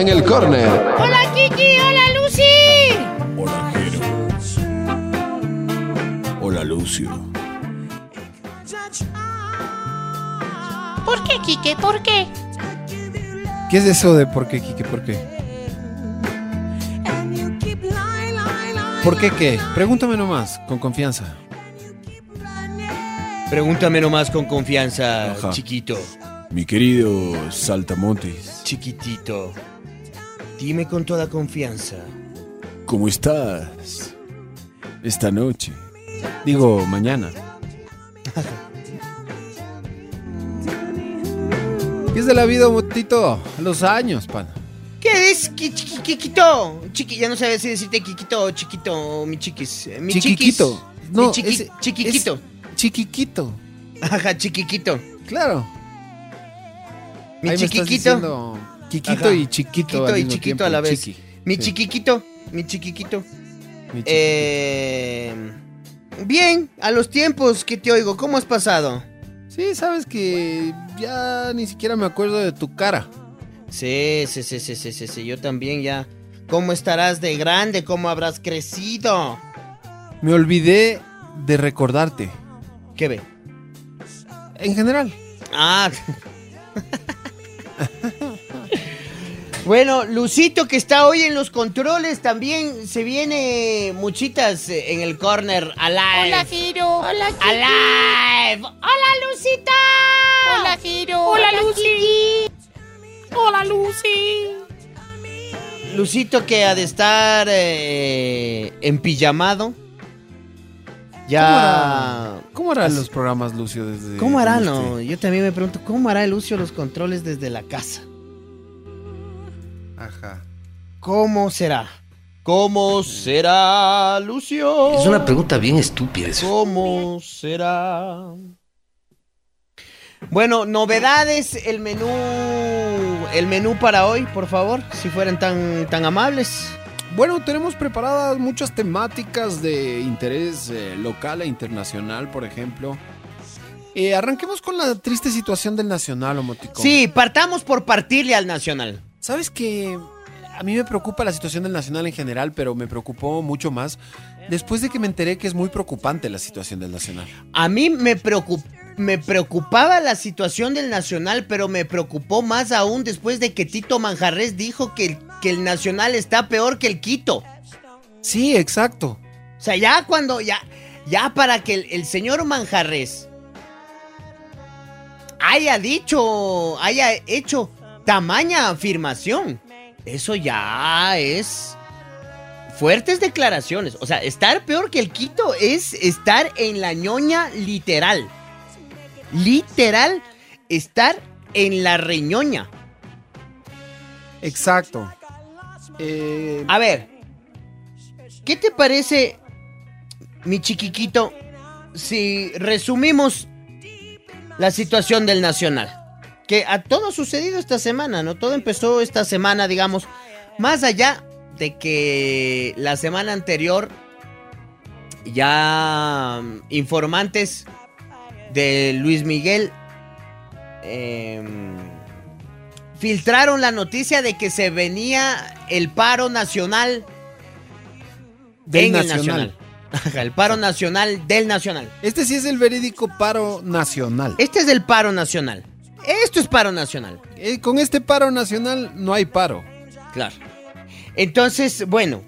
En el corner. Hola Kiki, hola Lucy. Hola, Jero. Hola, Lucio. ¿Por qué Kike? ¿Por qué? ¿Qué es eso de por qué, Kike? ¿Por qué? ¿Por qué qué? Pregúntame nomás, con confianza. Pregúntame nomás con confianza, Ajá. chiquito, Mi querido Saltamontes, chiquitito. Dime con toda confianza. ¿cómo estás? Esta noche. Digo, mañana. ¿Qué es de la vida, Motito? Los años, pan. ¿Qué es, Ki- chiqui- Kikito? Chiqui, ya no sabes si decirte Kikito o chiquito, mi chiquis. eh, Mi Chiquiquito. chiquis. No, mi chiqui- chiquiquito. es Chiquiquito. Ajá, chiquiquito. Claro. Mi Ahí me estás chiquiquito. Quiquito Ajá. y chiquito. Chiquito al y mismo chiquito tiempo, a la vez. chiqui. Mi Sí. chiquiquito. Mi chiquiquito. Mi Eh, bien, a los tiempos que te oigo, ¿cómo has pasado? Sí, sabes que ya ni siquiera me acuerdo de tu cara. Sí, sí, sí, sí, sí, sí, sí, yo también ya. ¿Cómo estarás de grande? ¿Cómo habrás crecido? Me olvidé de recordarte. ¿Qué ve? En general. Ah. bueno, Lucito que está hoy en los controles también se viene muchitas en el corner alive. Hola Giro. Hola Kiki. Alive. Hola Lucita. Hola Giro. Hola Lucy. Hola Lucy. Lucito que ha de estar eh, en pijamado. Ya. ¿Cómo harán Así- los programas, Lucio, desde... ¿Cómo hará, no? Yo también me pregunto, ¿cómo hará el Lucio los controles desde la casa? Ajá. ¿Cómo será? ¿Cómo será, Lucio? Es una pregunta bien estúpida eso. ¿Cómo será? Bueno, novedades, el menú, el menú para hoy, por favor, si fueran tan, tan amables. Bueno, tenemos preparadas muchas temáticas de interés eh, local e internacional, por ejemplo. Eh, arranquemos con la triste situación del Nacional, Omoticón. Sí, partamos por partirle al Nacional. Sabes que a mí me preocupa la situación del Nacional en general, pero me preocupó mucho más después de que me enteré que es muy preocupante la situación del Nacional. A mí me me preocupaba la situación del Nacional, pero me preocupó más aún después de que Tito Manjarres dijo que, el- que el Nacional está peor que el Quito. Sí, exacto. O sea, ya cuando, ya, ya para que el, el señor Manjarres haya dicho, haya hecho tamaña afirmación, eso ya es fuertes declaraciones. O sea, estar peor que el Quito es estar en la ñoña literal. Literal, estar en la reñoña. Exacto. Eh, A ver, ¿qué te parece, mi chiquiquito, si resumimos la situación del Nacional? Que a todo ha sucedido esta semana, ¿no? Todo empezó esta semana, digamos, más allá de que la semana anterior ya mm, informantes de Luis Miguel em, filtraron la noticia de que se venía el paro nacional Del en el nacional. el paro nacional del nacional. Este sí es el verídico paro nacional. Este es el paro nacional. Esto es paro nacional. Eh, con este paro nacional no hay paro. Claro. Entonces, bueno.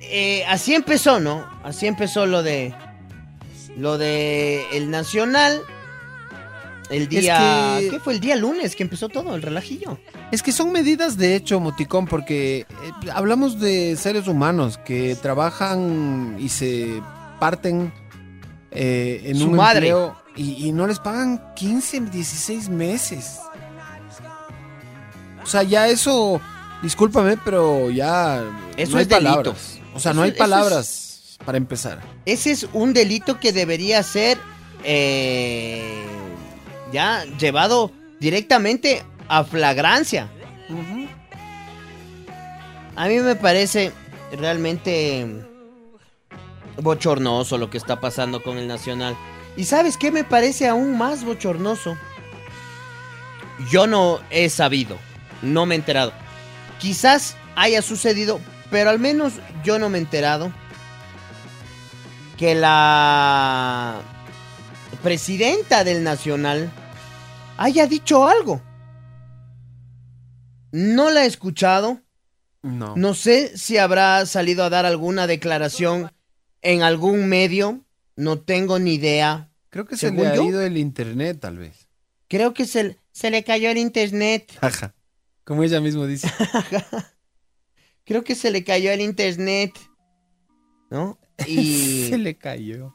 eh, así empezó, ¿no? Así empezó lo de. Lo de el nacional. El día. que- ¿Qué fue el día lunes que empezó todo? El relajillo. Es que son medidas de hecho, Moticón, porque eh, hablamos de seres humanos que trabajan y se parten eh, en Su un madre. empleo y, y no les pagan 15, 16 meses. O sea, ya eso, discúlpame, pero ya Eso no hay es delito. palabras. O sea, no Eso- hay es- palabras para empezar. Ese es un delito que debería ser. eh, ya llevado directamente a flagrancia. A mí me parece realmente bochornoso lo que está pasando con el Nacional. ¿Y sabes qué me parece aún más bochornoso? Yo no he sabido, no me he enterado. Quizás haya sucedido, pero al menos yo no me he enterado que la presidenta del Nacional haya dicho algo. No la he escuchado. No. No sé si habrá salido a dar alguna declaración en algún medio. No tengo ni idea. Creo que se le ha yo. ido el internet, tal vez. Creo que se, se le cayó el internet. Ajá. Como ella mismo dice. Creo que se le cayó el internet. ¿No? Y, se le cayó.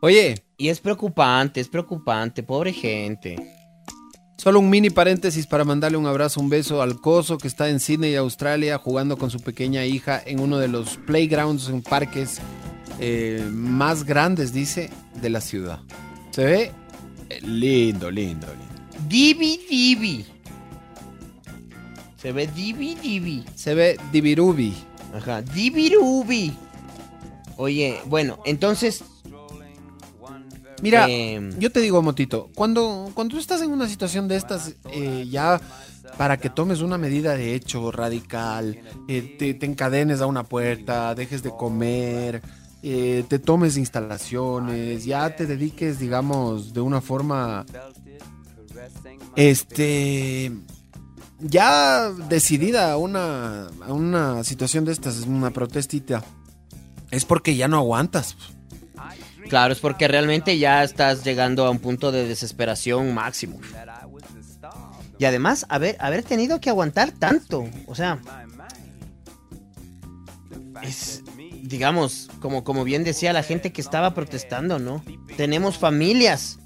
Oye, y es preocupante, es preocupante. Pobre gente. Solo un mini paréntesis para mandarle un abrazo, un beso al Coso que está en Sydney, Australia, jugando con su pequeña hija en uno de los playgrounds en parques eh, más grandes, dice, de la ciudad. Se ve eh, lindo, lindo, lindo. Divi Divi. Se ve Divi Divi. Se ve divirubi. Ajá, Divirubi. Oye, bueno, entonces. Mira, em, yo te digo, Motito, cuando, cuando tú estás en una situación de estas, eh, ya para que tomes una medida de hecho radical, eh, te, te encadenes a una puerta, dejes de comer, eh, te tomes instalaciones, ya te dediques, digamos, de una forma, este, ya decidida a una, a una situación de estas, una protestita, es porque ya no aguantas. Claro, es porque realmente ya estás llegando a un punto de desesperación máximo. Y además, haber, tenido que aguantar tanto. O sea. Es, digamos, como, como bien decía la gente que estaba protestando, ¿no? Tenemos familias.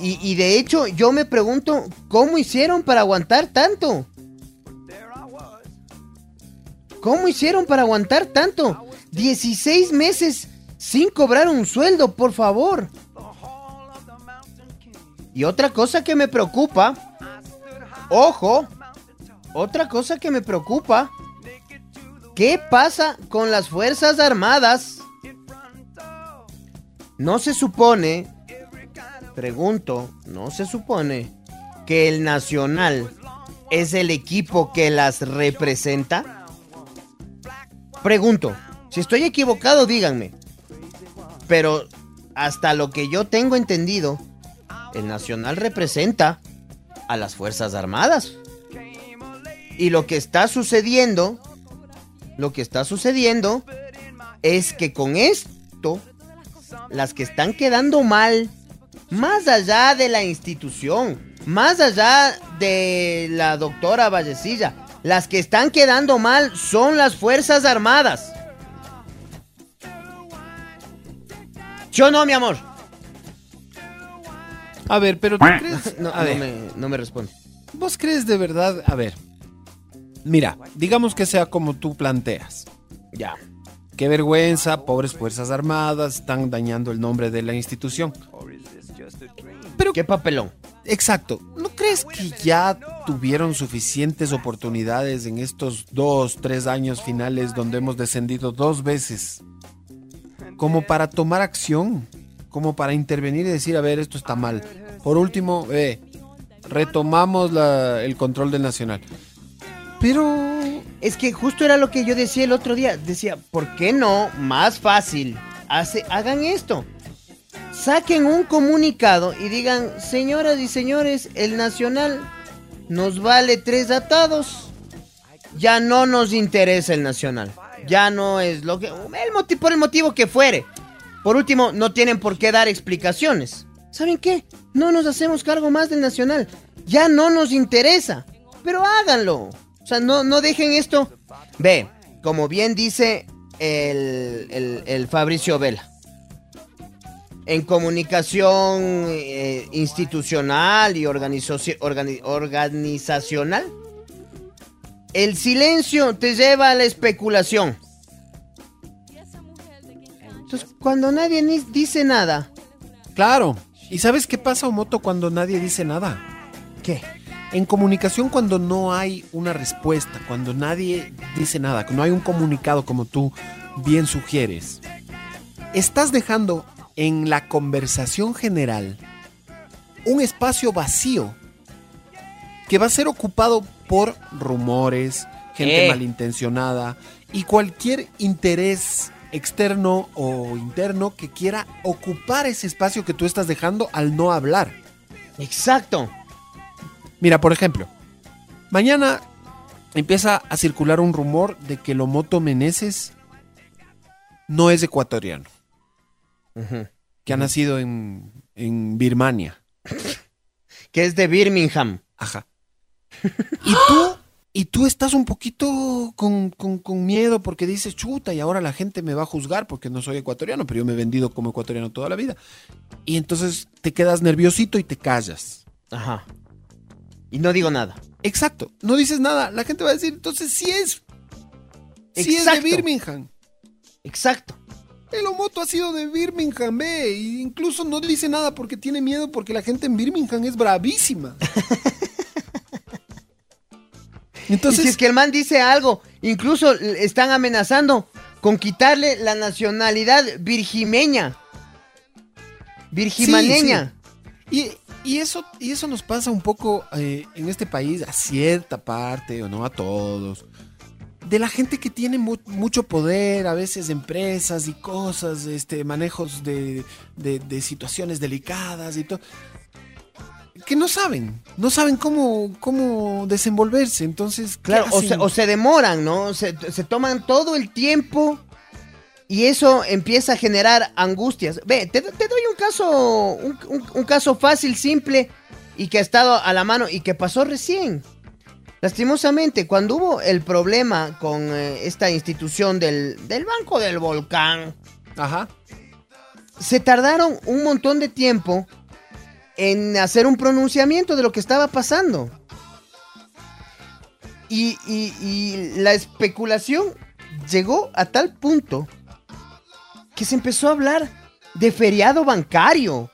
Y, y de hecho, yo me pregunto, ¿cómo hicieron para aguantar tanto? ¿Cómo hicieron para aguantar tanto? 16 meses sin cobrar un sueldo, por favor. Y otra cosa que me preocupa, ojo, otra cosa que me preocupa, ¿qué pasa con las Fuerzas Armadas? No se supone, pregunto, no se supone que el Nacional es el equipo que las representa? Pregunto, si estoy equivocado, díganme. Pero hasta lo que yo tengo entendido, el Nacional representa a las Fuerzas Armadas. Y lo que está sucediendo, lo que está sucediendo es que con esto, las que están quedando mal, más allá de la institución, más allá de la doctora Vallecilla, las que están quedando mal son las Fuerzas Armadas. ¿Yo no, mi amor? A ver, pero ¿tú crees? No, a no ver, me, no me responde. ¿Vos crees de verdad? A ver, mira, digamos que sea como tú planteas. Ya. Qué vergüenza, pobres Fuerzas Armadas, están dañando el nombre de la institución. Pero- qué papelón. Exacto. ¿No crees que ya tuvieron suficientes oportunidades en estos dos, tres años finales donde hemos descendido dos veces? Como para tomar acción, como para intervenir y decir, a ver, esto está mal. Por último, eh, retomamos la- el control del Nacional. Pero... Es que justo era lo que yo decía el otro día. Decía, ¿por qué no? Más fácil. Hace, hagan esto. Saquen un comunicado y digan, señoras y señores, el Nacional nos vale tres atados. Ya no nos interesa el Nacional. Ya no es lo que... El por el motivo que fuere. Por último, no tienen por qué dar explicaciones. ¿Saben qué? No nos hacemos cargo más del Nacional. Ya no nos interesa. Pero háganlo. O sea, no, no dejen esto. Ve, como bien dice el, el- el Fabricio Vela. En comunicación eh, institucional y organizaci- organi- organizacional, el silencio te lleva a la especulación. Entonces, cuando nadie ni dice nada, Claro. ¿Y sabes qué pasa, Omoto, cuando nadie dice nada? ¿qué? En comunicación cuando no hay una respuesta, cuando nadie dice nada, que no hay un comunicado como tú bien sugieres, estás dejando en la conversación general un espacio vacío que va a ser ocupado por rumores, gente Eh. malintencionada y cualquier interés externo o interno que quiera ocupar ese espacio que tú estás dejando al no hablar. Exacto. Mira, por ejemplo, mañana empieza a circular un rumor de que Lomoto Meneses no es ecuatoriano, que ha nacido en, en Birmania. Que es de Birmingham. Ajá. Y tú, y tú estás un poquito con, con- con miedo porque dices, chuta, y ahora la gente me va a juzgar porque no soy ecuatoriano, pero yo me he vendido como ecuatoriano toda la vida. Y entonces te quedas nerviosito y te callas. Ajá. Y no digo nada. Exacto, no dices nada. La gente va a decir, entonces sí es. Sí es de Exacto. Birmingham. Exacto. El Omoto ha sido de Birmingham, ve. e incluso no dice nada porque tiene miedo porque la gente en Birmingham es bravísima. y Entonces, si es que el man dice algo, incluso están amenazando con quitarle la nacionalidad virgimeña. Virgimaneña. y, y eso, y eso nos pasa un poco eh, en este país, a cierta parte, o no a todos, de la gente que tiene mu- mucho poder, a veces empresas y cosas, este, manejos de, de- de situaciones delicadas y todo. Que no saben, no saben cómo, cómo desenvolverse. Entonces, ¿qué Claro, o se, o se demoran, ¿no? Se, se toman todo el tiempo y eso empieza a generar angustias. Ve, te, te doy un caso, un, un- un caso fácil, simple y que ha estado a la mano y que pasó recién. Lastimosamente, cuando hubo el problema con eh, esta institución del, del Banco del Volcán, Ajá. se tardaron un montón de tiempo en hacer un pronunciamiento de lo que estaba pasando. Y, y- la especulación llegó a tal punto que se empezó a hablar de feriado bancario,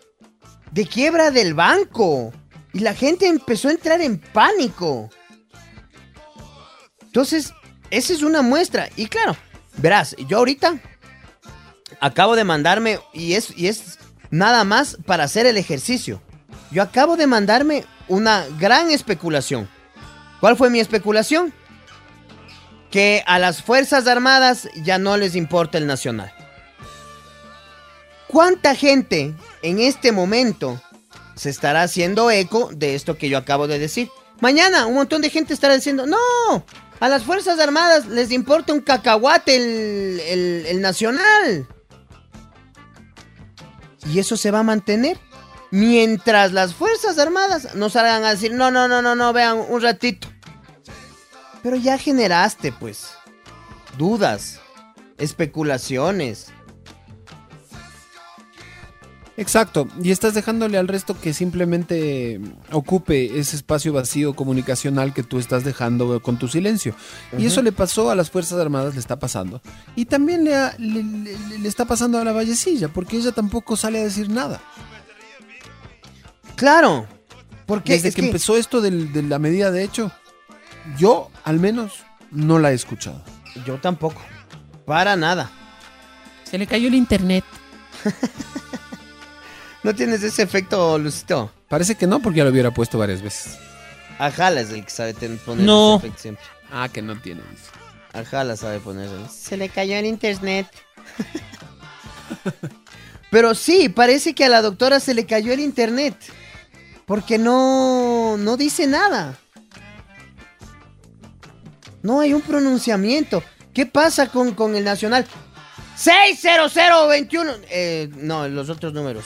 de quiebra del banco, y la gente empezó a entrar en pánico. Entonces, esa es una muestra. Y claro, verás, yo ahorita acabo de mandarme, y es, y es nada más para hacer el ejercicio. Yo acabo de mandarme una gran especulación. ¿Cuál fue mi especulación? Que a las Fuerzas Armadas ya no les importa el nacional. ¿Cuánta gente en este momento se estará haciendo eco de esto que yo acabo de decir? Mañana un montón de gente estará diciendo, no, a las Fuerzas Armadas les importa un cacahuate el, el- el nacional. Y eso se va a mantener. Mientras las Fuerzas Armadas nos salgan a decir, no, no, no, no, no, vean un ratito. Pero ya generaste, pues, dudas, especulaciones. Exacto, y estás dejándole al resto que simplemente ocupe ese espacio vacío comunicacional que tú estás dejando con tu silencio. Y eso le pasó a las Fuerzas Armadas, le está pasando. Y también le, ha- le- le- le está pasando a la Vallecilla, porque ella tampoco sale a decir nada. Claro. Porque Desde es que, que empezó esto del- de la medida de hecho, yo al menos no la he escuchado. yo tampoco. Para nada. Se le cayó el internet. ¿No tienes ese efecto, Lucito? Parece que no, porque ya lo hubiera puesto varias veces. Ajala es el que sabe poner No. ese efecto siempre. Ah, que no tiene. Ajala sabe ponerlo. Se le cayó el internet. Pero sí, parece que a la doctora se le cayó el internet. Porque no, no dice nada. No hay un pronunciamiento. ¿Qué pasa con, con el nacional? 60021. Eh, no, los otros números.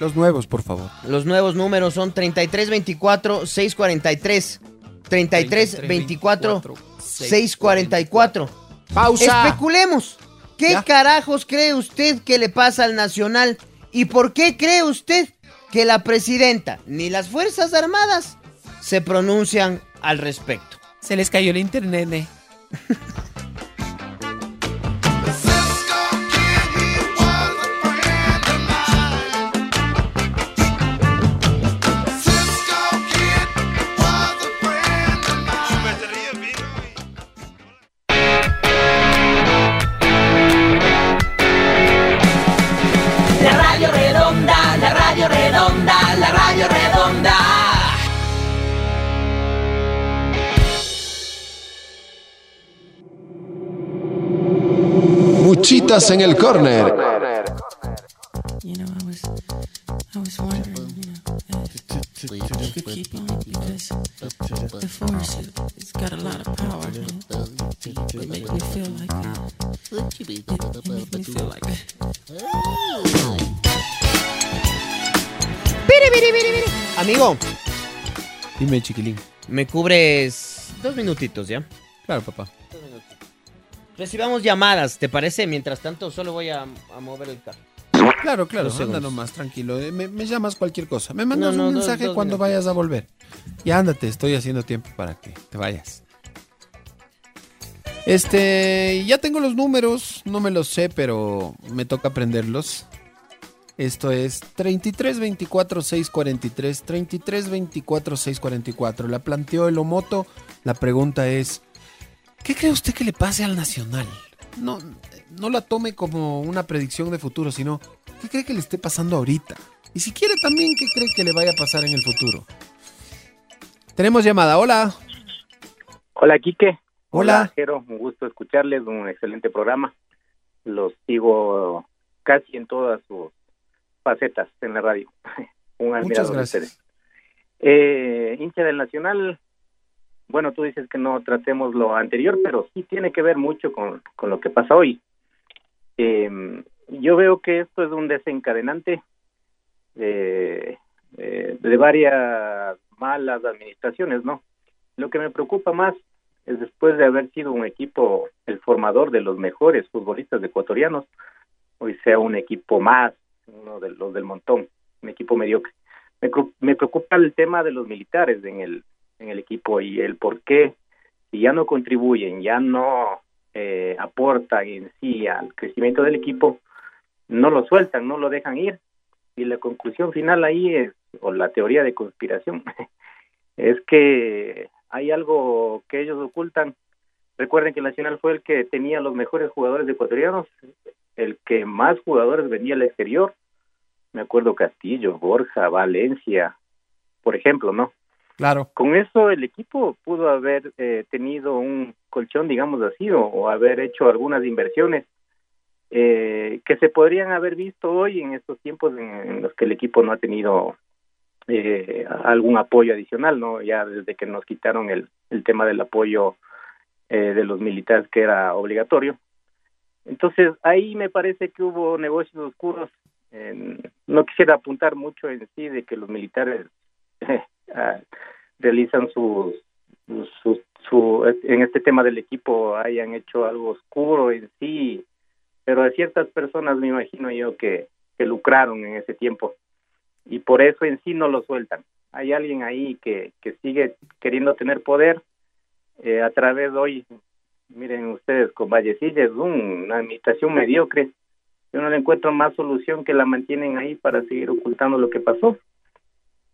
Los nuevos, por favor. Los nuevos números son 3324 643. 3324 644. ¡Pausa! Especulemos. ¿Qué Ya. carajos cree usted que le pasa al Nacional? ¿Y por qué cree usted que la presidenta ni las Fuerzas Armadas se pronuncian al respecto? Se les cayó el internet. eh. Muchitas en el corner. You know, I was, I was wondering, you know, if you could keep on because the force it, it's got a lot of power. And it, it make me feel like it, it, it make me feel like ¡Piri, piri, piri, piri! Amigo, Dime, chiquilín. me cubres dos minutitos, ¿ya? Claro, papá. Recibamos llamadas, ¿te parece? Mientras tanto, solo voy a, a mover el carro. Claro, claro, anda nomás, tranquilo. Eh, Me, me llamas cualquier cosa. Me mandas No, no, un dos- mensaje dos cuando minutos. vayas a volver. Y ándate, estoy haciendo tiempo para que te vayas. Este, ya tengo los números, no me los sé, pero me toca aprenderlos. Esto es 33 24 643, 33 24 644. La planteó el Omoto. La pregunta es, ¿qué cree usted que le pase al Nacional? No, no la tome como una predicción de futuro, sino ¿qué cree que le esté pasando ahorita? Y si quiere también, ¿qué cree que le vaya a pasar en el futuro? Tenemos llamada, hola. Hola, Quique. Hola. Jero. Un gusto escucharles, un excelente programa. Los sigo casi en todas sus facetas en la radio. un Muchas de gracias. ustedes. Eh, hincha del Nacional, bueno, tú dices que no tratemos lo anterior, pero sí tiene que ver mucho con, con lo que pasa hoy. Eh, yo veo que esto es un desencadenante de, de, varias malas administraciones, ¿no? Lo que me preocupa más es después de haber sido un equipo el formador de los mejores futbolistas ecuatorianos, hoy sea un equipo más, uno de los del montón, un equipo mediocre. Me, me preocupa el tema de los militares en el en el equipo y el por qué si ya no contribuyen, ya no eh, aportan en sí al crecimiento del equipo, no lo sueltan, no lo dejan ir. Y la conclusión final ahí es, o la teoría de conspiración, es que hay algo que ellos ocultan. Recuerden que Nacional fue el que tenía los mejores jugadores ecuatorianos, el que más jugadores venía al exterior. Me acuerdo Castillo, Borja, Valencia, por ejemplo, ¿no? Claro. Con eso el equipo pudo haber eh, tenido un colchón, digamos así, o, haber hecho algunas inversiones eh, que se podrían haber visto hoy en estos tiempos en, los que el equipo no ha tenido eh, algún apoyo adicional, ¿no? Ya desde que nos quitaron el, el tema del apoyo eh, de los militares que era obligatorio. Entonces ahí me parece que hubo negocios oscuros. En- no quisiera apuntar mucho en sí de que los militares ah, realizan sus, sus- su, en este tema del equipo hayan hecho algo oscuro en sí, pero a ciertas personas me imagino yo que, que lucraron en ese tiempo y por eso en sí no lo sueltan. Hay alguien ahí que, que sigue queriendo tener poder eh, a través de hoy, miren ustedes, con Vallecilla es un- una administración mediocre. Yo no le encuentro más solución que la mantienen ahí para seguir ocultando lo que pasó.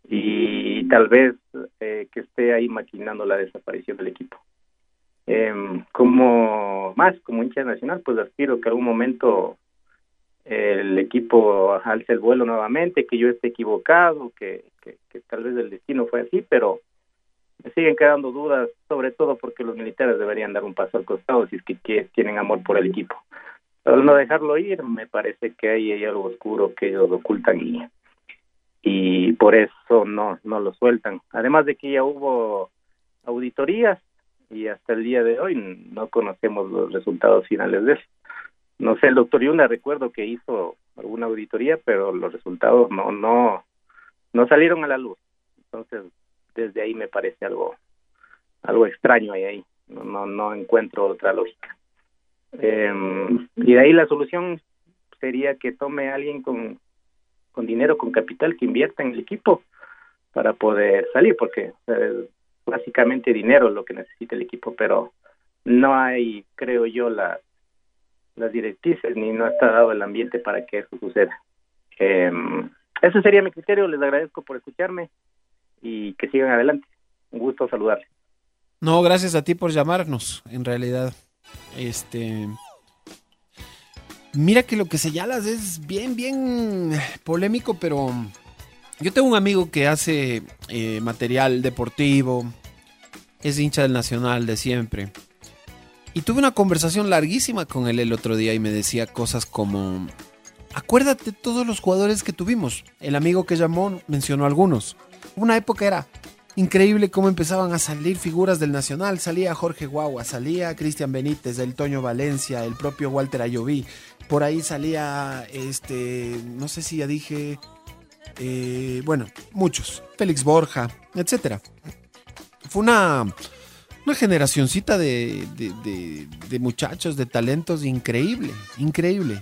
y tal vez eh, que esté ahí maquinando la desaparición del equipo. Em, como más, como hincha nacional, pues aspiro que algún momento el equipo alce el vuelo nuevamente, que yo esté equivocado, que, que, tal vez el destino fue así, pero me siguen quedando dudas, sobre todo porque los militares deberían dar un paso al costado si es que, que tienen amor por el equipo. Al no dejarlo ir, me parece que ahí hay algo oscuro que ellos ocultan y, y por eso no, no lo sueltan. Además de que ya hubo auditorías y hasta el día de hoy no conocemos los resultados finales de eso. No sé, el doctor Yunda recuerdo que hizo alguna auditoría, pero los resultados no, no, no salieron a la luz. Entonces, desde ahí me parece algo, algo extraño ahí, ahí. No, no, no encuentro otra lógica. Eh, y de ahí la solución sería que tome alguien con, con dinero, con capital, que invierta en el equipo para poder salir, porque eh, básicamente dinero es lo que necesita el equipo, pero no hay, creo yo, las directrices ni no está dado el ambiente para que eso suceda. Eh, ese sería mi criterio, les agradezco por escucharme y que sigan adelante. Un gusto saludarles. No, gracias a ti por llamarnos, en realidad. Este. Mira que lo que señalas es bien, bien polémico, pero yo tengo un amigo que hace eh, material deportivo, es hincha del Nacional de siempre. Y tuve una conversación larguísima con él el otro día y me decía cosas como, acuérdate todos los jugadores que tuvimos. El amigo que llamó mencionó algunos. Una época era increíble cómo empezaban a salir figuras del Nacional. Salía Jorge Guagua, salía Cristian Benítez, el Toño Valencia, el propio Walter Ayoví. Por ahí salía, este, no sé si ya dije, eh, bueno, muchos. Félix Borja, etcétera. Fue una, una generacioncita de, de, de, de muchachos, de talentos increíble, increíble.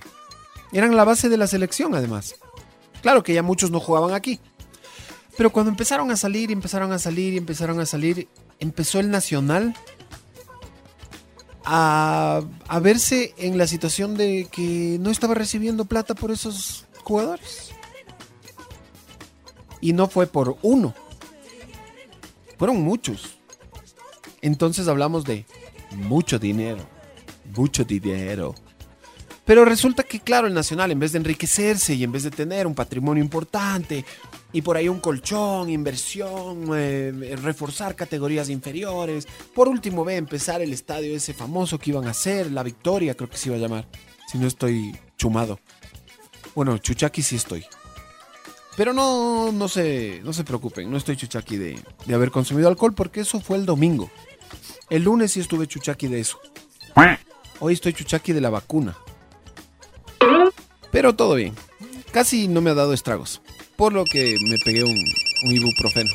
Eran la base de la selección, además. Claro que ya muchos no jugaban aquí. Pero cuando empezaron a salir, empezaron a salir, empezaron a salir, empezó el Nacional a, verse en la situación de que no estaba recibiendo plata por esos jugadores. Y no fue por uno. Fueron muchos. Entonces hablamos de mucho dinero. Mucho dinero. Pero resulta que, claro, el Nacional, en vez de enriquecerse y en vez de tener un patrimonio importante y por ahí un colchón, inversión, eh, reforzar categorías inferiores, por último ve empezar el estadio ese famoso que iban a hacer, la Victoria creo que se iba a llamar, si no estoy chumado. Bueno, chuchaki sí estoy. Pero no, no, se, no se preocupen, no estoy chuchaki de, de haber consumido alcohol porque eso fue el domingo. El lunes sí estuve chuchaki de eso. Hoy estoy chuchaki de la vacuna. Pero todo bien. Casi no me ha dado estragos. Por lo que me pegué un, ibuprofeno.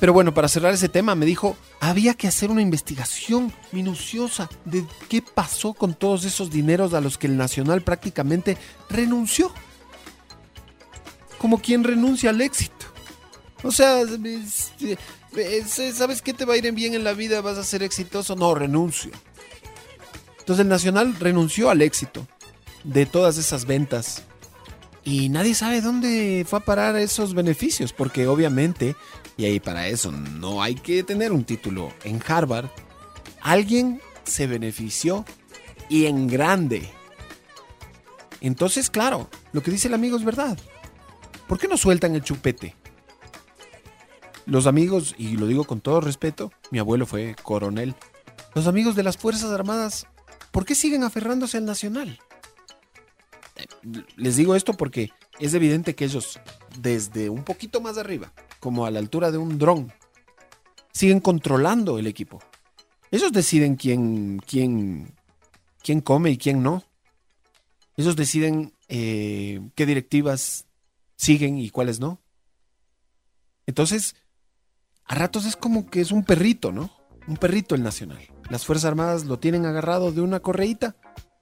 Pero bueno, para cerrar ese tema, me dijo, había que hacer una investigación minuciosa de qué pasó con todos esos dineros a los que el Nacional prácticamente renunció. Como quien renuncia al éxito. O sea, es- es- ¿sabes qué te va a ir bien en la vida? ¿Vas a ser exitoso? No, renuncio. Entonces el Nacional renunció al éxito de todas esas ventas. Y nadie sabe dónde fue a parar esos beneficios, porque obviamente, y ahí para eso no hay que tener un título en Harvard, alguien se benefició y en grande. Entonces, claro, lo que dice el amigo es verdad. ¿Por qué no sueltan el chupete? Los amigos, y lo digo con todo respeto, mi abuelo fue coronel. Los amigos de las Fuerzas Armadas, ¿por qué siguen aferrándose al nacional? Les digo esto porque es evidente que ellos, desde un poquito más arriba, como a la altura de un dron, siguen controlando el equipo. Ellos deciden quién, quién, quién come y quién no. Ellos deciden eh, qué directivas siguen y cuáles no. Entonces, a ratos es como que es un perrito, ¿no? Un perrito el nacional. Las Fuerzas Armadas lo tienen agarrado de una correíta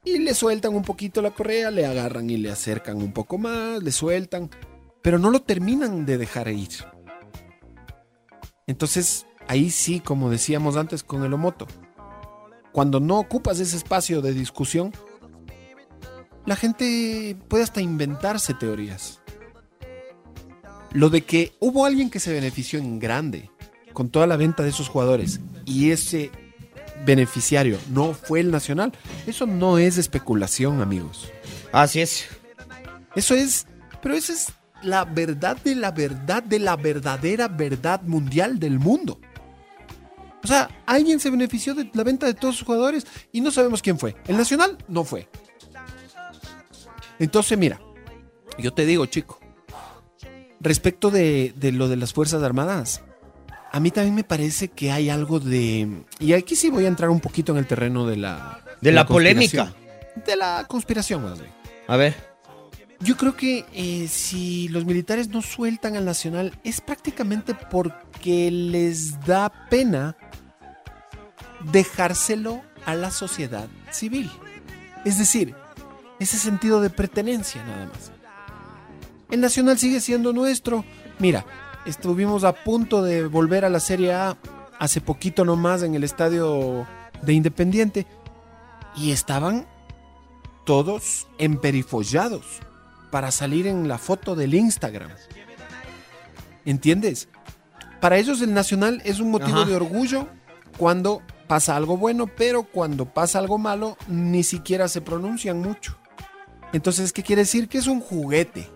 y le sueltan un poquito la correa, le agarran y le acercan un poco más, le sueltan, pero no lo terminan de dejar ir. Entonces, ahí sí, como decíamos antes con el Omoto, cuando no ocupas ese espacio de discusión, la gente puede hasta inventarse teorías. Lo de que hubo alguien que se benefició en grande con toda la venta de esos jugadores y ese beneficiario no fue el Nacional, eso no es especulación, amigos. Así es. Eso es, pero esa es la verdad de la verdad de la verdadera verdad mundial del mundo. O sea, alguien se benefició de la venta de todos sus jugadores y no sabemos quién fue. El Nacional no fue. Entonces, mira, yo te digo, chico, respecto de, de lo de las Fuerzas Armadas, a mí también me parece que hay algo de... Y aquí sí voy a entrar un poquito en el terreno de la... De la polémica. De la conspiración, más bien. A ver. Yo creo que eh, si los militares no sueltan al nacional es prácticamente porque les da pena dejárselo a la sociedad civil. Es decir, ese sentido de pertenencia nada más. El nacional sigue siendo nuestro. Mira, estuvimos a punto de volver a la Serie A hace poquito nomás en el estadio de Independiente y estaban todos emperifollados para salir en la foto del Instagram. ¿Entiendes? Para ellos el nacional es un motivo Ajá. de orgullo cuando pasa algo bueno, pero cuando pasa algo malo ni siquiera se pronuncian mucho. Entonces, ¿qué quiere decir? Que es un juguete.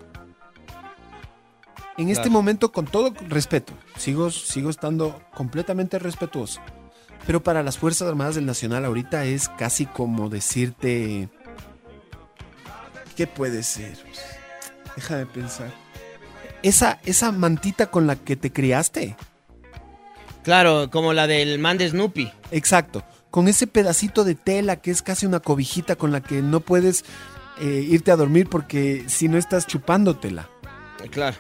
En este momento, con todo respeto, sigo, sigo estando completamente respetuoso. Pero para las Fuerzas Armadas del Nacional ahorita es casi como decirte... ¿Qué puede ser? Déjame pensar. Esa, esa mantita con la que te criaste. Claro, como la del man de Snoopy. Exacto. Con ese pedacito de tela que es casi una cobijita con la que no puedes eh, irte a dormir porque si no estás chupándotela. Claro.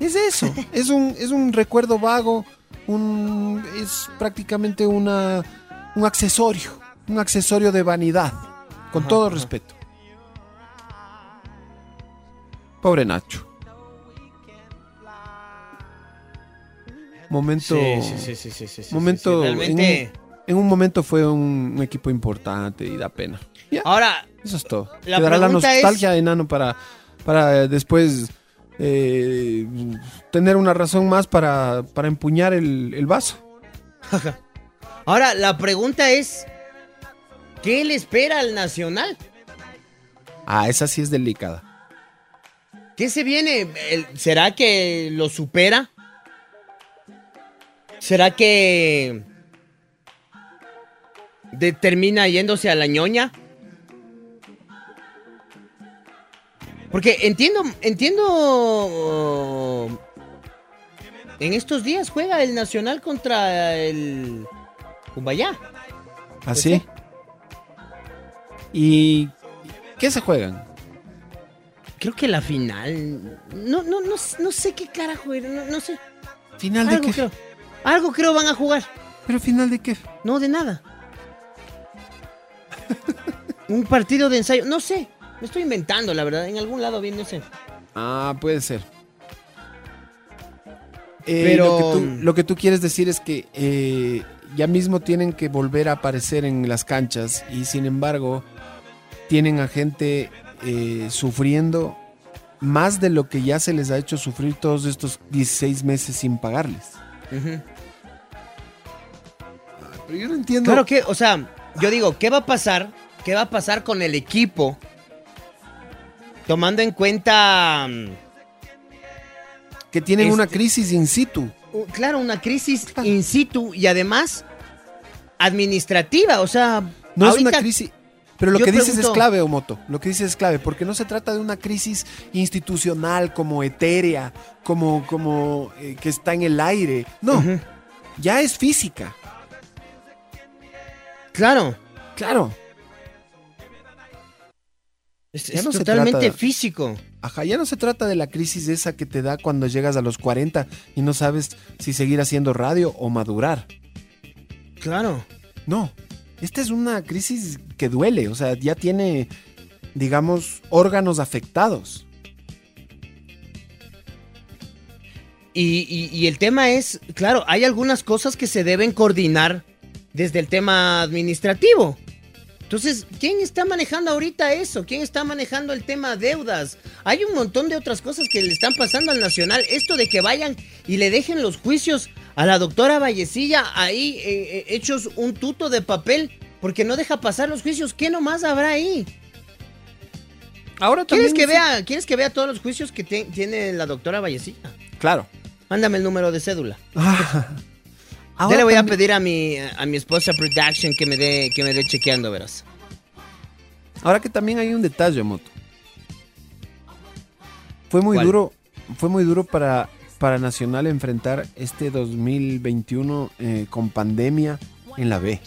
Es eso. es, un, es un recuerdo vago. Un, es prácticamente una, un accesorio. Un accesorio de vanidad. Con Ajá, todo ajá. respeto. Pobre Nacho. Momento. Sí, sí, sí, momento. en, Realmente. un, en un momento fue un, un equipo importante y da pena. Ya, Ahora, eso es todo. la Quedará la pregunta es- nostalgia, enano, para, para después eh, tener una razón más para, para empuñar el, el vaso. ahora la pregunta es: ¿qué le espera al Nacional? Ah, esa sí es delicada. ¿Qué se viene? ¿Será que lo supera? ¿Será que de- termina yéndose a la ñoña? Porque entiendo, entiendo. en estos días juega el Nacional contra el Cumbayá. ¿Así? ¿Y qué se juegan? Creo que la final. No, no, no, no sé qué carajo era, no, no sé. ¿Final de Algo qué? creo. Algo creo van a jugar. ¿Pero final de qué? No, de nada. Un partido de ensayo. No sé. Me estoy inventando, la verdad. En algún lado bien, no sé. Ah, puede ser. Eh, Pero- Lo que, tú, lo que tú quieres decir es que eh, ya mismo tienen que volver a aparecer en las canchas y sin embargo tienen a gente eh, sufriendo más de lo que ya se les ha hecho sufrir todos estos 16 meses sin pagarles. Pero yo no entiendo. Claro que, o sea, yo digo, ¿qué va a pasar? ¿Qué va a pasar con el equipo? Tomando en cuenta. mm, que tienen una este- crisis in situ. Claro, una crisis in situ y además administrativa. O sea, No es una crisis. Pero lo yo que dices es clave, Omoto. Lo que dices es clave, porque no se trata de una crisis institucional como etérea, como, como eh, que está en el aire. No, ya es física. Claro. Claro. Es, Ya es no se totalmente trata- físico. Ajá, ya no se trata de la crisis esa que te da cuando llegas a los 40 y no sabes si seguir haciendo radio o madurar. Claro. No, esta es una crisis que duele, o sea, ya tiene, digamos, órganos afectados. Y, y- y el tema es, claro, hay algunas cosas que se deben coordinar desde el tema administrativo. Entonces, ¿quién está manejando ahorita eso? ¿Quién está manejando el tema deudas? Hay un montón de otras cosas que le están pasando al Nacional. Esto de que vayan y le dejen los juicios a la doctora Vallecilla ahí eh, eh, hechos un tuto de papel porque no deja pasar los juicios. ¿Qué nomás habrá ahí? Ahora ¿Quieres que, vea, ¿Quieres que vea todos los juicios que te- tiene la doctora Vallecilla? Claro. Mándame el número de cédula. Ahora le voy a pedir a mi, a mi esposa Production que me dé, que me dé chequeando, verás. Ahora que también hay un detalle, Moto. Fue muy ¿Cuál? duro, fue muy duro para, para Nacional enfrentar este 2021 eh, con pandemia en la B.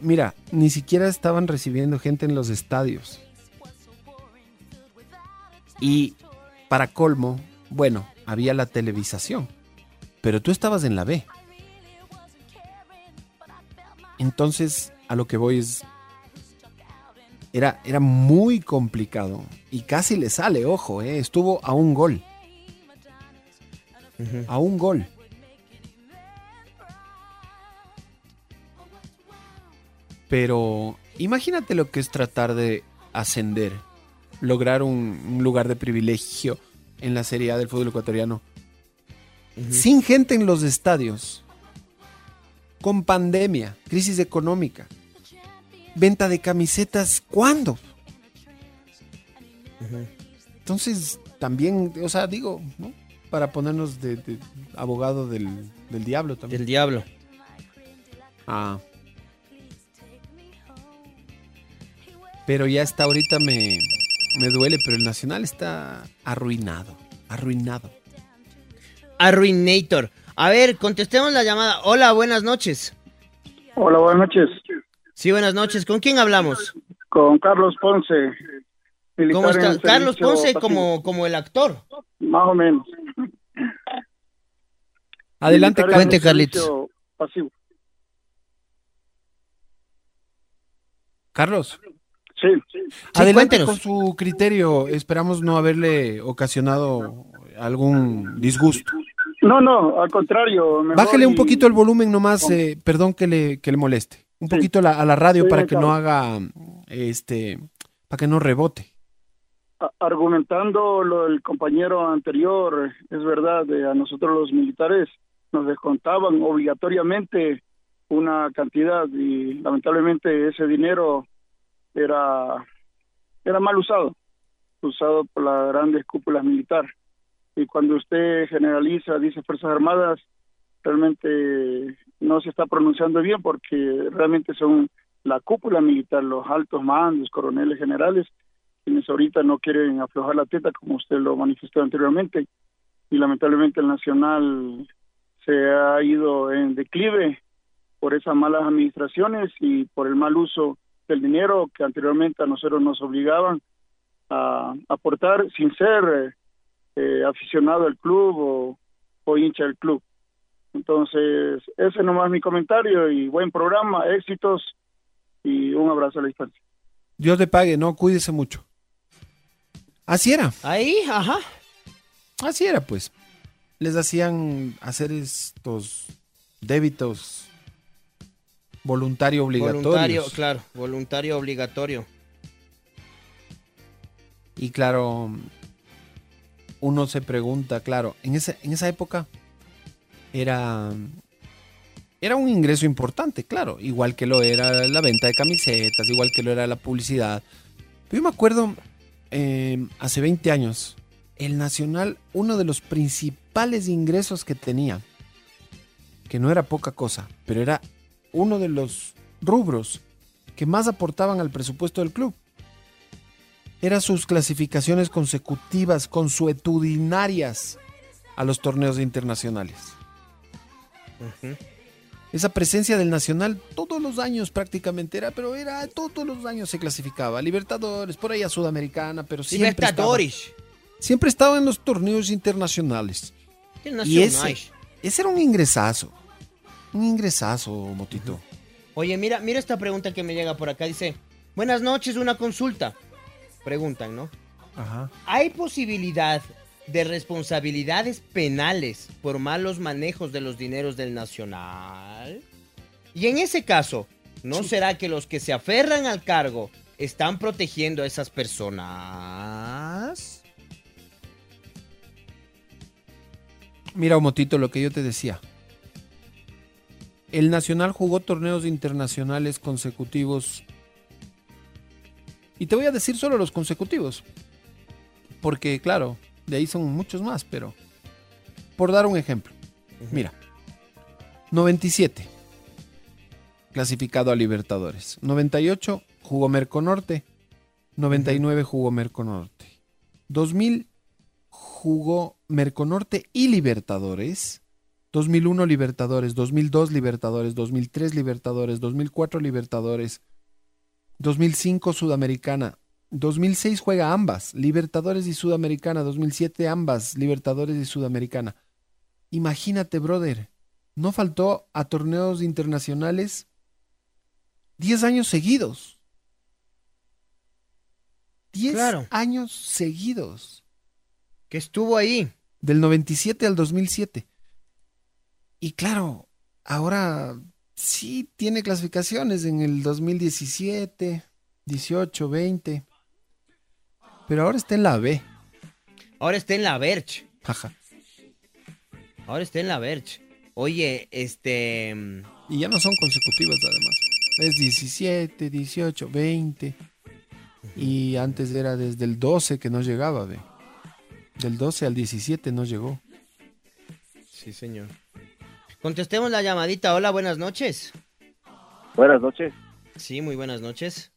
Mira, ni siquiera estaban recibiendo gente en los estadios. Y para colmo, bueno, había la televisación. Pero tú estabas en la B. Entonces, a lo que voy es. Era, era muy complicado. Y casi le sale, ojo, eh, estuvo a un gol. A un gol. Pero imagínate lo que es tratar de ascender, lograr un, un lugar de privilegio en la Serie A del fútbol ecuatoriano. Sin gente en los estadios, con pandemia, crisis económica, venta de camisetas, ¿cuándo? Entonces, también, o sea, digo, ¿no? Para ponernos de, de abogado del, del diablo también. Del diablo. Ah. Pero ya está, ahorita me, me duele, pero el Nacional está arruinado, arruinado. Arruinator. A ver, contestemos la llamada. Hola, buenas noches. Hola, buenas noches. Sí, buenas noches. ¿Con quién hablamos? Con Carlos Ponce. ¿Cómo está? Carlos Ponce pasivo. como, como el actor. Más o menos. Adelante, Cuente, Carlitos. Pasivo. Carlos, Sí. adelante cuéntenos. con su criterio. Esperamos no haberle ocasionado algún disgusto. No, no, al contrario. Bájele un y- poquito el volumen nomás, eh, perdón que le, que le moleste. Un Sí. poquito la- a la radio Sí, para que no haga, este, para que no rebote. argumentando lo del compañero anterior, es verdad, eh, a nosotros los militares nos descontaban obligatoriamente una cantidad y lamentablemente ese dinero era era mal usado, usado por las grandes cúpulas militares. Y cuando usted generaliza, dice Fuerzas Armadas, realmente no se está pronunciando bien porque realmente son la cúpula militar, los altos mandos, coroneles generales, quienes ahorita no quieren aflojar la teta como usted lo manifestó anteriormente y lamentablemente el nacional se ha ido en declive por esas malas administraciones y por el mal uso del dinero que anteriormente a nosotros nos obligaban a aportar sin ser eh, aficionado al club o, o hincha del club. Entonces, ese nomás mi comentario y buen programa, éxitos y un abrazo a la distancia. Dios le pague, no, cuídese mucho. Así era, Ahí, ajá. así era, pues. Les hacían hacer estos débitos voluntario obligatorios. Voluntario, claro. Voluntario obligatorio. Y claro, uno se pregunta, claro, en esa, en esa época era, era un ingreso importante, claro, igual que lo era la venta de camisetas, igual que lo era la publicidad. Pero yo me acuerdo, eh, hace 20 años, el Nacional, uno de los principales ingresos que tenía, que no era poca cosa, pero era uno de los rubros que más aportaban al presupuesto del club eran sus clasificaciones consecutivas, consuetudinarias a los torneos internacionales. Esa presencia del Nacional todos los años prácticamente era, pero era todos los años se clasificaba. Libertadores, por ahí a Sudamericana, pero siempre estaba, Libertadores. siempre estaba en los torneos internacionales. Y Internacional. ese, ese era un ingresazo. Un ingresazo, Motito. Oye, mira, mira esta pregunta que me llega por acá. Dice, buenas noches, una consulta. Preguntan, ¿no? Ajá. ¿Hay posibilidad de responsabilidades penales por malos manejos de los dineros del Nacional? Y en ese caso, ¿no será que los que se aferran al cargo están protegiendo a esas personas? Mira, Omotito, lo que yo te decía. El Nacional jugó torneos internacionales consecutivos. Y te voy a decir solo los consecutivos. Porque, claro, de ahí son muchos más, pero... Por dar un ejemplo. Mira. 97. Clasificado a Libertadores. 98 jugó Merconorte. 99 jugó Merconorte. 2000 jugó Merconorte y Libertadores. 2001 Libertadores, 2002 Libertadores, 2003 Libertadores, 2004 Libertadores, 2005 Sudamericana, 2006 juega ambas, Libertadores y Sudamericana, 2007 ambas, Libertadores y Sudamericana. Imagínate, brother, no faltó a torneos internacionales 10 años seguidos. 10 Claro. años seguidos. Que estuvo ahí. Del 97 al 2007. Y claro, ahora sí tiene clasificaciones en el 2017, 18, 20. Pero ahora está en la B. Ahora está en la Verge. Ajá. Ahora está en la Verge. Oye, este... Y ya no son consecutivas además. Es 17, 18, 20. Y antes era desde el 12 que no llegaba, ve. Del 12 al 17 no llegó. Sí, señor. Contestemos la llamadita. Hola, buenas noches. Buenas noches. Sí, muy buenas noches.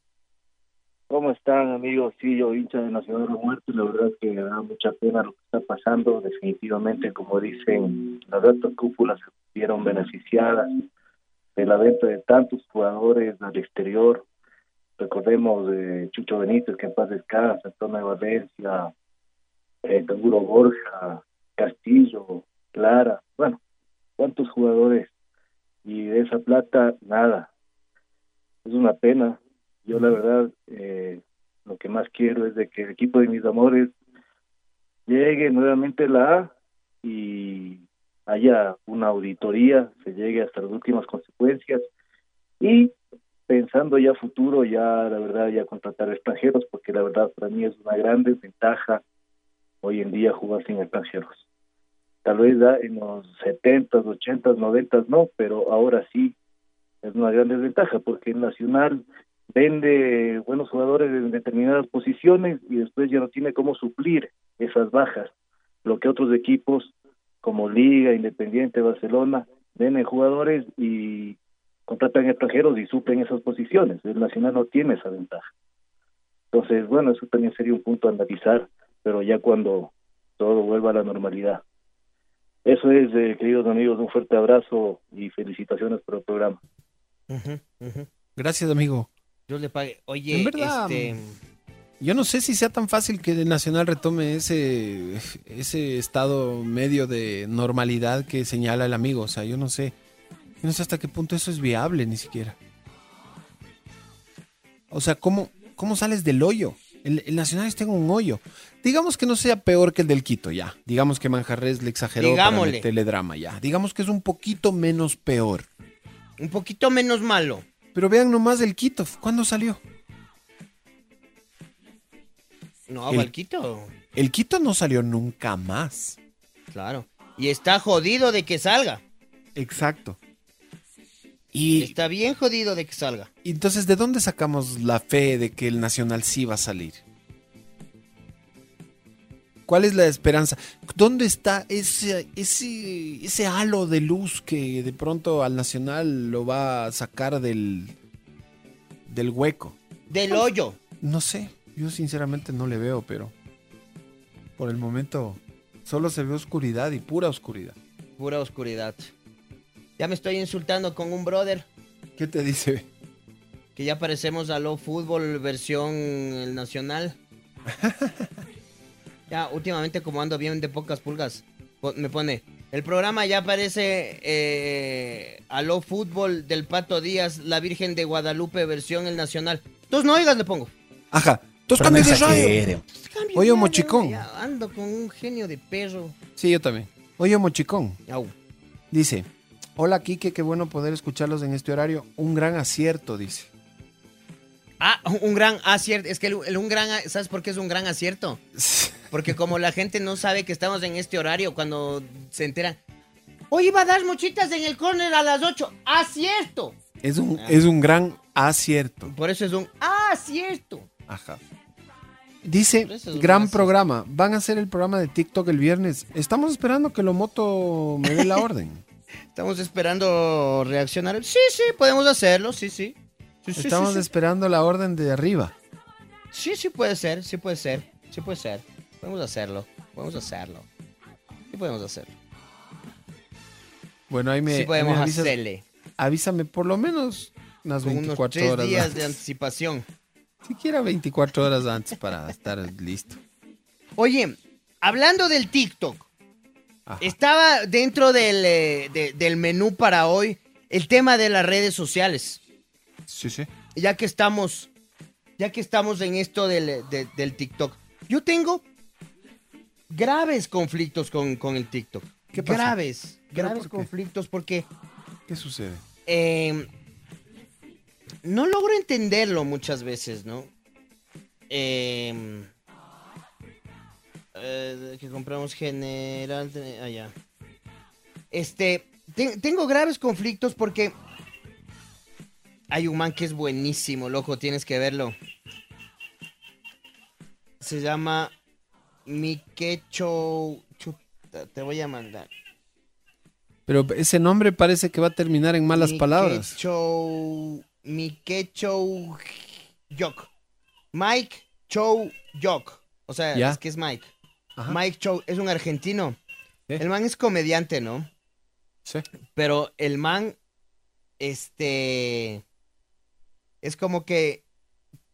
¿Cómo están, amigos? Sí, yo hincha de Nacional de Muertos. La verdad es que me da mucha pena lo que está pasando. Definitivamente, como dicen, las altas cúpulas se vieron beneficiadas de la venta de tantos jugadores al exterior. Recordemos de Chucho Benítez, que en paz descansa, Antonio Valencia, eh, Canguro Borja, Castillo, Clara. Bueno, ¿cuántos jugadores? Y de esa plata, nada. Es una pena. Yo la verdad, eh, lo que más quiero es de que el equipo de mis amores llegue nuevamente a la A y haya una auditoría, se llegue hasta las últimas consecuencias y pensando ya futuro, ya la verdad, ya contratar extranjeros, porque la verdad para mí es una gran desventaja hoy en día jugar sin extranjeros. Tal vez en los 70s, 80s, 90s no, pero ahora sí es una gran desventaja porque el Nacional vende buenos jugadores en determinadas posiciones y después ya no tiene cómo suplir esas bajas. Lo que otros equipos como Liga, Independiente, Barcelona, venden jugadores y contratan extranjeros y suplen esas posiciones. El Nacional no tiene esa ventaja. Entonces, bueno, eso también sería un punto a analizar, pero ya cuando todo vuelva a la normalidad. Eso es, eh, queridos amigos, un fuerte abrazo y felicitaciones por el programa. Gracias, amigo. Yo le pague. Oye, En verdad, este... Yo no sé si sea tan fácil que el Nacional retome ese, ese estado medio de normalidad que señala el amigo. O sea, yo no sé. Yo no sé hasta qué punto eso es viable ni siquiera. O sea, ¿cómo, cómo sales del hoyo? El, el Nacional está en un hoyo. Digamos que no sea peor que el del Quito, ya. Digamos que Manjarres le exageró Digámosle. para meterle drama, ya. Digamos que es un poquito menos peor. Un poquito menos malo. Pero vean nomás el Quito. ¿Cuándo salió? No, El- Valquito. El Quito no salió nunca más. Claro. Y está jodido de que salga. Exacto. Y Está bien jodido de que salga. Entonces, ¿de dónde sacamos la fe de que el Nacional sí va a salir? ¿Cuál es la esperanza? ¿Dónde está ese, ese, ese halo de luz que de pronto al Nacional lo va a sacar del, del hueco? Del hoyo. No sé, yo sinceramente no le veo, pero por el momento solo se ve oscuridad y pura oscuridad. Pura oscuridad. Ya me estoy insultando con un brother. ¿Qué te dice? Que ya parecemos a Low Fútbol versión el nacional. ya, últimamente como ando bien de pocas pulgas, me pone. El programa ya parece eh, a Low Fútbol del Pato Díaz, la Virgen de Guadalupe versión el nacional. Entonces no oigas, le pongo. Ajá, cambios no de radio. Oye, mochicón. Ando con un genio de perro. Sí, yo también. Oye, mochicón. Au. Dice, hola Quique, qué bueno poder escucharlos en este horario. Un gran acierto, dice. Ah, un gran acierto. Es que el, el un gran, ¿sabes por qué es un gran acierto? Porque como la gente no sabe que estamos en este horario, cuando se enteran, hoy iba a dar mochitas en el corner a las 8. ¡Acierto! Es un, es un gran acierto. Por eso es un acierto. Ajá. Dice, es gran programa. Van a hacer el programa de TikTok el viernes. Estamos esperando que lo moto me dé la orden. Estamos esperando reaccionar. Sí, sí, podemos hacerlo, sí, sí. Estamos sí, sí. esperando la orden de arriba. Sí, sí puede ser, sí puede ser, sí puede ser. Podemos hacerlo, podemos hacerlo. Sí podemos hacerlo. Bueno, ahí me, sí podemos me avisas- hacerle. Avísame por lo menos unas Con unos 24 tres horas. días antes. de anticipación. Siquiera 24 horas antes para estar listo. Oye, hablando del TikTok, estaba dentro del, eh, de- del menú para hoy el tema de las redes sociales. Sí, sí. Ya que estamos, ya que estamos en esto del, de- del TikTok. Yo tengo graves conflictos con, con el TikTok. ¿Qué pasa? Graves, ¿Pero graves por qué? conflictos porque ¿Qué sucede? eh, no logro entenderlo muchas veces, ¿no? Eh, eh, que compramos general. Allá. Este. te- tengo graves conflictos porque. Hay un man que es buenísimo, loco, tienes que verlo. Se llama Mikecho. Chuta, te voy a mandar. Pero ese nombre parece que va a terminar en malas palabras. Mikecho. Mikecho. Yok. Mike Chow Yok. O sea, Ya. es que es Mike. Mike Chow es un argentino. El man es comediante, ¿no? Sí. Pero el man, este. Es como que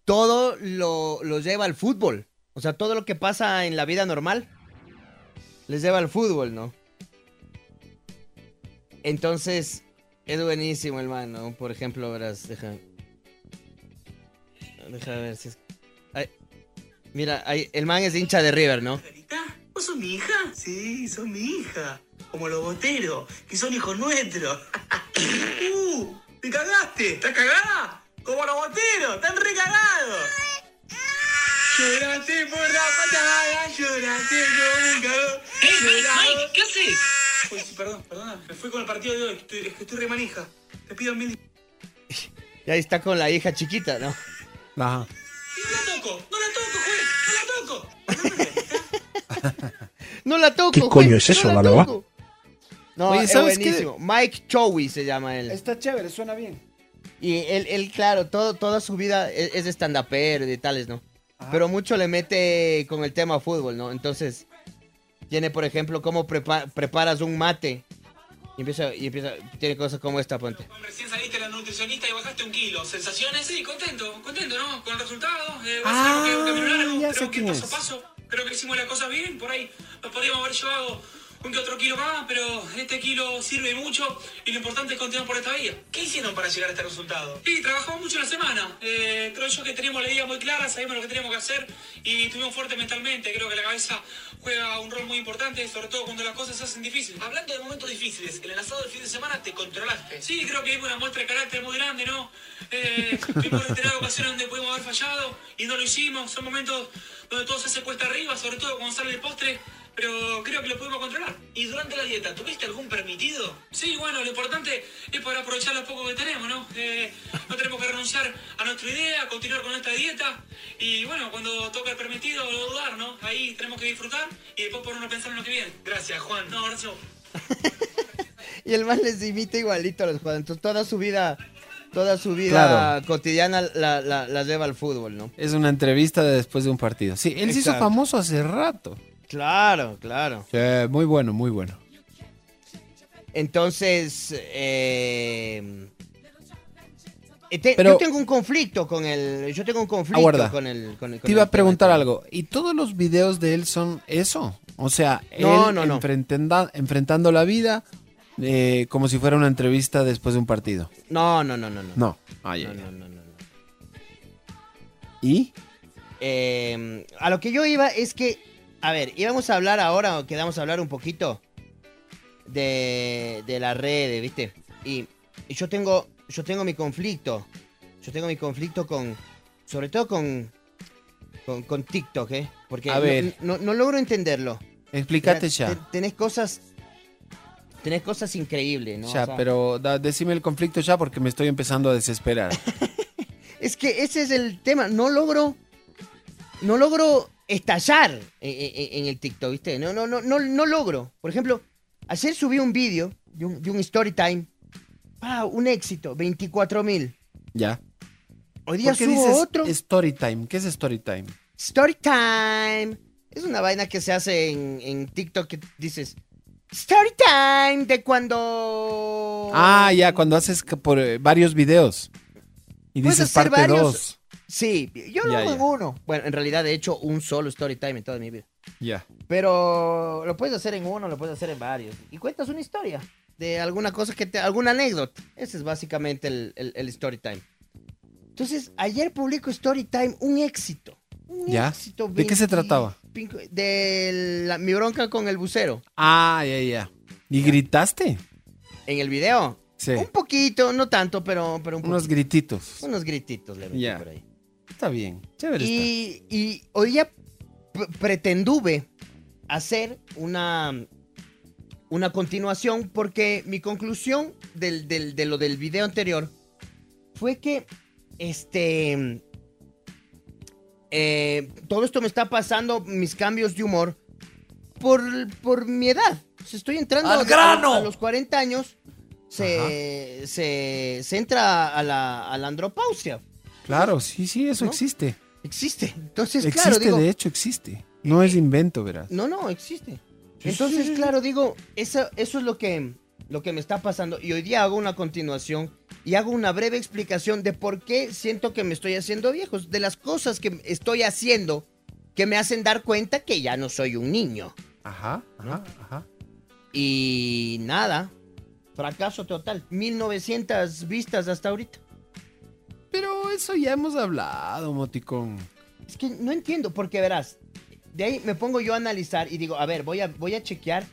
todo lo, lo lleva al fútbol. O sea, todo lo que pasa en la vida normal les lleva al fútbol, ¿no? Entonces, es buenísimo el man, ¿no? Por ejemplo, verás, deja. Deja ver si es. Ay, mira, el man es hincha de River, ¿no? ¿Vos sos mi hija? Sí, sos mi hija. Como los boteros, que son hijos nuestros. ¡Uh! ¡Te cagaste! ¿Estás cagada? Como los boteros, están recagados. Lloraste por la patada, lloraste por un cagón. ¡Ey, Mike! ¿Qué haces? Uy, sí, perdón, perdona. Me fui con el partido de hoy. Estoy, es que estoy re manija. Te pido mil. Y ahí está con la hija chiquita, ¿no? Ajá. No la toco, no la toco, juez. No la toco. No la toco. ¿Qué juez, coño es no eso, la Laloa? toco. No, Oye, es ¿sabes qué? buenísimo. Mike Chowi se llama él. Está chévere, suena bien. Y él, él, claro, todo, toda su vida es, es de stand-upero y de tales, ¿no? Pero mucho le mete con el tema fútbol, ¿no? Entonces, tiene, por ejemplo, cómo prepa- preparas un mate. Y empieza, y empieza, tiene cosas como esta, ponte. Recién saliste la nutricionista y bajaste un kilo. ¿Sensaciones? Sí, contento, contento, ¿no? Con el resultado. Eh, a Ah, algo que- ya sé que quién paso es. a paso. Creo que hicimos las cosas bien. Por ahí nos podríamos haber llevado un que otro kilo más, pero este kilo sirve mucho y lo importante es continuar por esta vía. ¿Qué hicieron para llegar a este resultado? Sí, trabajamos mucho en la semana. Eh, creo yo que teníamos la idea muy clara, sabíamos lo que teníamos que hacer y estuvimos fuertes mentalmente. Creo que la cabeza juega un rol muy importante, sobre todo cuando las cosas se hacen difíciles. Hablando de momentos difíciles, el asado del fin de semana te controlaste. Sí, creo que hay una muestra de carácter muy grande, ¿no? Eh, tuvimos determinadas ocasiones donde pudimos haber fallado y no lo hicimos. Son momentos donde todo se hace cuesta arriba, sobre todo cuando sale el postre. Pero creo que lo pudimos controlar. ¿Y durante la dieta, tuviste algún permitido? Sí, bueno, lo importante es poder aprovechar lo poco que tenemos, ¿no? Eh, no tenemos que renunciar a nuestra idea, continuar con esta dieta. Y bueno, cuando toca el permitido, no dudar, ¿no? Ahí tenemos que disfrutar y después ponernos a pensar en lo que viene. Gracias, Juan. No, gracias. Y el man les imita igualito a los. Entonces, toda su vida, toda su vida Claro. cotidiana la, la- la lleva al fútbol, ¿no? Es una entrevista de después de un partido. Sí, él se hizo famoso hace rato. Claro, claro. Sí, muy bueno, muy bueno. Entonces, eh, eh, te- Pero- yo tengo un conflicto con el, yo tengo un conflicto Aguarda. con el, con el- con Te iba el a preguntar algo. ¿Y todos los videos de él son eso? O sea, No, él no, no. enfrentanda- enfrentando la vida eh, como si fuera una entrevista después de un partido. No, no, no, no, no. No. Ya, No, ya. no, no, no, no. ¿Y? Eh, a lo que yo iba es que, a ver, íbamos a hablar ahora, o quedamos a hablar un poquito de, de las redes, ¿viste? Y, y yo tengo, yo tengo mi conflicto. Yo tengo mi conflicto con, sobre todo con, con, con TikTok, ¿eh? Porque A no- ver. No, no logro entenderlo. Explícate ya. te- Tenés cosas, tenés cosas increíbles, ¿no? O Ya, sea, pero da- decime el conflicto ya porque me estoy empezando a desesperar. Es que ese es el tema. No logro. No logro estallar en, en- en el TikTok, ¿viste? No, no, no, no, no logro. Por ejemplo, ayer subí un vídeo de un, de un story time. Ah, un éxito, 24 mil. ya. Hoy día ¿Por qué subo dices otro. Story time. ¿Qué es story time? Story time. Es una vaina que se hace en, en TikTok que dices. Story time de cuando. Ah, ya, cuando haces por eh, varios videos. Y Puedes dices hacer parte varios- 2. Sí, yo lo Ya, hago ya. en uno. Bueno, en realidad he hecho un solo story time en toda mi vida. Ya. Pero lo puedes hacer en uno, lo puedes hacer en varios. Y cuentas una historia de alguna cosa que te. alguna anécdota. Ese es básicamente el, el- el story time. Entonces, ayer publico story time, un éxito. Un ¿Ya? éxito. ¿De qué se 20 trataba? De la- mi bronca con el bucero. Ah, ya, ya. ¿Y gritaste? En el video. Sí. Un poquito, no tanto, pero, pero un Unos poquito. grititos. Unos grititos le metí Ya. por ahí. Está bien. Chévere está. Y, hoy p- pretenduve hacer una, una continuación porque mi conclusión del, del- de lo del video anterior fue que este eh, todo esto me está pasando, mis cambios de humor, por, por mi edad. O sea, estoy entrando ¡Al a- grano! a los 40 años. Se, se, se entra a la, a la andropausia. Claro, sí, sí, eso ¿No? existe. Existe. Entonces, existe, claro, digo, de hecho, existe. No es invento, verás. no, no, existe. Sí, Entonces, sí, sí. claro, digo, eso, eso es lo que, lo que me está pasando. Y hoy día hago una continuación y hago una breve explicación de por qué siento que me estoy haciendo viejo. De las cosas que estoy haciendo que me hacen dar cuenta que ya no soy un niño. Ajá, ajá, ajá. Y nada, fracaso total. 1900 vistas hasta ahorita. Pero eso ya hemos hablado, Moticón. Es que no entiendo, porque verás, de ahí me pongo yo a analizar y digo, a ver, voy a, voy a chequear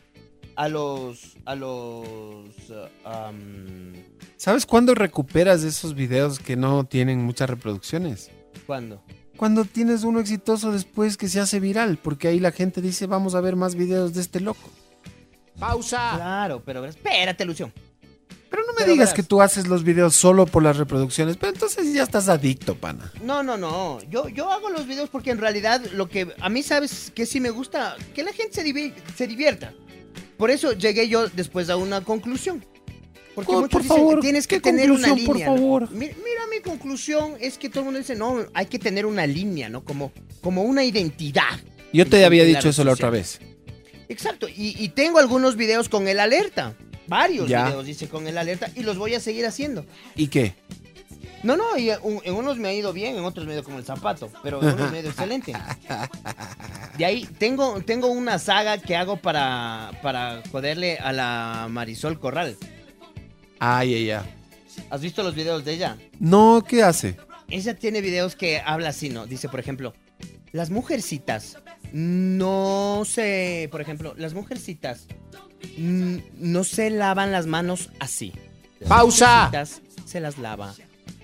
a los, a los, uh, am, ¿Sabes cuándo recuperas esos videos que no tienen muchas reproducciones? ¿cuándo? Cuando tienes uno exitoso después que se hace viral, porque ahí la gente dice, vamos a ver más videos de este loco. Pausa. Claro, pero espérate, Lución. Pero no me Pero digas verás. que tú haces los videos solo por las reproducciones, pero entonces ya estás adicto, pana. No, no, no. Yo, yo hago los videos porque en realidad lo que a mí sabes que sí me gusta, que la gente se, divi- se divierta. Por eso llegué yo después a una conclusión. Porque Oh, muchos por dicen favor, tienes que ¿qué tener una por línea. ¿no? favor? Mi- Mira, mi conclusión es que todo el mundo dice, no, hay que tener una línea, ¿no? Como, como una identidad. Yo te había dicho eso la otra vez. Exacto, y, y tengo algunos videos con el alerta. Varios Ya. videos, dice, con el alerta, y los voy a seguir haciendo. ¿Y qué? No, no, y en unos me ha ido bien, en otros me ha ido como el zapato, pero en unos me ha ido excelente. De ahí tengo, tengo una saga que hago para, para joderle a la Marisol Corral. Ay, ay. ¿Has visto los videos de ella? No, ¿qué hace? Ella tiene videos que habla así, ¿no? Dice, por ejemplo, las mujercitas no se... Por ejemplo, las mujercitas no se lavan las manos así. Las ¡Pausa! se las lava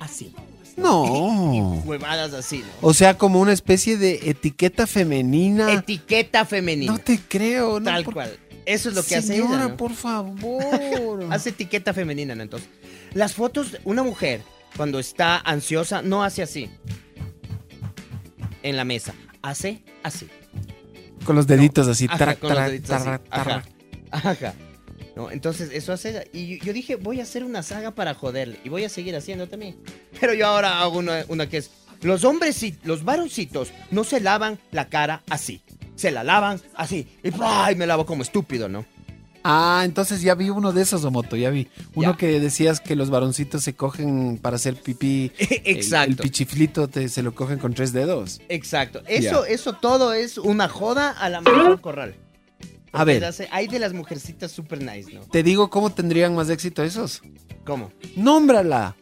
así. No. Huevadas así, ¿no? O sea, como una especie de etiqueta femenina. Etiqueta femenina. No te creo, ¿no? Tal Por- cual. Eso es lo que hace Señora, por favor. hace etiqueta femenina, ¿no? Entonces, las fotos, una mujer cuando está ansiosa no hace así. En la mesa. Hace así. Con los deditos así. Ajá, con los así. Ajá. No, entonces eso hace. Y yo, dije, voy a hacer una saga para joderle. Y voy a seguir haciendo también. Pero yo ahora hago una, una que es. Los hombres, los varoncitos, no se lavan la cara así. Se la lavan así. Y ¡ay! me lavo como estúpido, ¿no? Ah, entonces ya vi uno de esos, Omoto, ya vi. Uno que decías que los varoncitos se cogen para hacer pipí. El- Exacto. El, pichiflito te- se lo cogen con tres dedos. Exacto. Eso, Ya. eso todo es una joda a la Marisol Corral. A ver. Hace- Hay de las mujercitas super nice, ¿no? Te digo cómo tendrían más éxito esos. ¿Cómo? Nómbrala.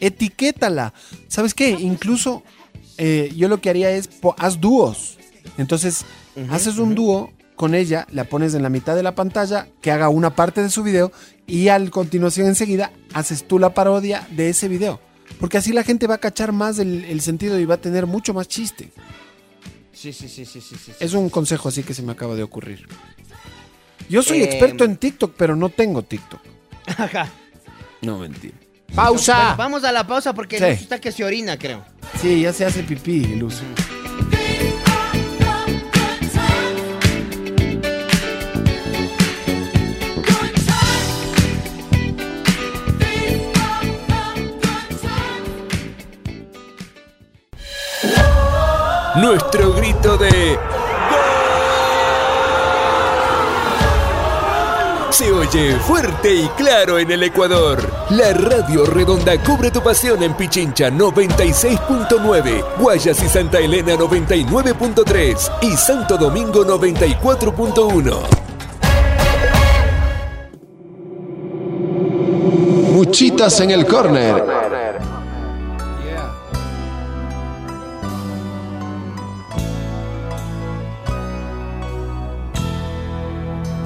Etiquétala. ¿Sabes qué? Incluso eh, yo lo que haría es, haz dúos. Entonces, haces un dúo con ella, la pones en la mitad de la pantalla, que haga una parte de su video y a continuación enseguida haces tú la parodia de ese video. Porque así la gente va a cachar más el, el sentido y va a tener mucho más chiste. Sí, sí, sí, sí, sí, sí. Es un consejo así que se me acaba de ocurrir. Yo soy Eh, experto en TikTok, pero no tengo TikTok. Ajá. No, mentira. ¡Pausa! Bueno, vamos a la pausa porque Sí. Está que se orina, creo. Sí, ya se hace pipí, Luz. Nuestro grito de... Se oye fuerte y claro en el Ecuador. La Radio Redonda cubre tu pasión en Pichincha 96.9, Guayas y Santa Elena 99.3 y Santo Domingo 94.1. Muchitas en el córner.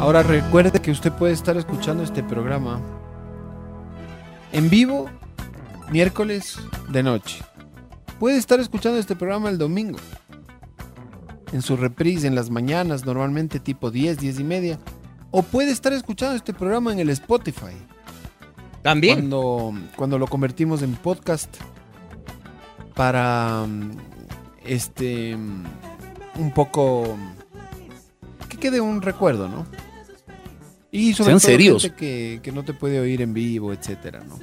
Ahora recuerde que usted puede estar escuchando este programa en vivo miércoles de noche. Puede estar escuchando este programa el domingo. En su reprise en las mañanas, normalmente tipo 10, 10 y media. O puede estar escuchando este programa en el Spotify. También. Cuando, cuando lo convertimos en podcast para este un poco que quede un recuerdo, ¿no? Y sobre Sean todo serios. gente que, que no te puede oír en vivo, etcétera, ¿no?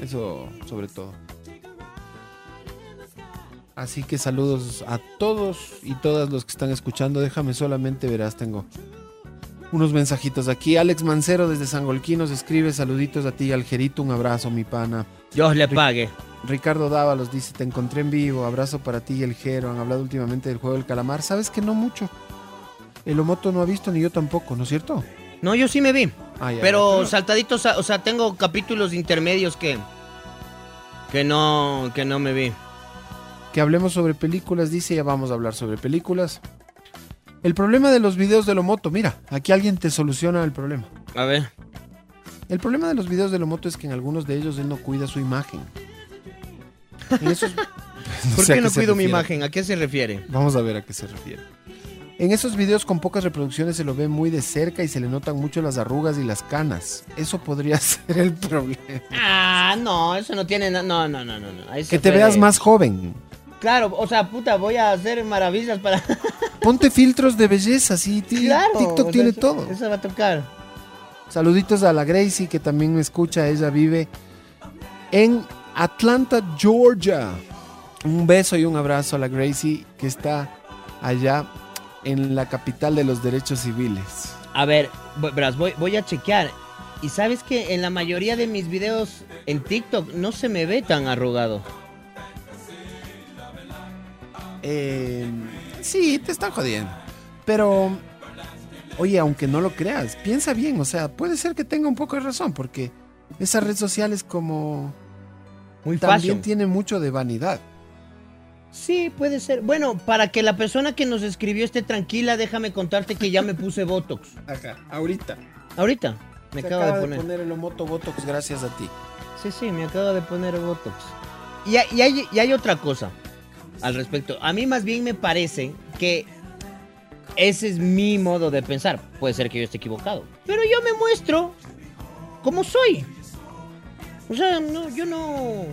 Eso sobre todo. Así que saludos a todos y todas los que están escuchando. Déjame solamente, verás, tengo unos mensajitos aquí. Alex Mancero desde Sangolquí nos escribe saluditos a ti, Algerito, un abrazo, mi pana. Dios le pague. Ricardo Dávalos dice, te encontré en vivo, abrazo para ti y el Jero. Han hablado últimamente del juego del calamar. ¿Sabes que no mucho? El Omoto no ha visto ni yo tampoco, ¿no es cierto? No, yo sí me vi. Ah, ya, pero ya. saltaditos, o sea, tengo capítulos intermedios que que no que no me vi. Que hablemos sobre películas, dice, ya vamos a hablar sobre películas. El problema de los videos de Lomoto, mira, aquí alguien te soluciona el problema. A ver. El problema de los videos de Lomoto es que en algunos de ellos él no cuida su imagen. En esos- ¿Por qué no cuido mi imagen? ¿A qué se refiere? Vamos a ver a qué se refiere. En esos videos con pocas reproducciones se lo ve muy de cerca y se le notan mucho las arrugas y las canas. Eso podría ser el problema. Ah, no, eso no tiene no, no, no, no, no. Que te fue veas más joven. Claro, o sea, puta, voy a hacer maravillas para Ponte filtros de belleza, sí. Claro, TikTok o sea, tiene eso- todo. Eso va a tocar. Saluditos a la Gracie que también me escucha. Ella vive en Atlanta, Georgia. Un beso y un abrazo a la Gracie que está allá en la capital de los derechos civiles. A ver, voy- verás, voy, voy a chequear. Y sabes que en la mayoría de mis videos en TikTok no se me ve tan arrugado. Eh, sí, te están jodiendo. Pero, oye, aunque no lo creas, piensa bien. O sea, puede ser que tenga un poco de razón porque esa red social es como... Muy También fashion. tiene mucho de vanidad. Sí, puede ser. Bueno, para que la persona que nos escribió esté tranquila, déjame contarte que ya me puse Botox. Ajá, ahorita. Ahorita. Me Se acabo acaba de poner. el Omoto Botox gracias a ti. Sí, sí, me acabo de poner Botox. Y, hay- y hay, y hay otra cosa al respecto. A mí más bien me parece que ese es mi modo de pensar. Puede ser que yo esté equivocado. Pero yo me muestro como soy. O sea, no, yo no...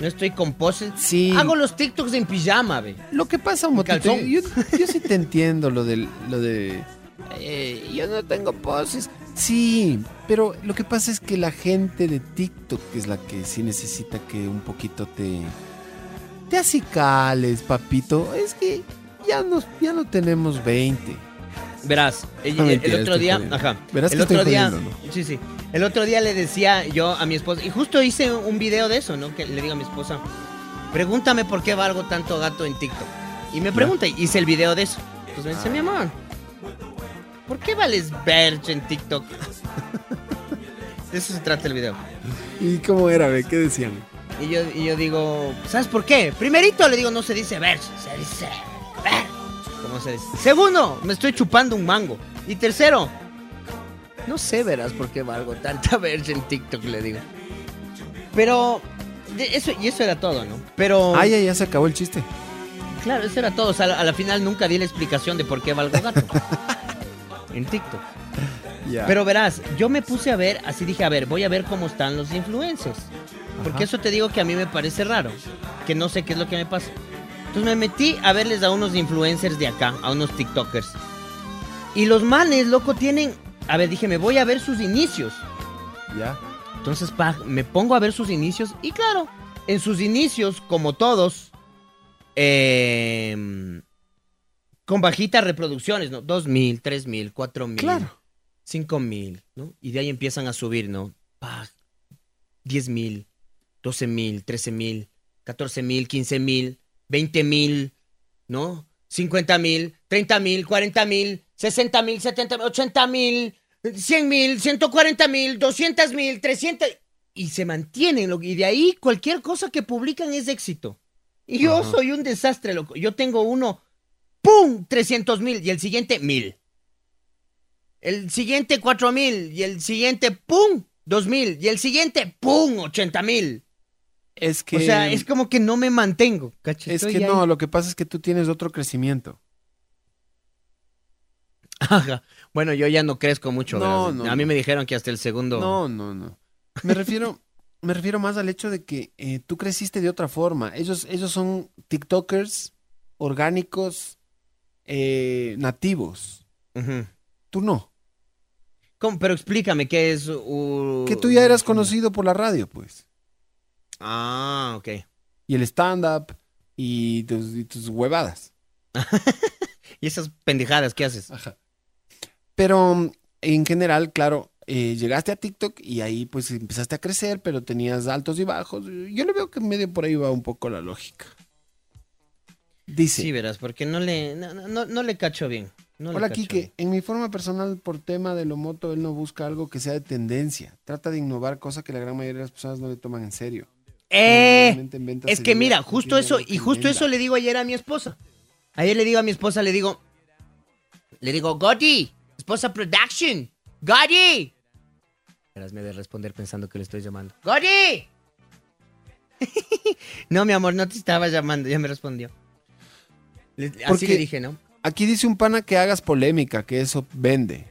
No estoy con poses. Sí. Hago los TikToks en pijama, ve. Lo que pasa, Motito, calzón. yo, yo sí te entiendo lo del, lo de... eh, yo no tengo poses. Sí, pero lo que pasa es que la gente de TikTok es la que sí necesita que un poquito te... Te acicales, papito. Es que ya, nos, ya no tenemos 20. Verás, el, No, otro día, ajá, Verás el que estoy otro día, jodiendo, sí, sí, el otro día le decía yo a mi esposa, y justo hice un video de eso, ¿no? Que le digo a mi esposa, pregúntame por qué valgo tanto gato en TikTok. Y me pregunta, y hice el video de eso. Entonces me dice, mi amor, ¿por qué vales verge en TikTok? De eso se trata el video. ¿Y cómo era, ve? ¿Qué decían? Y yo, y yo digo, ¿sabes por qué? Primerito le digo, no se dice ver, se dice ver. Segundo, me estoy chupando un mango. Y tercero, no sé, verás por qué valgo tanta verge en TikTok, le digo. Pero, de- eso, y eso era todo, ¿no? Pero, Ah, ya, ya se acabó el chiste. claro, eso era todo. O sea, a la, a la final nunca di la explicación de por qué valgo gato. en TikTok. Pero verás, yo me puse a ver, así dije, a ver, voy a ver cómo están los influencers. Porque Ajá. eso te digo que a mí me parece raro, que no sé qué es lo que me pasa. Entonces me metí a verles a unos influencers de acá, a unos TikTokers. Y los manes, loco, tienen... A ver, dije, me voy a ver sus inicios. Ya. Entonces, pa, me pongo a ver sus inicios y claro, en sus inicios, como todos, eh, con bajitas reproducciones, ¿no? 2.000, 3.000, 4.000, Claro. 5.000, ¿no? Y de ahí empiezan a subir, ¿no? Pa, 10.000, 12.000, 13.000, 14.000, 15.000, 20.000, ¿no? 50.000, 30.000, 40.000, 60.000, 70.000, 80.000, 100.000, 140.000, 200.000, 300 y se mantienen y de ahí cualquier cosa que publican es éxito. Y yo Ajá. soy un desastre, loco. Yo tengo uno, ¡pum! 300.000 y el siguiente 1.000. El siguiente 4.000 y el siguiente, ¡pum! 2.000 y el siguiente, ¡pum! 80.000. Es que. O sea, es como que no me mantengo, ¿cachai? Es Estoy que ahí. no, lo que pasa es que tú tienes otro crecimiento. Ajá. Bueno, yo ya no crezco mucho. No, ¿verdad? no, A mí no. me dijeron que hasta el segundo. No, no, no. Me refiero, me refiero más al hecho de que eh, tú creciste de otra forma. Ellos, ellos son TikTokers orgánicos, eh, nativos. Tú no. ¿Cómo? Pero explícame qué es. uh, Que tú ya eras conocido por la radio, pues. Ah, ok. Y el stand-up y tus, y tus huevadas. ¿Y esas pendejadas qué haces? Pero en general, claro, eh, llegaste a TikTok y ahí pues empezaste a crecer, pero tenías altos y bajos. Yo le veo que medio por ahí va un poco la lógica. Dice. Sí, verás, porque no le, no, no- no, no le cacho bien. No Hola Quique, en mi forma personal por tema de lo moto, él no busca algo que sea de tendencia. Trata de innovar, cosa que la gran mayoría de las personas no le toman en serio. Eh, es que mira, justo eso, y justo eso le digo ayer a mi esposa. Ayer le digo a mi esposa, le digo, le digo, Gotti, esposa production, Gotti. Verás, me de responder pensando que le estoy llamando. ¡Gotti! no, mi amor, no te estaba llamando, ya me respondió. Le- así le dije, ¿no? Aquí dice un pana que hagas polémica, que eso vende.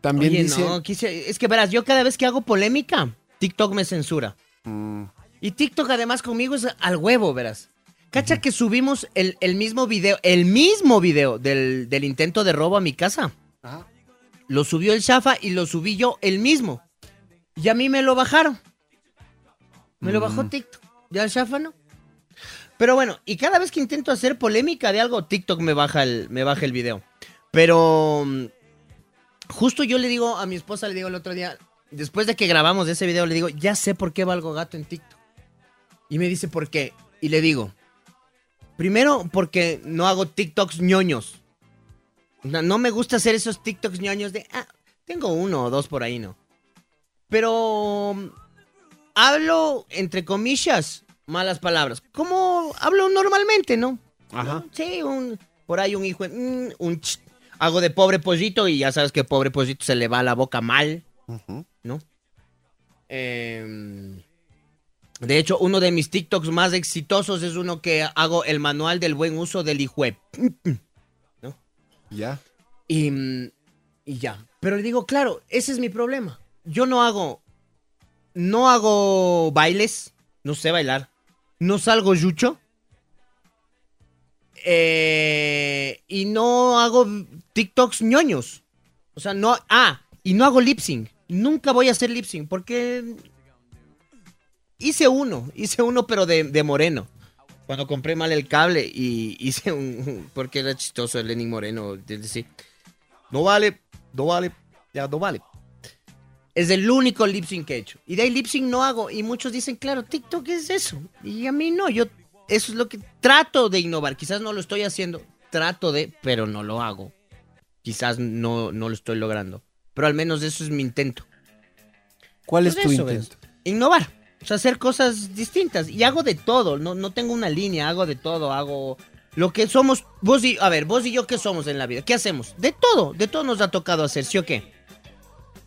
También Oye, dice... no, quise- es que verás, yo cada vez que hago polémica, TikTok me censura. Mm, Y TikTok además conmigo es al huevo, verás. Cacha que subimos el, el mismo video, el mismo video del, del intento de robo a mi casa. Ajá. Lo subió el Shafa y lo subí yo el mismo. Y a mí me lo bajaron. Me lo bajó Mm. TikTok. Ya el Shafa no. Pero bueno, y cada vez que intento hacer polémica de algo, TikTok me baja el, me baja el video. Pero mm, justo yo le digo a mi esposa, le digo el otro día, después de que grabamos ese video, le digo, ya sé por qué valgo gato en TikTok. Y me dice, ¿por qué? Y le digo, primero porque no hago TikToks ñoños. No, no me gusta hacer esos TikToks ñoños de, ah, tengo uno o dos por ahí, ¿no? Pero mm, hablo, entre comillas, malas palabras. Como hablo normalmente, ¿no? Ajá. Sí, un, por ahí un hijo, mm, un ch- hago de pobre pollito y ya sabes que pobre pollito se le va la boca mal, Ujú. ¿no? Em, de hecho, uno de mis TikToks más exitosos es uno que hago el manual del buen uso del hijuep. Ya. Y, mm, y ya. Pero le digo, claro, ese es mi problema. Yo no hago. No hago bailes. No sé bailar. No salgo yucho. Eh, y no hago TikToks ñoños. O sea, no. Ah, y no hago lip sync. Nunca voy a hacer lip sync porque. Hice uno. Hice uno, pero de, de moreno. Cuando compré mal el cable y hice un. Porque era chistoso el Lenin Moreno. de decir, no vale, no vale, ya no vale. Es el único lip sync que he hecho. Y de ahí lip sync no hago. Y muchos dicen, claro, TikTok es eso. Y a mí no, yo eso es lo que trato de innovar. Quizás no lo estoy haciendo, trato de, pero no lo hago. Quizás no, no lo estoy logrando. Pero al menos eso es mi intento. ¿Cuál es Pues tu intento? es, Innovar. O sea, hacer cosas distintas. Y hago de todo, no, no tengo una línea, hago de todo, hago lo que somos. Vos y, a ver, vos y yo, ¿qué somos en la vida? ¿Qué hacemos? De todo, de todo nos ha tocado hacer, ¿sí o qué?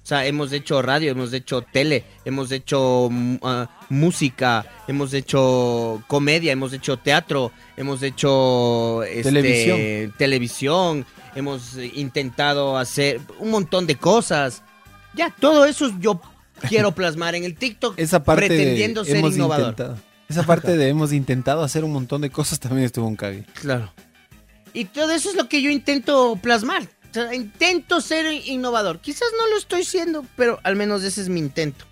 O sea, hemos hecho radio, hemos hecho tele, hemos hecho mm, ah, música, hemos hecho comedia, hemos hecho teatro, hemos hecho este, Televisión. televisión, hemos intentado hacer un montón de cosas. Ya, todo eso yo quiero plasmar en el TikTok Esa parte pretendiendo de ser hemos innovador. intentado. Esa parte de hemos intentado hacer un montón de cosas también estuvo un cague. Claro. Y todo eso es lo que yo intento plasmar. O sea, intento ser innovador. Quizás no lo estoy siendo, pero al menos ese es mi intento.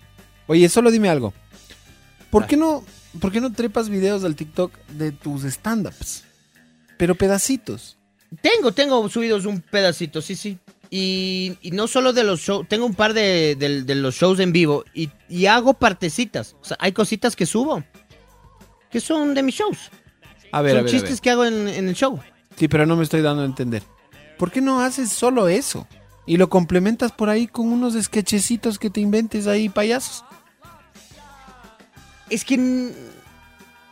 Oye, solo dime algo. ¿Por qué no, por qué no trepas videos al TikTok de tus stand-ups? Pero pedacitos. Tengo, tengo subidos un pedacito, sí, sí. Y, y no solo de los shows, tengo un par de, de- de los shows en vivo y, y hago partecitas. O sea, hay cositas que subo que son de mis shows. A ver, son a ver, a chistes ver. que hago en, en el show. Sí, pero no me estoy dando a entender. ¿Por qué no haces solo eso? Y lo complementas por ahí con unos sketchecitos que te inventes ahí, payasos. Es que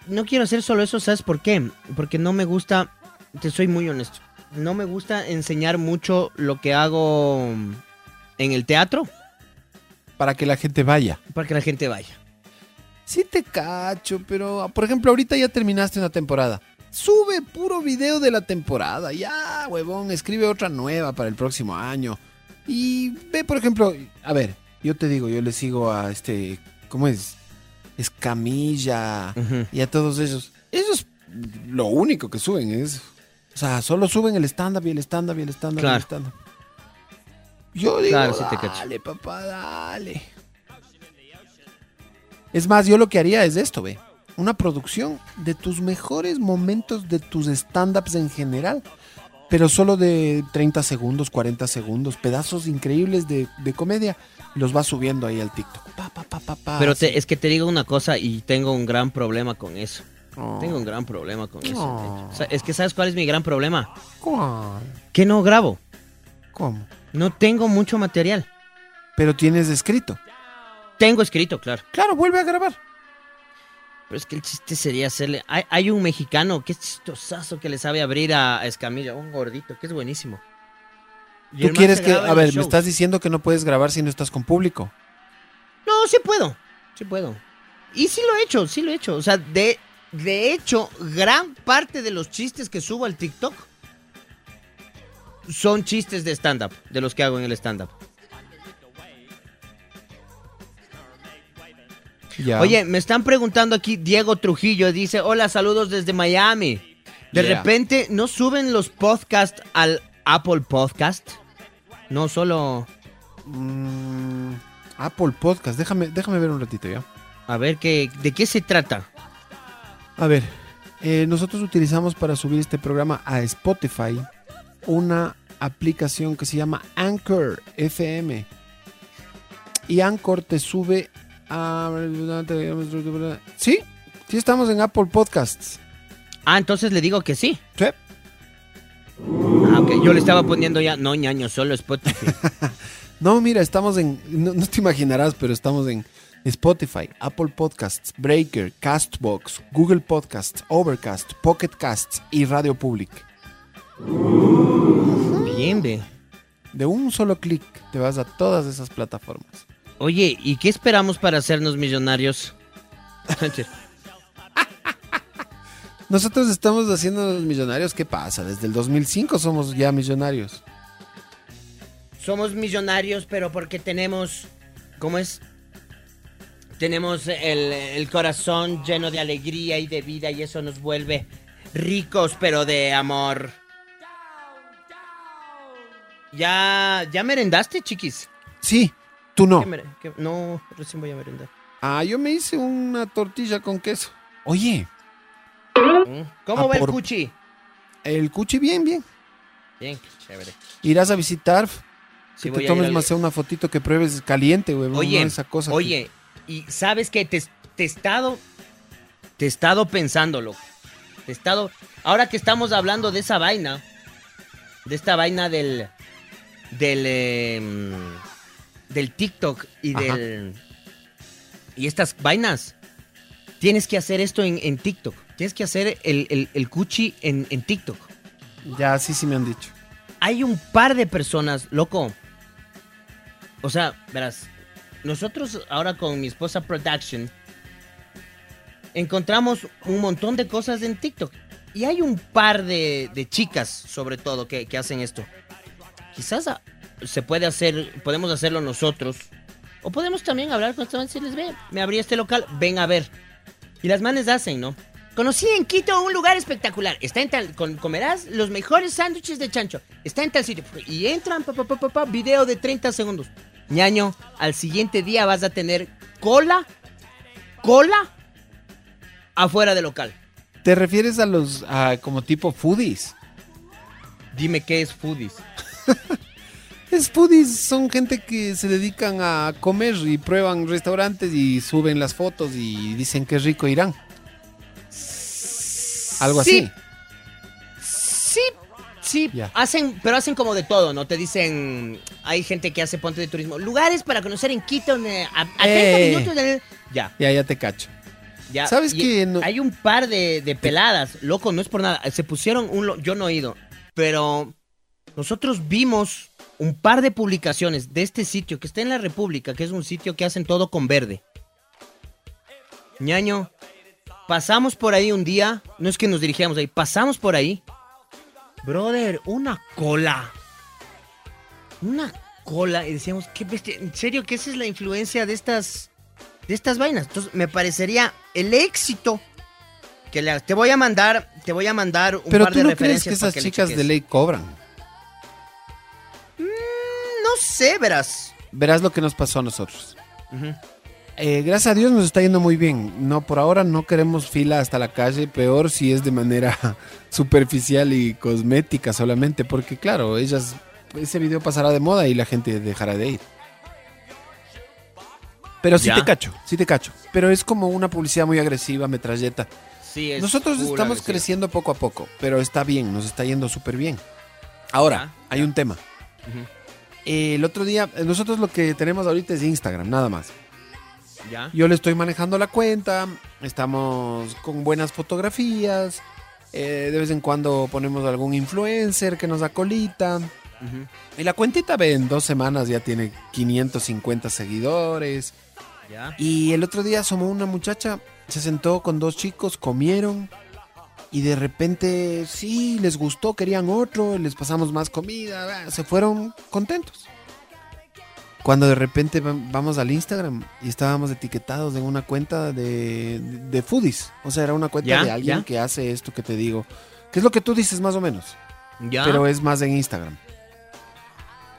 no quiero hacer solo eso, ¿sabes por qué? Porque no me gusta, te soy muy honesto, no me gusta enseñar mucho lo que hago en el teatro Para que la gente vaya. para que la gente vaya. Sí te cacho, pero por ejemplo, ahorita ya terminaste una temporada. Sube puro video de la temporada. Ya, huevón, escribe otra nueva para el próximo año. Y ve, por ejemplo, a ver, yo te digo, yo le sigo a este, ¿cómo es? Escamilla y a todos esos. Eso es lo único que suben, es... O sea, solo suben el stand-up y el stand-up y el stand-up y Claro. el stand-up. Yo digo, Claro, sí te cacho. dale, papá, dale. Es más, yo lo que haría es esto, ve. Una producción de tus mejores momentos de tus stand-ups en general. Pero solo de 30 segundos, 40 segundos. Pedazos increíbles de, de comedia. y Los vas subiendo ahí al TikTok. Pa, pa, pa, pa, pa, Pero te- es que te digo una cosa y tengo un gran problema con eso. Oh. Tengo un gran problema con eso. Oh. O sea, es que ¿sabes cuál es mi gran problema? ¿Cuál? Que no grabo. ¿Cómo? No tengo mucho material. Pero tienes escrito. Tengo escrito, claro. Claro, vuelve a grabar. Pero es que el chiste sería hacerle... Hay, hay un mexicano que es chistosazo que le sabe abrir a, a Escamilla, un gordito, que es buenísimo. Y Tú quieres que... A ver, me estás diciendo que no puedes grabar si no estás con público. No, sí puedo. Sí puedo. Y sí lo he hecho, sí lo he hecho. O sea, de, de hecho, gran parte de los chistes que subo al TikTok son chistes de stand-up, de los que hago en el stand-up. Oye, me están preguntando aquí, Diego Trujillo dice, hola, saludos desde Miami. De Yeah. repente, ¿no suben los podcasts al Apple Podcast? No, solo... Mm, Apple Podcast. Déjame, déjame ver un ratito ya. A ver, ¿qué, ¿de qué se trata? A ver, eh, nosotros utilizamos para subir este programa a Spotify una aplicación que se llama Anchor FM. Y Anchor te sube a... Sí, sí estamos en Apple Podcasts. Ah, entonces le digo que sí. Sí. Ah, ok, yo le estaba poniendo ya, no, ñaño, solo Spotify. No, mira, estamos en... No, no te imaginarás, pero estamos en Spotify, Apple Podcasts, Breaker, Castbox, Google Podcasts, Overcast, Pocket Casts y Radio Public. Bien, ve. De un solo clic te vas a todas esas plataformas. Oye, ¿y qué esperamos para hacernos millonarios? Nosotros estamos haciendo los millonarios. ¿Qué pasa? Desde el 2005 somos ya millonarios. Somos millonarios, pero porque tenemos. ¿Cómo es? Tenemos el, el corazón lleno de alegría y de vida, y eso nos vuelve ricos, pero de amor. ¿Ya, ya merendaste, chiquis? Sí, tú no. ¿Qué mere- qué- no, recién voy a merendar. Ah, yo me hice una tortilla con queso. Oye, ¿Cómo Ah, va el por- cuchi? el cuchi bien, bien. Bien, chévere. Irás a visitar. Sí, que voy te a ir tomes al- más una fotito que pruebes caliente, güey. Oye, esa cosa que- oye, y sabes que te, te he estado, te he estado pensando, loco. Te he estado, ahora que estamos hablando de esa vaina, de esta vaina del, del, em, del TikTok y Ajá. del, y estas vainas, tienes que hacer esto en, en TikTok. Tienes que hacer el, el, el cuchi en, en TikTok. Ya, sí, sí me han dicho. Hay un par de personas, loco. O sea, verás, nosotros ahora con mi esposa Production encontramos un montón de cosas en TikTok. Y hay un par de, de chicas, sobre todo, que, que hacen esto. Quizás ah, se puede hacer, podemos hacerlo nosotros. O podemos también hablar con esta si les ve, me abrí este local, ven a ver. Y las manes hacen, ¿no? Conocí en Quito un lugar espectacular. Está en tal, comerás los mejores sándwiches de chancho. Está en tal sitio. Y entran, pa, pa, video de 30 segundos. Ñaño, al siguiente día vas a tener cola, cola, afuera del local. ¿Te refieres a los, a como tipo foodies? Dime qué es foodies. Es foodies, son gente que se dedican a comer y prueban restaurantes y suben las fotos y dicen que rico irán. Algo Sí. así. Sí, sí, hacen, pero hacen como de todo, ¿no? Te dicen, hay gente que hace ponte de turismo, lugares para conocer en Quito eh, a, a 30 Eh. minutos de... Ya, Ya, ya te cacho. ya. ¿Sabes que no- Hay un par de, de peladas, loco, no es por nada, se pusieron un... lo- Yo no he ido, pero nosotros vimos un par de publicaciones de este sitio que está en la República, que es un sitio que hacen todo con verde. Ñaño, pasamos por ahí un día, no es que nos dirigíamos ahí, pasamos por ahí. Brother, una cola. Una cola. Y decíamos, qué bestia. En serio, que esa es la influencia de estas. De estas vainas. Entonces, me parecería el éxito. Que le. Te voy a mandar. Te voy a mandar un Pero par tú de no crees referencias. que para esas chicas de ley cobran. No sé, verás. Verás lo que nos pasó a nosotros. Eh, gracias a Dios nos está yendo muy bien. No, por ahora no queremos fila hasta la calle. Peor si es de manera superficial y cosmética solamente. Porque claro, ellas, ese video pasará de moda y la gente dejará de ir. Pero sí Ya. te cacho, sí te cacho. Pero es como una publicidad muy agresiva, metralleta. Sí, es Nosotros estamos creciendo poco a poco, pero está bien, nos está yendo súper bien. Ahora, hay un tema. Eh, el otro día, nosotros lo que tenemos ahorita es Instagram, nada más. Ya. Yo le estoy manejando la cuenta, estamos con buenas fotografías, eh, de vez en cuando ponemos algún influencer que nos acolita. Y la cuentita ve en dos semanas ya tiene 550 seguidores. Ya. Y el otro día asomó una muchacha, se sentó con dos chicos, comieron y de repente sí, les gustó, querían otro, les pasamos más comida, se fueron contentos. Cuando de repente va- vamos al Instagram y estábamos etiquetados en una cuenta de, de foodies. O sea, era una cuenta Ya, de alguien ya. que hace esto que te digo. Que es lo que tú dices más o menos. Ya. Pero es más en Instagram.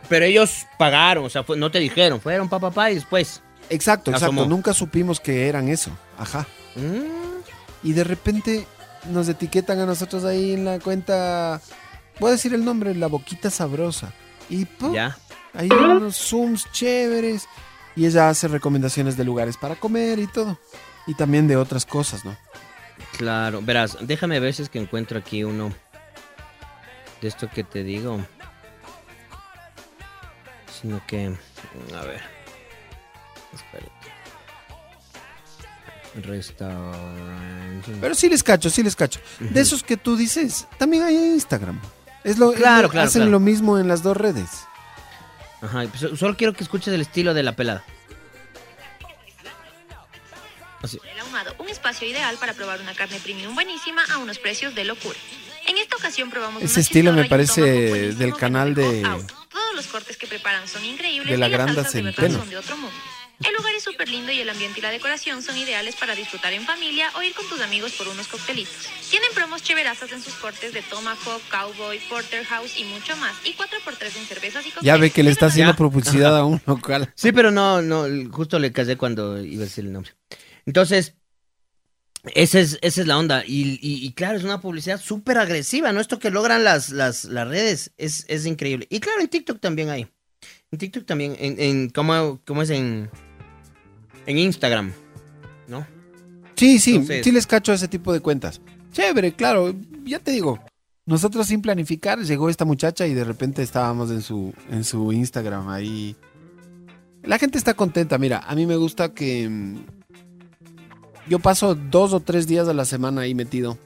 Pero ellos pagaron, o sea, no te dijeron, fueron pa, pa, pa, y después. Exacto, exacto. Asomó. Nunca supimos que eran eso. Ajá. Mm. Y de repente nos etiquetan a nosotros ahí en la cuenta. Voy a decir el nombre, La Boquita Sabrosa. Y ¡pum! Ya. Hay unos zooms chéveres. Y ella hace recomendaciones de lugares para comer y todo. Y también de otras cosas, ¿no? Claro, verás, déjame ver si es que encuentro aquí uno de esto que te digo. Sino que, a ver. Espérate. Restaurante. Pero sí les cacho, sí les cacho. De esos que tú dices, también hay en Instagram. Es lo, es Claro, lo- claro, hacen claro. lo mismo en las dos redes. Ajá, pues, solo quiero que escuches el estilo de la pelada. Así. El ahumado, un espacio ideal para probar una carne premium buenísima a unos precios de locura. En esta ocasión probamos Ese estilo me parece del canal de... Todos los cortes que preparan son increíbles de la y las Granda Centeno. son de otro mundo. El lugar es súper lindo y el ambiente y la decoración son ideales para disfrutar en familia o ir con tus amigos por unos coctelitos. Tienen promos chéverazas en sus cortes de Tomahawk, Cowboy, Porterhouse y mucho más. Y 4x3 en cervezas y. Ya ve que le está haciendo publicidad a un local. Sí, pero no, no, justo le casé cuando iba a decir el nombre. Entonces, esa es, esa es la onda. Y, y- y claro, es una publicidad súper agresiva, ¿no? Esto que logran las, las, las redes es, es increíble. Y claro, en TikTok también hay. En TikTok también, en, en ¿cómo, cómo es en, en Instagram? ¿No? Sí, sí, Entonces- sí les cacho ese tipo de cuentas. Chévere, claro, ya te digo. Nosotros sin planificar llegó esta muchacha y de repente estábamos en su en su Instagram ahí. La gente está contenta, mira, a mí me gusta que mm, Yo paso dos o tres días a la semana ahí metido.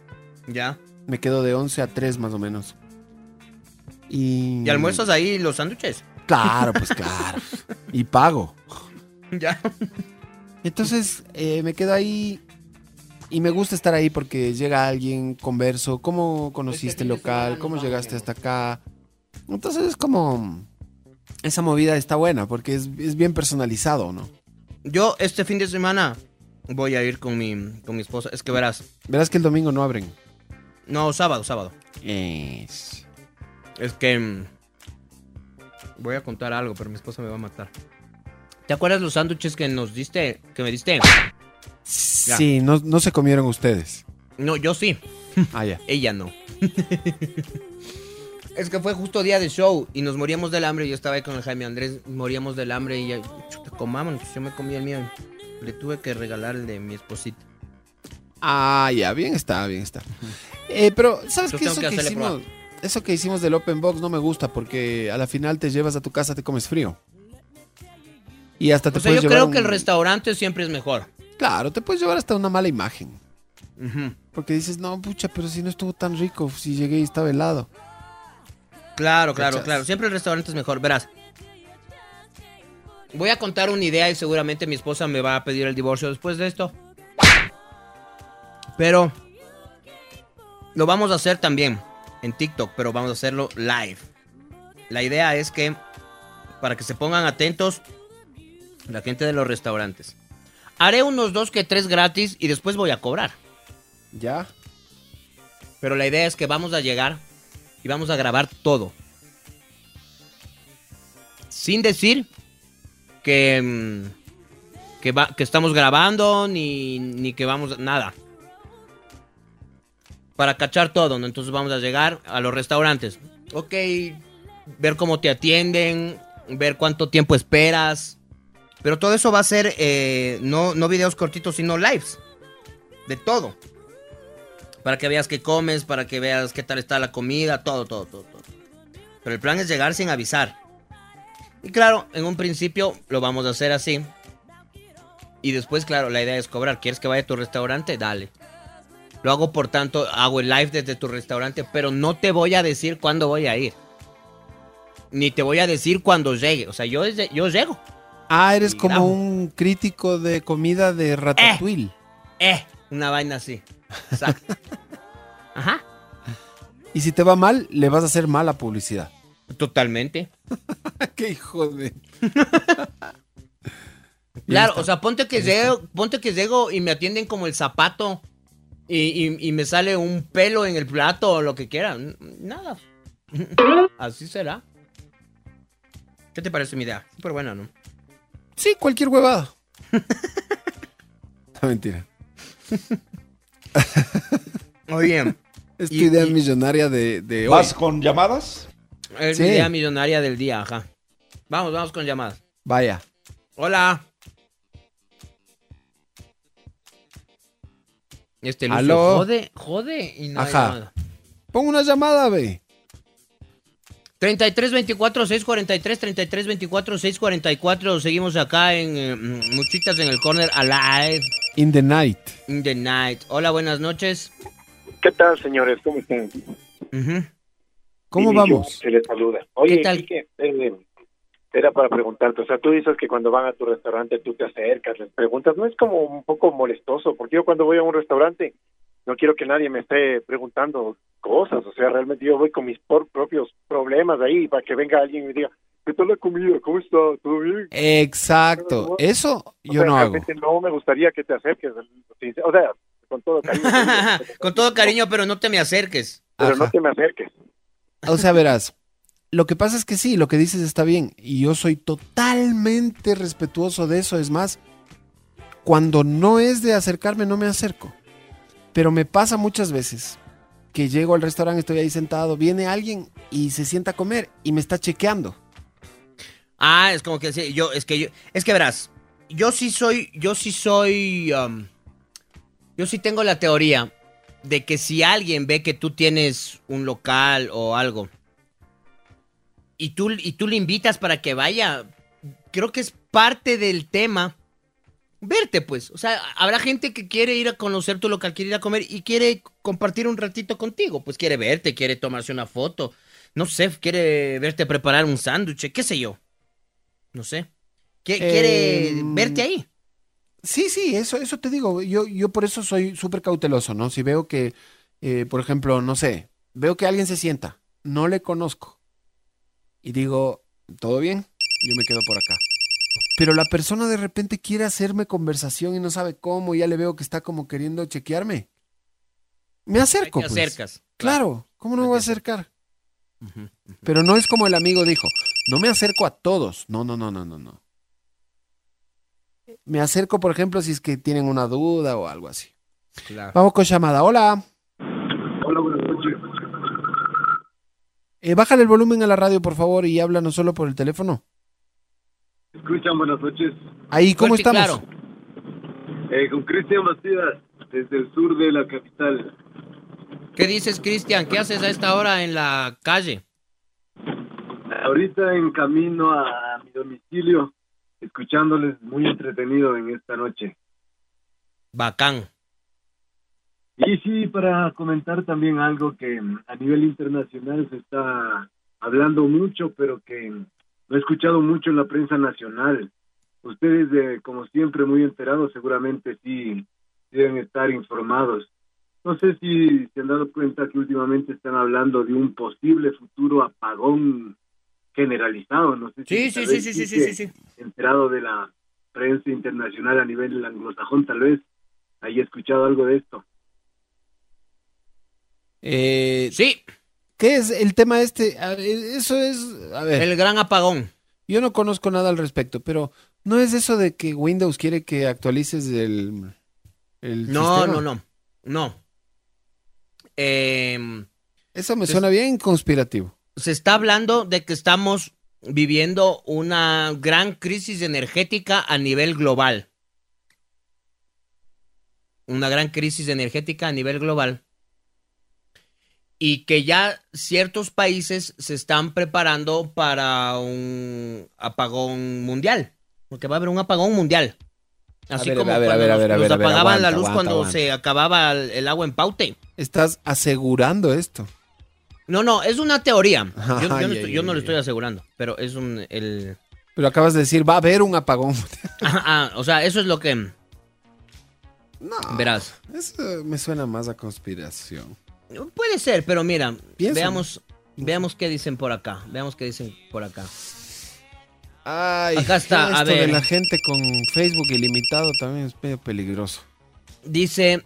Ya. Me quedo de 11 a 3 más o menos. Y... ¿Y almuerzas ahí los sándwiches? Claro, pues claro. y pago. Ya. Entonces eh, me quedo ahí y me gusta estar ahí porque llega alguien, converso, cómo conociste el local, cómo llegaste hasta acá. Entonces es como... Esa movida está buena porque es, es bien personalizado, ¿no? Yo este fin de semana voy a ir con mi, con mi esposa. Es que verás. Verás que el domingo no abren. No, sábado, sábado. Es... Es que... Voy a contar algo, pero mi esposa me va a matar. ¿Te acuerdas los sándwiches que nos diste? Que me diste. Sí, no, no se comieron ustedes. No, yo sí. Ah, ya. Ella no. es que fue justo día de show y nos moríamos del hambre. Yo estaba ahí con el Jaime Andrés, moríamos del hambre y ya, chuta, comamos. Yo me comí el mío. Le tuve que regalar el de mi esposita. Ah, ya, bien está, bien está. Eh, pero, ¿sabes Yo qué? Eso que que, hicimos, prueba. Eso que hicimos del Open Box no me gusta porque a la final te llevas a tu casa, te comes frío. Y hasta te O sea, puedes yo creo un- que el restaurante siempre es mejor. Claro, te puedes llevar hasta una mala imagen. Porque dices, no, pucha, pero si no estuvo tan rico, si llegué y estaba helado. Claro, claro, claro. Siempre el restaurante es mejor. Verás. Voy a contar una idea y seguramente mi esposa me va a pedir el divorcio después de esto. Pero lo vamos a hacer también en TikTok, pero vamos a hacerlo live. La idea es que para que se pongan atentos la gente de los restaurantes. Haré unos dos que tres gratis y después voy a cobrar. ¿Ya? Pero la idea es que vamos a llegar y vamos a grabar todo. Sin decir que, mm, que, va- que estamos grabando ni, ni que vamos... Nada. Para cachar todo, ¿no? Entonces vamos a llegar a los restaurantes. Ok, ver cómo te atienden, ver cuánto tiempo esperas. Pero todo eso va a ser eh, no, no videos cortitos, sino lives. De todo. Para que veas qué comes, para que veas qué tal está la comida, todo, todo, todo, todo. Pero el plan es llegar sin avisar. Y claro, en un principio lo vamos a hacer así. Y después, claro, la idea es cobrar. ¿Quieres que vaya a tu restaurante? Dale. Lo hago por tanto, hago el live desde tu restaurante, pero no te voy a decir cuándo voy a ir. Ni te voy a decir cuando llegue. O sea, yo, llego. Ah, eres Y como un crítico de comida de ratatouille. Eh, una vaina así. Exacto. Ajá. Y si te va mal, le vas a hacer mala publicidad. Totalmente. Qué hijo de... Claro, o sea, ponte que llego, ponte que llego y me atienden como el zapato y, y- y me sale un pelo en el plato o lo que quieran. Nada. Así será. ¿Qué te parece mi idea? Súper buena, ¿no? Sí, cualquier huevada. No, mentira. Oye. Es tu y- idea y- millonaria de, de hoy. ¿Vas con llamadas? Es Sí. mi idea millonaria del día, ajá. Vamos, vamos con llamadas. Vaya. Hola. Este Lucio Aló. jode, jode y no hay Ajá. llamada. Pon una llamada, ve. 33 24 643 33 24 644 seguimos acá en eh, mm, Muchitas en el corner alive In the night. in the night. Hola, buenas noches. ¿Qué tal, señores? ¿Cómo están? ¿Cómo Inicio, vamos? Se les saluda. Oye, ¿Qué tal? Quique, eh, era para preguntarte, o sea, tú dices que cuando van a tu restaurante tú te acercas, les preguntas, ¿no es como un poco molestoso? Porque yo cuando voy a un restaurante no quiero que nadie me esté preguntando cosas, o sea, realmente yo voy con mis por- propios problemas ahí para que venga alguien y me diga, ¿qué tal la comida? ¿Cómo está? ¿Todo bien? Exacto. Eso O yo sea, no hago. no me gustaría que te acerques, o sea, con todo cariño, Con todo cariño, pero no te me acerques. pero no te me acerques. O sea, verás. Lo que pasa es que sí, lo que dices está bien. Y yo soy totalmente respetuoso de eso. Es más, cuando no es de acercarme, no me acerco. Pero me pasa muchas veces que llego al restaurante, estoy ahí sentado, viene alguien y se sienta a comer y me está chequeando. Ah, es como que sí, yo, es que yo, es que verás, yo sí soy, yo sí soy, um, yo sí tengo la teoría de que si alguien ve que tú tienes un local o algo y tú, y tú le invitas para que vaya, creo que es parte del tema verte, pues. O sea, habrá gente que quiere ir a conocer tu local, quiere ir a comer y quiere compartir un ratito contigo. Pues quiere verte, quiere tomarse una foto. No sé, quiere verte preparar un sándwich, qué sé yo. No sé. ¿Qué- quiere Em, verte ahí. Sí, sí, eso, eso te digo. Yo, yo por eso soy súper cauteloso, ¿no? Si veo que, eh, por ejemplo, no sé, veo que alguien se sienta, no le conozco y digo, ¿todo bien? Yo me quedo por acá. Pero la persona de repente quiere hacerme conversación y no sabe cómo, y ya le veo que está como queriendo chequearme. Me acerco, te pues. acercas, Claro, ¿cómo no me voy a acercar? Pero no es como el amigo dijo, no me acerco a todos. No, no, no, no, no, no. Me acerco, por ejemplo, si es que tienen una duda o algo así. Claro. Vamos con llamada. Hola. Hola, buenas noches. Eh, bájale el volumen a la radio, por favor, y háblanos solo por el teléfono. Escuchan, buenas noches. Ahí, ¿cómo Fuerte estamos? claro. Eh, con Cristian Bastidas, desde el sur de la capital. ¿Qué dices, Cristian? ¿Qué haces a esta hora en la calle? Ahorita en camino a mi domicilio, escuchándoles muy entretenido en esta noche. Bacán. Y sí, para comentar también algo que mm, a nivel internacional se está hablando mucho, pero que no he escuchado mucho en la prensa nacional. Ustedes, eh, como siempre, muy enterados, seguramente sí deben estar informados. No sé si se han dado cuenta que últimamente están hablando de un posible futuro apagón generalizado. No sé si sí, sí, sí. enterado de la prensa internacional a nivel anglosajón, tal vez haya escuchado algo de esto. Eh, sí. ¿Qué es el tema este? Ver, eso es, a ver. El gran apagón. Yo no conozco nada al respecto, pero no es eso de que Windows quiere que actualices el, el No, sistema? no, no. No. Em, Eso me se- suena bien conspirativo. se está hablando de que estamos viviendo una gran crisis energética a nivel global. Una gran crisis energética a nivel global. Y que ya ciertos países se están preparando para un apagón mundial. Porque va a haber un apagón mundial. Así ver, como ver, cuando ver, nos, nos apagaban la luz aguanta, cuando aguanta. se acababa el, el agua en Paute. Estás asegurando esto. No, no, es una teoría. Yo, yo no, estoy- yo no lo estoy asegurando, pero es un... El... Pero acabas de decir, va a haber un apagón. Ah, o sea, eso es lo que... Verás. Eso me suena más a conspiración. Puede ser, pero mira, veamos, veamos qué dicen por acá. Veamos qué dicen por acá. Ay, Acá está, a esto ver. de la gente con Facebook ilimitado también es medio peligroso. Dice,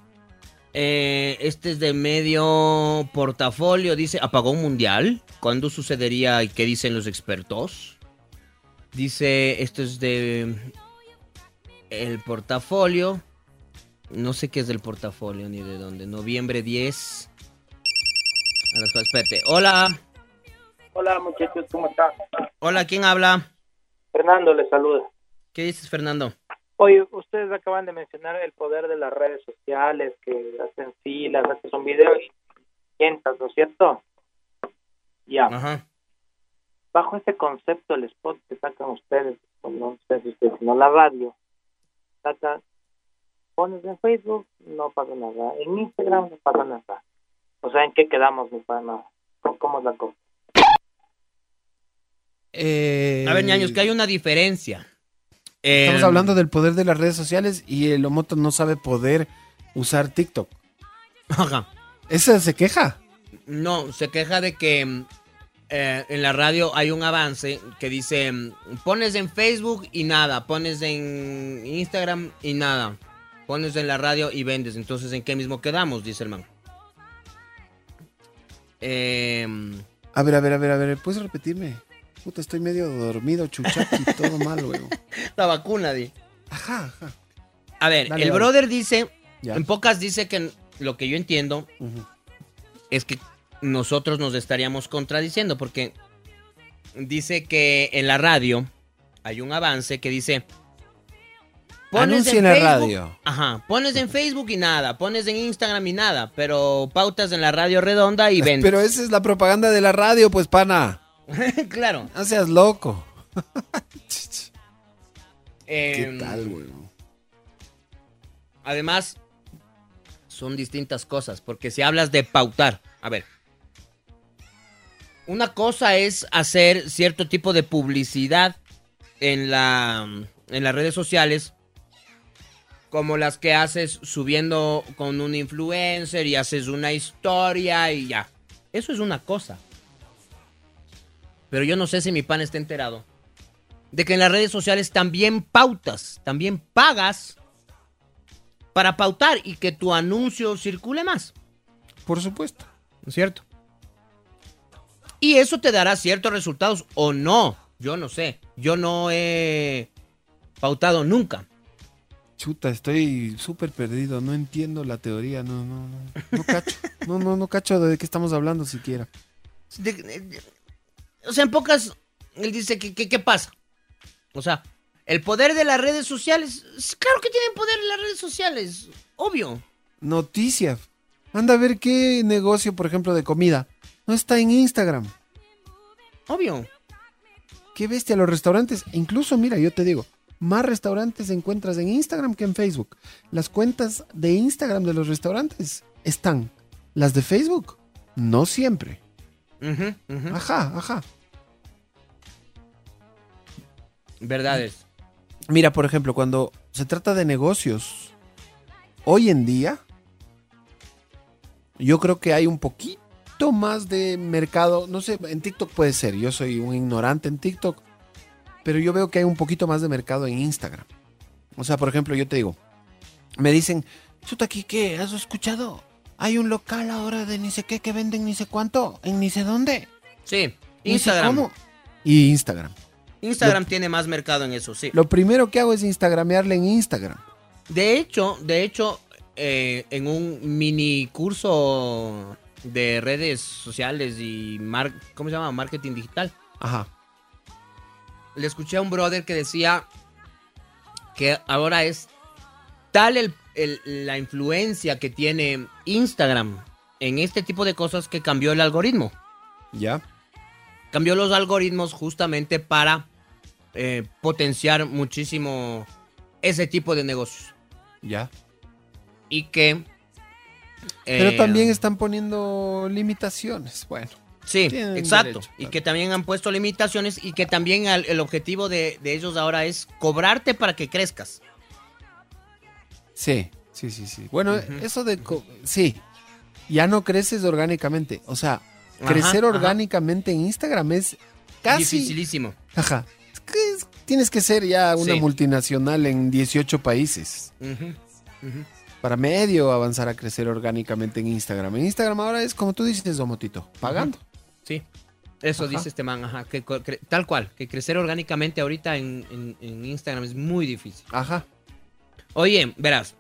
eh, este es de medio portafolio, dice, apagón mundial. ¿Cuándo sucedería y qué dicen los expertos? Dice, esto es de el portafolio. No sé qué es del portafolio ni de dónde. Noviembre 10. A las cuatro- Espérate. Hola. Hola muchachos, ¿cómo están? Hola, ¿quién habla? Fernando les saluda. ¿Qué dices, Fernando? Oye, ustedes acaban de mencionar el poder de las redes sociales, que hacen filas, hacen un video y cientos, ¿no es cierto? Ya. Ajá. Bajo ese concepto, el spot que sacan ustedes, o no sé si ustedes, sino la radio, saca, pones en Facebook, no pasa nada, en Instagram no pasa nada. O sea, ¿en qué quedamos, mi pana? ¿Cómo, cómo es la cosa? Eh, A ver, ñaños, que hay una diferencia. Estamos Eh, hablando del poder de las redes sociales y el Omoto no sabe poder usar TikTok. Ajá. ¿Esa se queja? No, se queja de que mm, eh, en la radio hay un avance que dice, mm, pones en Facebook y nada, pones en Instagram y nada, pones en la radio y vendes. Entonces, ¿en qué mismo quedamos? Dice el man. Em, A ver, a ver, a ver, a ver, ¿puedes repetirme? Puta, estoy medio dormido, chuchaki, todo mal, weón. la vacuna, di. Ajá, ajá. A ver, Dale, el dale. brother dice, Ya. en pocas dice que lo que yo entiendo es que nosotros nos estaríamos contradiciendo porque dice que en la radio hay un avance que dice Anuncia en la radio. Ajá, pones en Facebook y nada, pones en Instagram y nada, pero pautas en la radio redonda y vendes. Pero esa es la propaganda de la radio, pues, pana. claro. No seas loco. ¿Qué tal, weón? además, son distintas cosas, porque si hablas de pautar, a ver, una cosa es hacer cierto tipo de publicidad en, la, en las redes sociales, como las que haces subiendo con un influencer y haces una historia y ya. Eso es una cosa. Pero yo no sé si mi pan está enterado de que en las redes sociales también pautas, también pagas para pautar y que tu anuncio circule más. Por supuesto. ¿No es cierto? Y eso te dará ciertos resultados o no. Yo no sé. Yo no he pautado nunca. Chuta, estoy súper perdido. No entiendo la teoría. No, no, no. No cacho. No, no, no cacho de qué estamos hablando siquiera. De- de- o sea, en pocas, él dice que, ¿qué pasa? O sea, el poder de las redes sociales, es claro que tienen poder las redes sociales, obvio. Noticias. Anda a ver qué negocio, por ejemplo, de comida. No está en Instagram. Obvio. Qué bestia los restaurantes. Incluso, mira, yo te digo, más restaurantes encuentras en Instagram que en Facebook. Las cuentas de Instagram de los restaurantes están. Las de Facebook, no siempre. Ujú. Ajá, ajá. Verdades. Mira, por ejemplo, cuando se trata de negocios, hoy en día, yo creo que hay un poquito más de mercado. No sé, en TikTok puede ser. Yo soy un ignorante en TikTok. Pero yo veo que hay un poquito más de mercado en Instagram. O sea, por ejemplo, yo te digo, me dicen, chuta ¿qué? ¿Has escuchado? Hay un local ahora de ni sé qué que venden ni sé cuánto, en ni sé dónde. Sí, Ni sé Instagram. cómo. Y Instagram. Instagram tiene más mercado en eso, sí. Lo primero que hago es instagramearle en Instagram. De hecho, de hecho, eh, en un mini curso de redes sociales y mar- ¿cómo se llama? Marketing digital. Ajá. Le escuché a un brother que decía que ahora es tal el- el- la influencia que tiene Instagram en este tipo de cosas que cambió el algoritmo. Ya. Cambió los algoritmos justamente para eh, potenciar muchísimo ese tipo de negocios. Ya. Y que... Pero eh, también están poniendo limitaciones. Bueno. Sí, Tienen exacto. derecho, y que también han puesto limitaciones y que también al- el objetivo de, de ellos ahora es cobrarte para que crezcas. Sí, sí, sí, sí. Bueno, eso de... co- Sí. Ya no creces orgánicamente. O sea, Ajá, crecer ajá. orgánicamente en Instagram es casi... Dificilísimo. Ajá. Es que es- tienes que ser ya una Sí. multinacional en 18 países. Para medio avanzar a crecer orgánicamente en Instagram. En Instagram ahora es como tú dices, Domotito, pagando. Sí. Eso Ajá. dice este man, ajá, que cre- tal cual, que crecer orgánicamente ahorita en, en- en Instagram es muy difícil. Ajá. Oye, verás,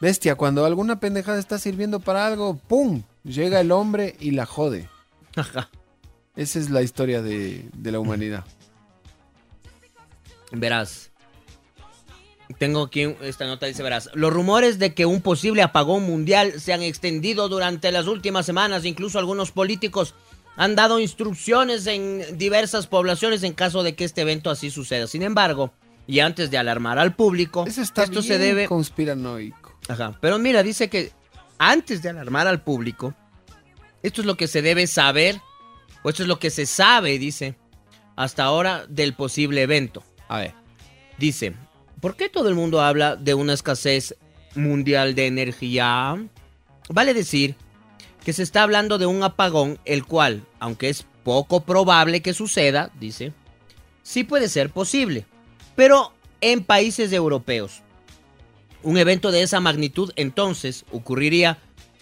Bestia, cuando alguna pendejada está sirviendo para algo, ¡pum! Llega el hombre y la jode. Ajá. Esa es la historia de, de la humanidad. verás. Tengo aquí esta nota, dice, verás. Los rumores de que un posible apagón mundial se han extendido durante las últimas semanas. Incluso algunos políticos han dado instrucciones en diversas poblaciones en caso de que este evento así suceda. Sin embargo, y antes de alarmar al público, Eso está esto se debe... conspiranoico. Ajá. Pero mira, dice que antes de alarmar al público, esto es lo que se debe saber, o esto es lo que se sabe, dice, hasta ahora del posible evento. A ver. Dice, ¿por qué todo el mundo habla de una escasez mundial de energía? Vale decir que se está hablando de un apagón, el cual, aunque es poco probable que suceda, dice, sí puede ser posible, pero en países europeos. Un evento de esa magnitud entonces ocurriría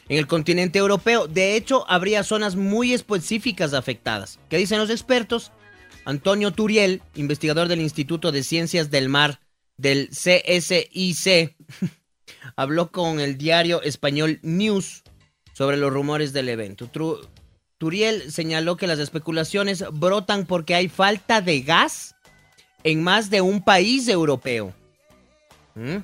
en el continente europeo. De hecho, habría zonas muy específicas afectadas. ¿Qué dicen los expertos? Antonio Turiel, investigador del Instituto de Ciencias del Mar del CSIC, habló con el diario español News sobre los rumores del evento. Turiel señaló que las especulaciones brotan porque hay falta de gas en más de un país europeo. ¿Mm?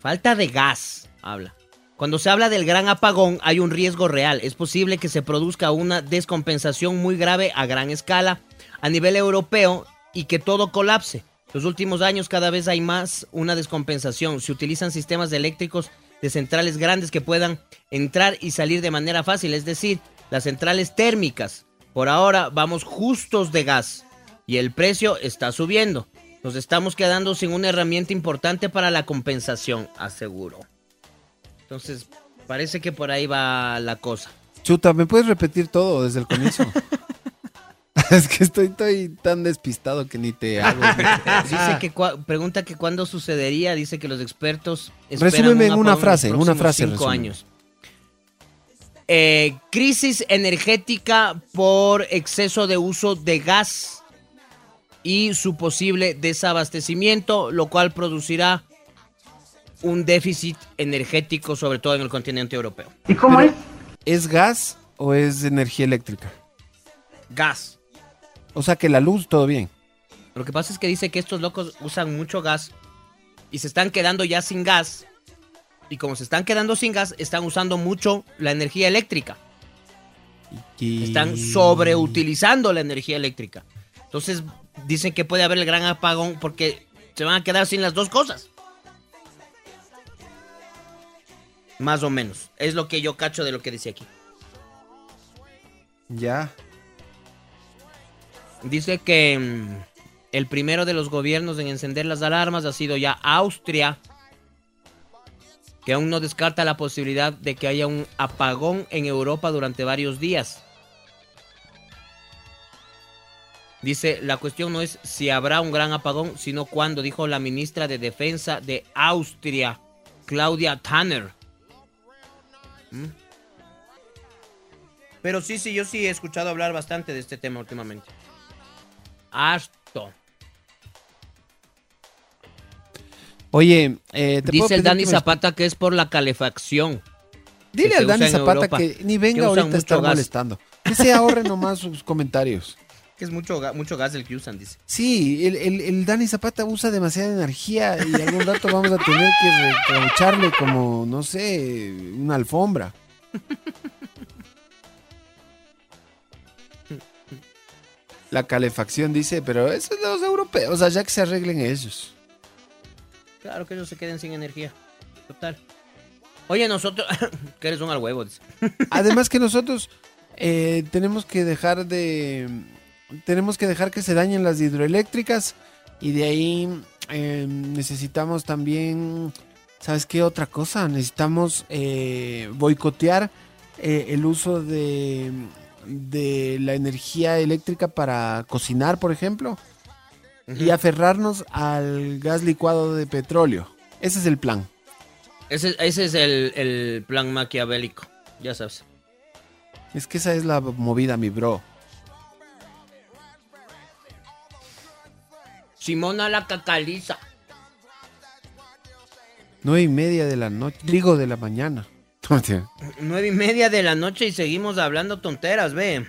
Falta de gas, habla. Cuando se habla del gran apagón hay un riesgo real. Es posible que se produzca una descompensación muy grave a gran escala a nivel europeo y que todo colapse. Los últimos años cada vez hay más una descompensación. Se utilizan sistemas eléctricos de centrales grandes que puedan entrar y salir de manera fácil, es decir, las centrales térmicas. Por ahora vamos justos de gas y el precio está subiendo. Nos estamos quedando sin una herramienta importante para la compensación, aseguro. Entonces, parece que por ahí va la cosa. Chuta, ¿me puedes repetir todo desde el comienzo? es que estoy, estoy tan despistado que ni te hago. Dice que cua- pregunta que cuándo sucedería, dice que los expertos Resúmeme en una frase, en una frase, cinco años. Eh, crisis energética por exceso de uso de gas y su posible desabastecimiento, lo cual producirá un déficit energético, sobre todo en el continente europeo. ¿Y cómo es? ¿Es gas o es energía eléctrica? Gas. O sea que la luz, todo bien. Lo que pasa es que dice que estos locos usan mucho gas y se están quedando ya sin gas. Y como se están quedando sin gas, están usando mucho la energía eléctrica. Están sobreutilizando la energía eléctrica. Entonces dicen que puede haber el gran apagón porque se van a quedar sin las dos cosas. Más o menos. Es lo que yo cacho de lo que dice aquí. Ya. Dice que mm, el primero de los gobiernos en encender las alarmas ha sido ya Austria, que aún no descarta la posibilidad de que haya un apagón en Europa durante varios días. Dice, la cuestión no es si habrá un gran apagón, sino cuándo, dijo la ministra de Defensa de Austria, Claudia Tanner. ¿Mm? Pero sí, sí, yo sí he escuchado hablar bastante de este tema últimamente. Harto. Oye, eh, ¿te puedo Dice el Dani que me- Zapata que es por la calefacción. Dile que al Dani Zapata Europa, que ni que venga usan ahorita a estar gas. molestando. Que se ahorre nomás sus comentarios. Que es mucho, mucho gas el que usan, dice. Sí, el, el- el Dani Zapata usa demasiada energía y algún rato vamos a tener que recaucharle como, no sé, una alfombra. La calefacción dice, pero eso es de los europeos, allá que se arreglen ellos. Claro que ellos se queden sin energía. Total. Oye, nosotros. que eres un al huevo. Además que nosotros eh, tenemos que dejar de tenemos que dejar que se dañen las hidroeléctricas y de ahí eh, necesitamos también sabes qué otra cosa necesitamos eh, boicotear eh, el uso de de la energía eléctrica para cocinar por ejemplo y aferrarnos al gas licuado de petróleo ese es el plan Ese, ese es el, el plan maquiavélico. Ya sabes. es que esa es la movida mi bro Simona la cacaliza. Nueve y media de la noche, digo de la mañana. Nueve y media de la noche y seguimos hablando tonteras, ve.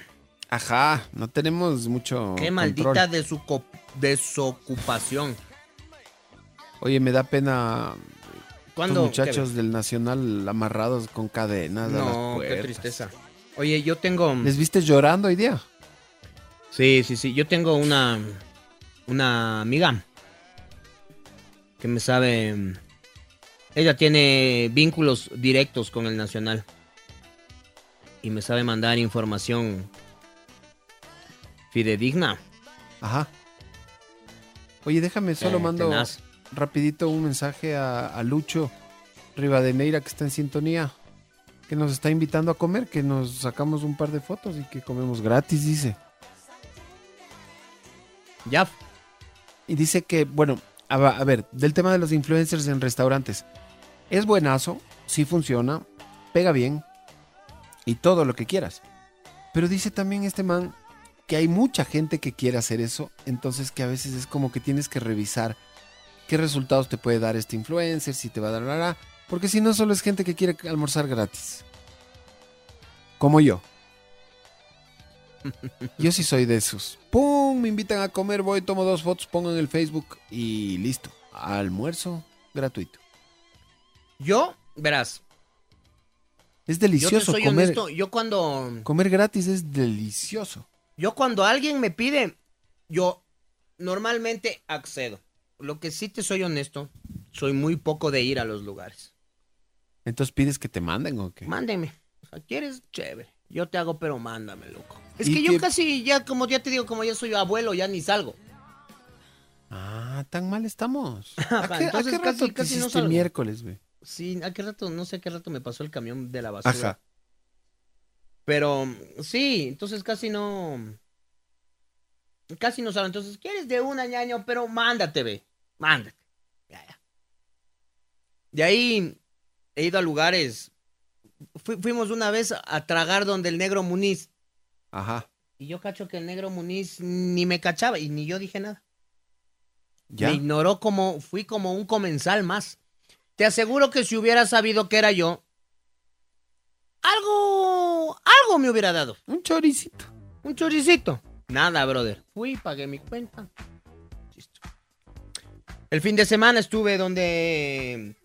Ajá, no tenemos mucho. Qué maldita desuco- desocupación. Oye, me da pena. ¿Cuándo? Estos muchachos del Nacional amarrados con cadenas a las No, qué tristeza. Oye, yo tengo. ¿Les viste llorando hoy día? Sí, sí, sí. Yo tengo una. Una amiga. Que me sabe. Ella tiene vínculos directos con el Nacional. Y me sabe mandar información. Fidedigna. Ajá. Oye, déjame, solo Eh, mando tenaz. rapidito un mensaje a, a Lucho Rivadeneira que está en sintonía. Que nos está invitando a comer, que nos sacamos un par de fotos y que comemos gratis, dice. Ya. Y dice que, bueno, a, a ver, del tema de los influencers en restaurantes. Es buenazo, sí funciona, pega bien y todo lo que quieras. Pero dice también este man que hay mucha gente que quiere hacer eso, entonces que a veces es como que tienes que revisar qué resultados te puede dar este influencer, si te va a dar la, porque si no solo es gente que quiere almorzar gratis. Como yo. Yo sí soy de esos. ¡Pum! Me invitan a comer, voy, tomo dos fotos, pongo en el Facebook y listo. Almuerzo gratuito. Yo, verás. Es Yo delicioso soy comer. honesto. Yo cuando. Comer gratis es delicioso. Yo cuando alguien me pide, yo normalmente accedo. lo que sí te soy honesto, soy muy poco de ir a los lugares. Entonces pides que te manden o qué? Mándeme. O sea, ¿quieres? Chévere. Yo te hago, pero mándame, loco. Es ¿Y que yo casi, ya como ya te digo, como ya soy abuelo, ya ni salgo. Ah, tan mal estamos. ¿A qué, a entonces qué casi- rato te casi no salgo. miércoles, güey? Sí, ¿a qué rato? No sé a qué rato me pasó el camión de la basura. Ajá. Pero sí, entonces casi no. Casi no salgo. Entonces, ¿quieres de una ñaño? Pero mándate, ve. Mándate. Ya, ya. De ahí he ido a lugares. Fui- fuimos una vez a tragar donde el negro Muniz. Ajá. Y yo cacho que el negro Muniz ni me cachaba y ni yo dije nada. ¿Ya? Me ignoró como, fui como un comensal más. Te aseguro que si hubiera sabido que era yo, algo, algo me hubiera dado. Un choricito. Un choricito. Nada, brother. Fui, pagué mi cuenta. Listo. El fin de semana estuve donde,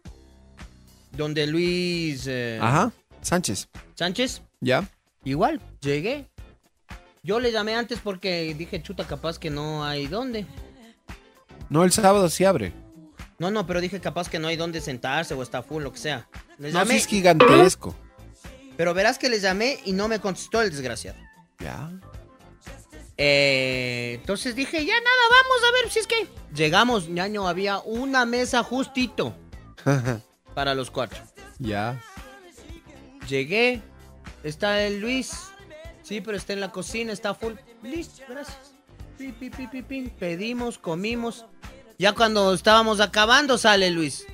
donde Luis eh, Ajá. Sánchez. Sánchez. ¿Ya? Igual, llegué. Yo le llamé antes porque dije, chuta, capaz que no hay dónde. No, el sábado sí abre. No, no, pero dije capaz que no hay dónde sentarse o está full, lo que sea. Les No, sí es gigantesco. pero verás que les llamé y no me contestó el desgraciado. Ya. Eh, entonces dije, ya nada, vamos a ver si es que... Llegamos, ñaño, había una mesa justito para los cuatro. ya. Llegué, está el Luis. Sí, pero está en la cocina, está full. Listo, gracias. Pi, pi, pi. Pedimos, comimos. Ya cuando estábamos acabando sale Luis.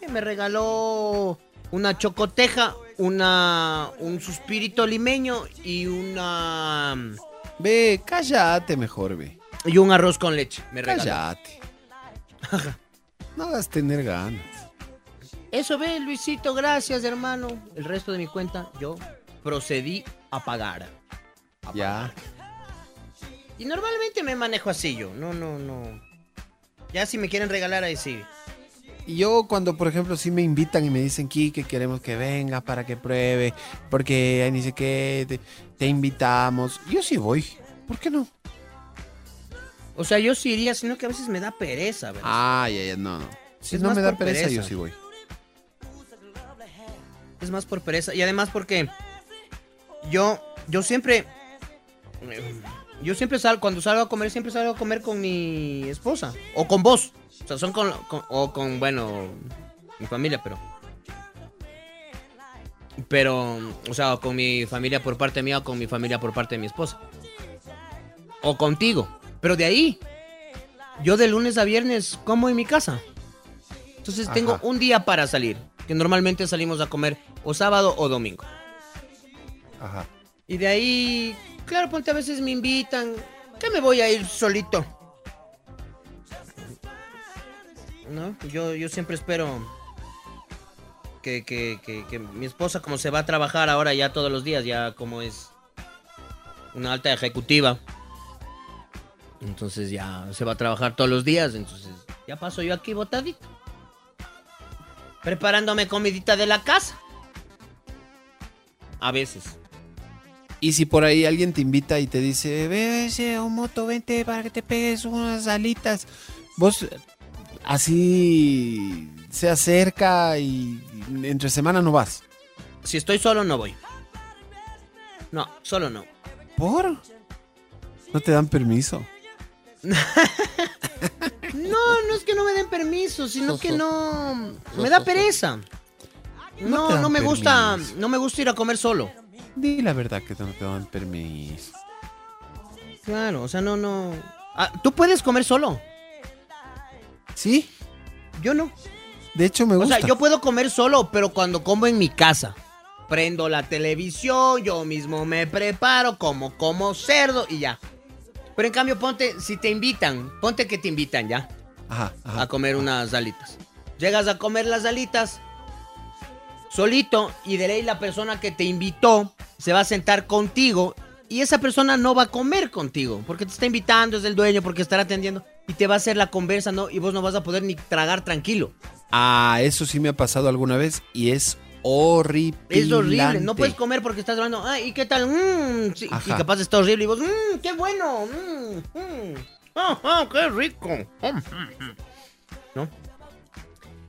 Y me regaló una chocoteja, una un suspirito limeño y una Ve, cállate mejor, ve. y un arroz con leche. Me regaló. Cállate. No hagas tener ganas. Eso ve, Luisito, gracias, hermano. El resto de mi cuenta yo procedí a pagar. Ya. Y normalmente me manejo así yo. No, no, no. Ya si me quieren regalar ahí sí. Y yo cuando, por ejemplo, sí me invitan y me dicen, que queremos que venga para que pruebe, porque ahí dice que te, te invitamos. Yo sí voy. ¿Por qué no? O sea, yo sí iría, sino que a veces me da pereza, ¿verdad? Ah, ya, ya, no, no. Si Es no me da pereza. yo sí voy. Es más por pereza. Y además porque yo, yo siempre, yo siempre salgo, cuando salgo a comer, siempre salgo a comer con mi esposa. O con vos. O sea, son con, con- o con, bueno, mi familia, pero... Pero, o sea, con mi familia por parte mía o con mi familia por parte de mi esposa. O contigo. Pero de ahí, yo de lunes a viernes como en mi casa. Entonces tengo un día para salir. Que normalmente salimos a comer o sábado o domingo. Y de ahí, claro, ponte a veces me invitan. Que me voy a ir solito. ¿No? Yo, yo siempre espero que, que, que, que mi esposa, como se va a trabajar ahora ya todos los días, ya como es una alta ejecutiva. Entonces ya se va a trabajar todos los días. Entonces ya paso yo aquí botadito. Preparándome comidita de la casa. A veces. Y si por ahí alguien te invita y te dice, ve ese un moto, vente para que te pegues unas alitas. Vos así se acerca y entre semana no vas. Si estoy solo, no voy. No, solo no. ¿Por? No te dan permiso. No, no es que no me den permiso, sino que no. Me da pereza. No No, me gusta. No me gusta ir a comer solo. Di la verdad que no te dan permiso. Claro, o sea, no, no. Ah, ¿Tú puedes comer solo? ¿Sí? Yo no. De hecho, me O gusta. sea, yo puedo comer solo, pero cuando como en mi casa. Prendo la televisión, yo mismo me preparo, como como cerdo y ya. Pero en cambio, ponte, si te invitan, ponte que te invitan ya Ajá, ajá. a comer unas alitas. Llegas a comer las alitas solito y de ley la persona que te invitó se va a sentar contigo y esa persona no va a comer contigo porque te está invitando, es el dueño, porque estará atendiendo y te va a hacer la conversa, ¿no? Y vos no vas a poder ni tragar tranquilo. Ah, eso sí me ha pasado alguna vez y es horrible. Es horrible, no puedes comer porque estás hablando, ay, ¿y qué tal? Mm, sí", y capaz está horrible y vos, "Mm, qué bueno. mm, mm". ah, ah, qué rico. ¿No?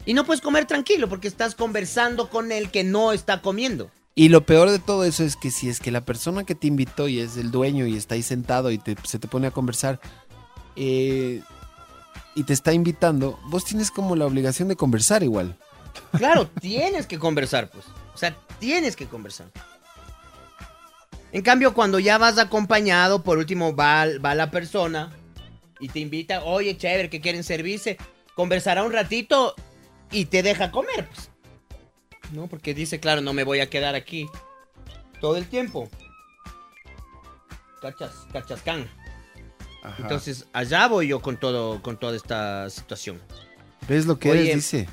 Y no puedes comer tranquilo porque estás conversando con el que no está comiendo. Y lo peor de todo eso es que si es que la persona que te invitó y es el dueño y está ahí sentado y te- se te pone a conversar eh, y te está invitando, vos tienes como la obligación de conversar igual. Claro, tienes que conversar, pues. O sea, tienes que conversar. En cambio, cuando ya vas acompañado, por último va, va la persona y te invita, oye, chévere, que quieren servirse, conversará un ratito y te deja comer, pues. No, porque dice, claro, no me voy a quedar aquí todo el tiempo. Cachas, cachascán. Entonces, allá voy yo con todo, con toda esta situación. ¿Ves lo que Oye. eres? Dice,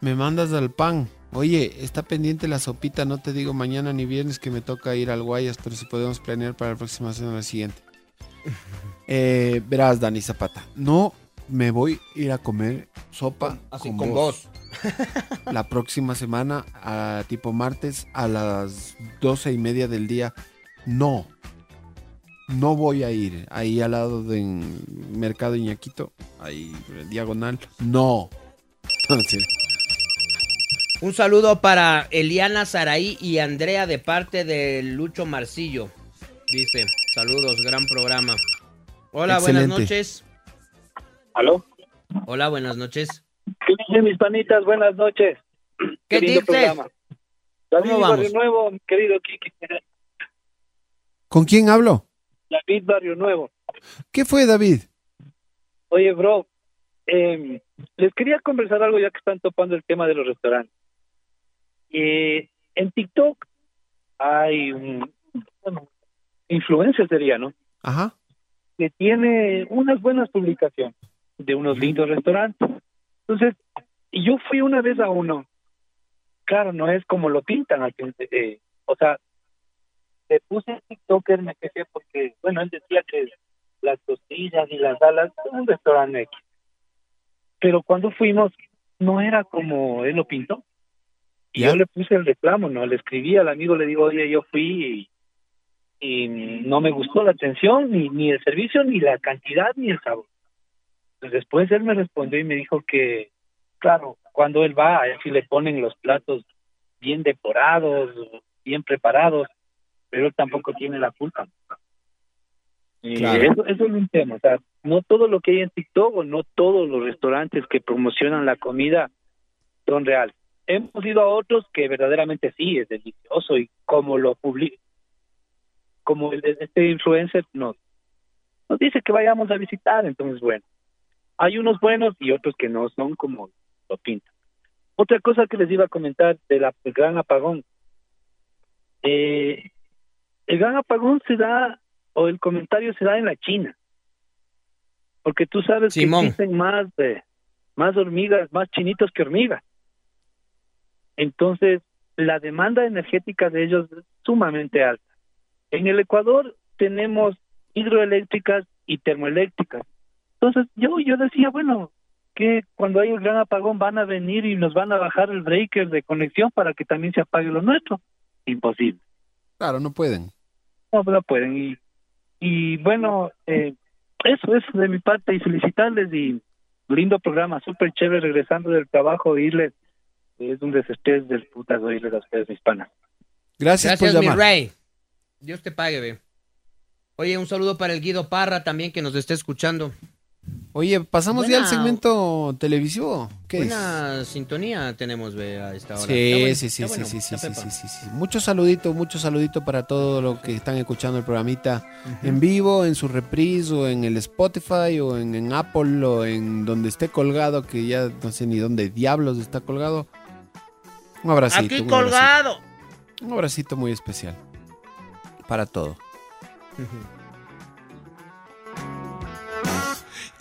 me mandas al pan. Oye, está pendiente la sopita, no te digo mañana ni viernes que me toca ir al Guayas, pero si podemos planear para la próxima semana la siguiente. Eh, verás, Dani Zapata, no me voy a ir a comer sopa Así, con vos. la próxima semana, a tipo martes, a las doce y media del día. No, no voy a ir ahí al lado del Mercado Iñaquito, ahí diagonal. No. Sí. Un saludo para Eliana Saraí y Andrea de parte de Lucho Marcillo. Dice, saludos, gran programa. Hola, buenas noches. ¿Aló? Hola, buenas noches. ¿Qué dicen mis panitas? Buenas noches. ¿Qué dices? programa. David ¿Cómo vamos? Barrio Nuevo, mi querido Kiki. ¿Con quién hablo? David Barrio Nuevo. ¿Qué fue, David? Oye, bro, eh, les quería conversar algo ya que están topando el tema de los restaurantes. Eh, en TikTok hay un bueno, influencer sería, ¿no? Ajá. Que tiene unas buenas publicaciones de unos lindos restaurantes. Entonces, y yo fui una vez a uno. Claro, no es como lo pintan fin- eh, o sea, le puse TikToker, me quejé porque, bueno, él decía que las costillas y las alas son un restaurante X. Pero cuando fuimos, no era como él lo pintó. Y yo le puse el reclamo, ¿no? Le escribí al amigo, le digo, oye, yo fui y, y no me gustó la atención, ni, ni el servicio, ni la cantidad, ni el sabor. Después él me respondió y me dijo que, claro, cuando él va, a él sí le ponen los platos bien decorados, bien preparados, pero él tampoco tiene la culpa. Y Claro. eso, eso es un tema, o sea, no todo lo que hay en TikTok o no todos los restaurantes que promocionan la comida son reales. Hemos ido a otros que verdaderamente sí es delicioso y como lo publica, como el de este influencer nos, nos dice que vayamos a visitar, entonces bueno, hay unos buenos y otros que no son como lo pintan. Otra cosa que les iba a comentar de la el gran apagón. Eh, el gran apagón se da, o el comentario se da en la China. Porque tú sabes Simón. que existen más, eh, más hormigas, más chinitos que hormigas. Entonces, la demanda energética de ellos es sumamente alta. En el Ecuador tenemos hidroeléctricas y termoeléctricas. Entonces, yo, yo decía, bueno, que cuando hay un gran apagón van a venir y nos van a bajar el breaker de conexión para que también se apague lo nuestro. Imposible. Claro, no pueden. No, no pueden. Y, y bueno, eh, eso es de mi parte y felicitarles y lindo programa, súper chévere regresando del trabajo, oírles. Es un desestrés del putas oírles a ustedes, mis panas. Gracias, Gracias, por mi llamar. rey. Dios te pague, ve. Oye, un saludo para el Guido Parra también que nos está escuchando. Oye, pasamos ya al segmento televisivo. ¿Qué es? Buena sintonía tenemos, ve, a esta hora. Sí, bueno, sí, sí, sí, bueno, sí, sí, sí, sí, sí, sí. Mucho saludito, mucho saludito para todos los que están escuchando el programita en vivo, en su reprise o en el Spotify o en, en Apple o en donde esté colgado, que ya no sé ni dónde diablos está colgado. Un abracito. Aquí un colgado. abracito. Un abracito muy especial para todo.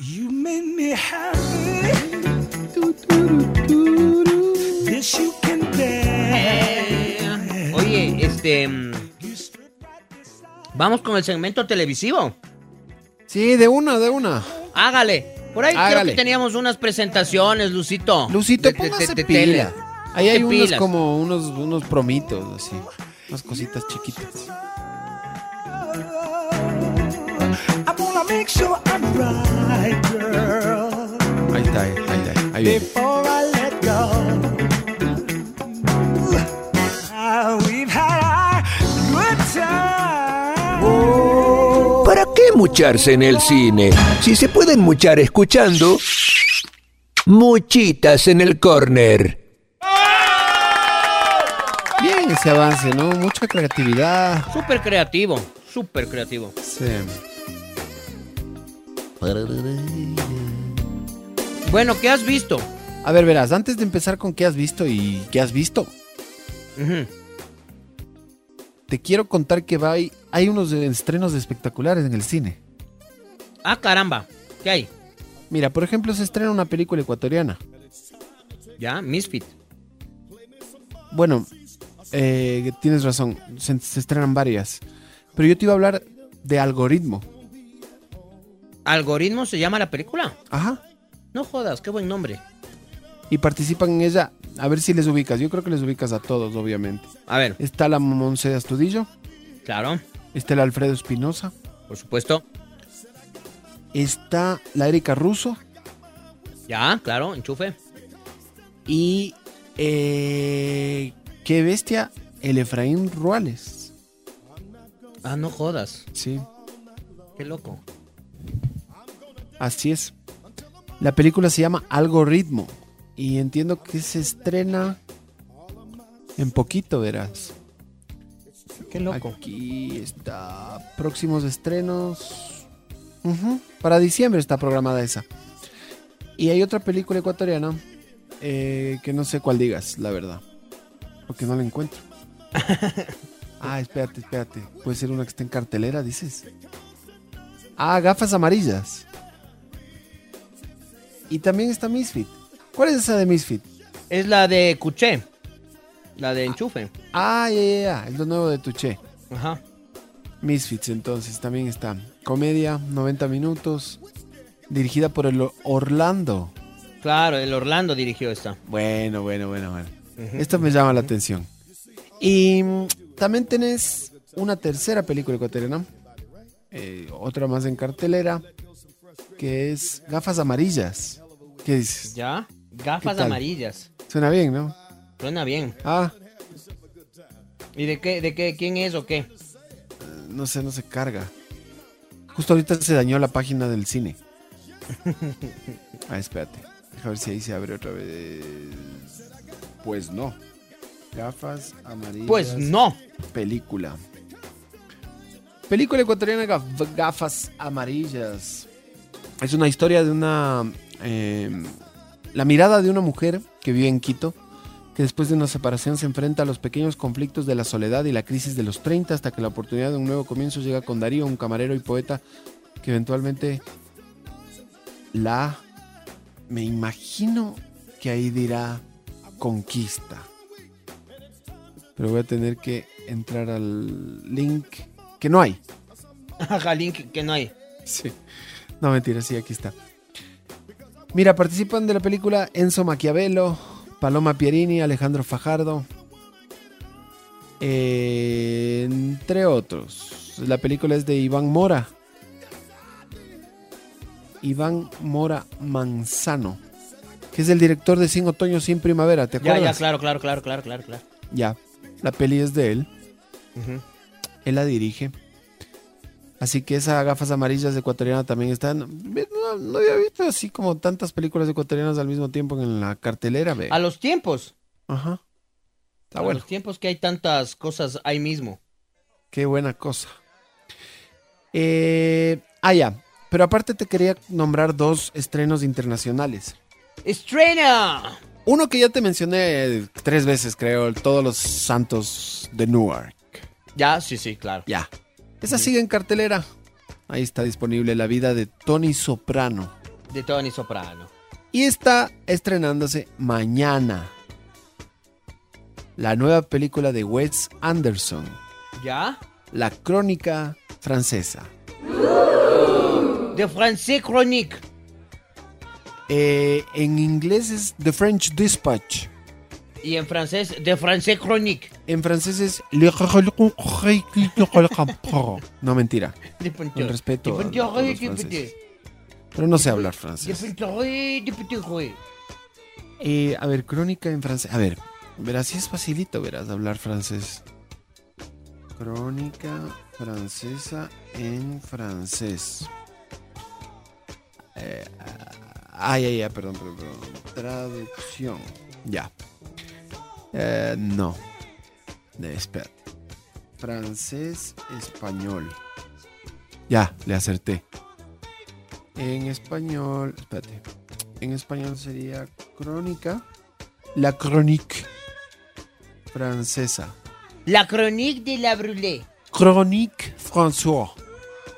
You made me happy. This you can bear. Oye, este. mm, Vamos con el segmento televisivo. Sí, de una, de una. Hágale. Por ahí creo Hágale. que teníamos unas presentaciones, Lucito. Lucito, De- póngase de- de pila. tele. Ahí hay unos pilas. como unos, unos promitos, así. Unas cositas chiquitas. I wanna make sure I'm right. Está, ahí, ahí, ahí, ahí viene. before I let go. Ah, we've had a good time. ¿Para qué mucharse en el cine? Si se pueden muchar escuchando... Muchitas en el corner. Bien ese avance, ¿no? Mucha creatividad. Súper creativo, súper creativo. Sí. Bueno, ¿qué has visto? A ver, verás, antes de empezar con qué has visto y qué has visto, te quiero contar que va, hay, hay unos estrenos espectaculares en el cine. Ah, caramba. ¿Qué hay? Mira, por ejemplo, se estrena una película ecuatoriana. Ya, Misfit. Bueno, eh, tienes razón, se, se estrenan varias. Pero yo te iba a hablar de Algoritmo. ¿Algoritmo se llama la película? Ajá. No jodas, qué buen nombre. Y participan en ella, a ver si les ubicas. Yo creo que les ubicas a todos, obviamente. A ver. Está la Monse Astudillo. Claro. Está el Alfredo Espinosa. Por supuesto. Está la Erika Russo. Ya, claro, enchufe. Y. eh, qué bestia, el Efraín Ruales. Ah, no jodas. Sí, Qué loco. Así es. La película se llama Algoritmo. Y entiendo que se estrena en poquito, verás. Qué loco. Aquí está. Próximos estrenos. Para diciembre está programada esa. Y hay otra película ecuatoriana eh, que no sé cuál digas, la verdad. Porque no la encuentro. ah, espérate, espérate. Puede ser una que esté en cartelera, dices. Ah, gafas amarillas. Y también está Misfit. ¿Cuál es esa de Misfit? Es la de Cuché. La de enchufe. Ah, ya, ya, ya. Es lo nuevo de Tuché. Ajá. Misfits, entonces, también está. Comedia, 90 minutos. Dirigida por el Orlando. Claro, el Orlando dirigió esta. Bueno, bueno, bueno, bueno. Esto me llama la atención. Y mm, también tenés una tercera película ecuatoriana. eh, otra más en cartelera. Que es Gafas Amarillas. ¿Qué dices? ¿Ya? ¿Qué Gafas amarillas. Suena bien, ¿no? Suena bien. Ah, ¿Y de qué, de qué, quién es o qué? no sé, no se carga. Justo ahorita se dañó la página del cine. Ah, espérate. Deja ver si ahí se abre otra vez. Pues no. Gafas amarillas. Pues no. Película. Película ecuatoriana gaf- Gafas amarillas. Es una historia de una... eh, la mirada de una mujer que vive en Quito, que después de una separación se enfrenta a los pequeños conflictos de la soledad y la crisis de los 30 hasta que la oportunidad de un nuevo comienzo llega con Darío, un camarero y poeta que eventualmente la... Me imagino que ahí dirá conquista. Pero voy a tener que entrar al link que no hay. Ajá, link que no hay. Sí. No, mentira, sí, aquí está. Mira, participan de la película Enzo Maquiavelo, Paloma Pierini, Alejandro Fajardo. eh, entre otros. La película es de Iván Mora. Iván Mora Manzano. Que es el director de Sin Otoño, Sin Primavera. ¿Te Ya, acuerdas? ya, claro, claro, claro, claro, claro, claro. Ya, la peli es de él. Él la dirige. Así que esa gafas amarillas ecuatoriana también está. No, no había visto así como tantas películas ecuatorianas al mismo tiempo en la cartelera. ve. A los tiempos. Ajá. Está a bueno. los tiempos que hay tantas cosas ahí mismo. Qué buena cosa. Eh, ah, ya. Pero aparte te quería nombrar dos estrenos internacionales. ¡Estrena! Uno que ya te mencioné tres veces, creo, Todos los Santos de Newark. Ya, sí, sí, claro. Ya. Esa sigue en cartelera. Ahí está disponible La vida de Tony Soprano. De Tony Soprano. Y está estrenándose mañana. La nueva película de Wes Anderson. ¿Ya? La crónica francesa. De Francais Chronique. Eh, en inglés es The French Dispatch. Y en francés, de Francais Chronique. En francés es No, mentira. Con respeto. a- a los franceses. Pero no sé hablar francés. Eh, a ver, crónica en francés. A ver, verás, si es facilito, verás, hablar francés. Crónica francesa en francés. Eh, ay, ay, ay, perdón, perdón, perdón. Traducción. Ya. Eh, no. Espera. Francés, español. Ya, le acerté. En español, espérate. En español sería crónica. La chronique francesa. La chronique de la brûlée. Chronique François.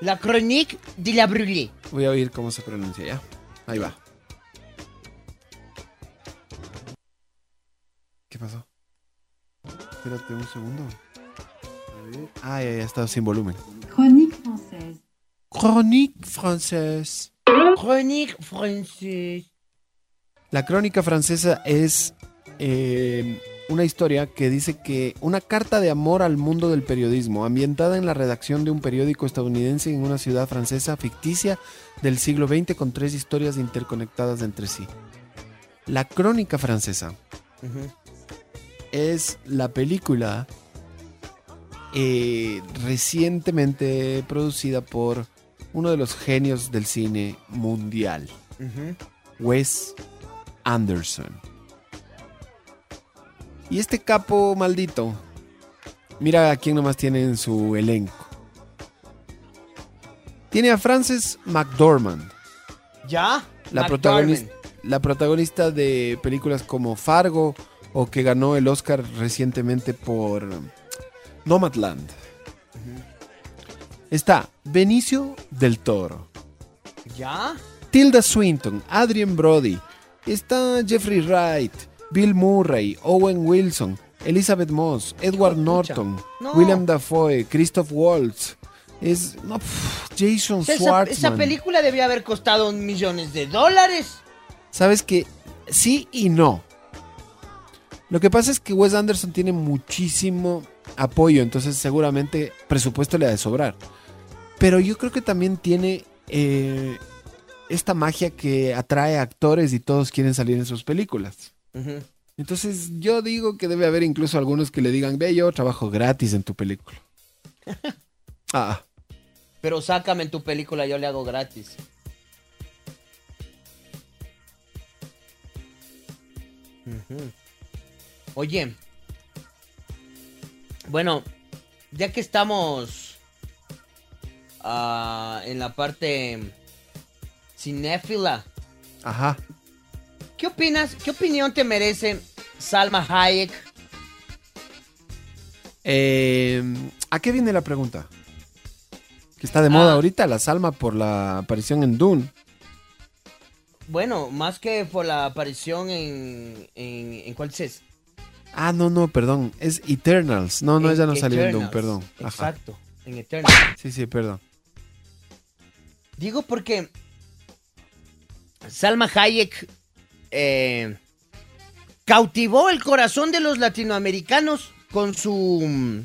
La chronique de la brûlée. Voy a oír cómo se pronuncia ya. Ahí va. Pasó? Espérate un segundo. A ver. Ah, ya, ya está sin volumen. Chronique française. Chronique française. Chronique française. La crónica francesa es eh, una historia que dice que una carta de amor al mundo del periodismo, ambientada en la redacción de un periódico estadounidense en una ciudad francesa ficticia del siglo XX con tres historias interconectadas entre sí. La crónica francesa es la película eh, recientemente producida por uno de los genios del cine mundial, Wes Anderson. Y este capo maldito, mira a quién nomás tiene en su elenco. Tiene a Frances McDormand, ¿Ya? la McDormand. protagonista, la protagonista de películas como Fargo o que ganó el Oscar recientemente por Nomadland. Está Benicio del Toro, ¿Ya? Tilda Swinton, Adrien Brody, está Jeffrey Wright, Bill Murray, Owen Wilson, Elizabeth Moss, Edward Norton, No. William Dafoe, Christoph Waltz, es no, Jason O sea, esa, Schwartzman. esa película debió haber costado millones de dólares. Sabes que sí y no. Lo que pasa es que Wes Anderson tiene muchísimo apoyo, entonces seguramente presupuesto le ha de sobrar. Pero yo creo que también tiene eh, esta magia que atrae a actores y todos quieren salir en sus películas. Entonces yo digo que debe haber incluso algunos que le digan, ve, yo trabajo gratis en tu película. ah, Pero sácame en tu película, yo le hago gratis. Ujú. Oye, bueno, ya que estamos ah, en la parte cinéfila, ajá. ¿qué opinas? ¿Qué opinión te merece Salma Hayek? Eh, ¿A qué viene la pregunta? Que está de moda Ah. ahorita la Salma por la aparición en Dune. Bueno, más que por la aparición en... ¿En, en cuál es? Ah, no, no, perdón. Es Eternals. No, no, ella no salió en Eternals. perdón. Ajá. Exacto, en Eternal. Sí, sí, perdón. Digo porque Salma Hayek eh, cautivó el corazón de los latinoamericanos con su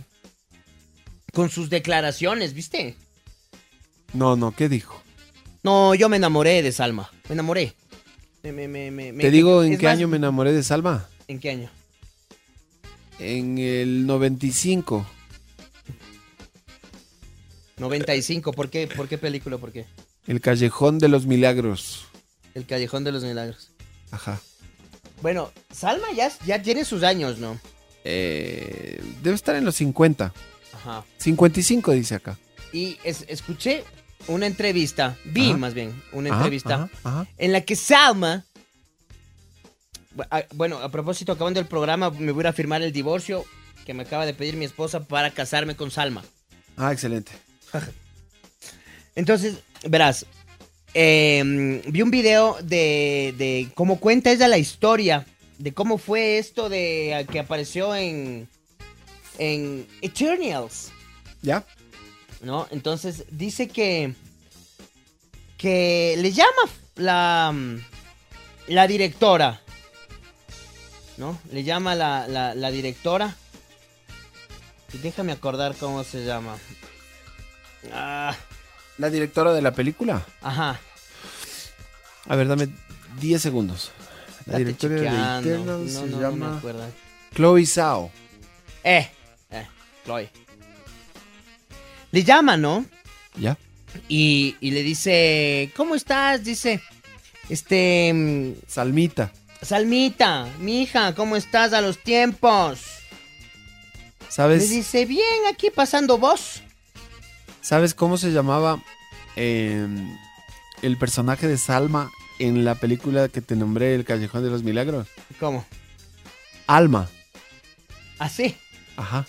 con sus declaraciones, ¿viste? No, no, ¿qué dijo? No, yo me enamoré de Salma, me enamoré. Me- me- Te digo en qué más, año me enamoré de Salma. ¿En qué año? En el 95. 95, ¿por qué? ¿Por qué película? ¿Por qué? El Callejón de los Milagros. El Callejón de los Milagros. Ajá. Bueno, Salma ya, ya tiene sus años, ¿no? Eh, debe estar en los 50. Ajá. 55 dice acá. Y es- escuché una entrevista, vi Ajá. más bien, una Ajá, entrevista ajá, ajá. en la que Salma, bueno, a propósito, acabando el programa, me voy a ir a firmar el divorcio que me acaba de pedir mi esposa para casarme con Salma. Ah, excelente. Entonces, verás, eh, vi un video de, de cómo cuenta ella la historia, de cómo fue esto de ah, que apareció en, en Eternals. ¿Ya? ¿no? Entonces dice que que le llama la la directora, ¿no? Le llama la, la, la directora. Y déjame acordar cómo se llama. Ah, ¿La directora de la película? ajá. A ver, dame 10 segundos. La Date directora de. Eternals No, se no, no me llama. Chloe Zhao. Eh, eh, Chloe. Le llama, ¿no? ¿Ya? Y, y le dice, ¿cómo estás? Dice, este... mm, Salmita. Salmita, mi hija, ¿cómo estás a los tiempos? ¿Sabes? Le dice, bien, aquí pasando vos. ¿Sabes cómo se llamaba eh, el personaje de Salma en la película que te nombré, El Callejón de los Milagros? ¿Cómo? Alma. Así. Ajá.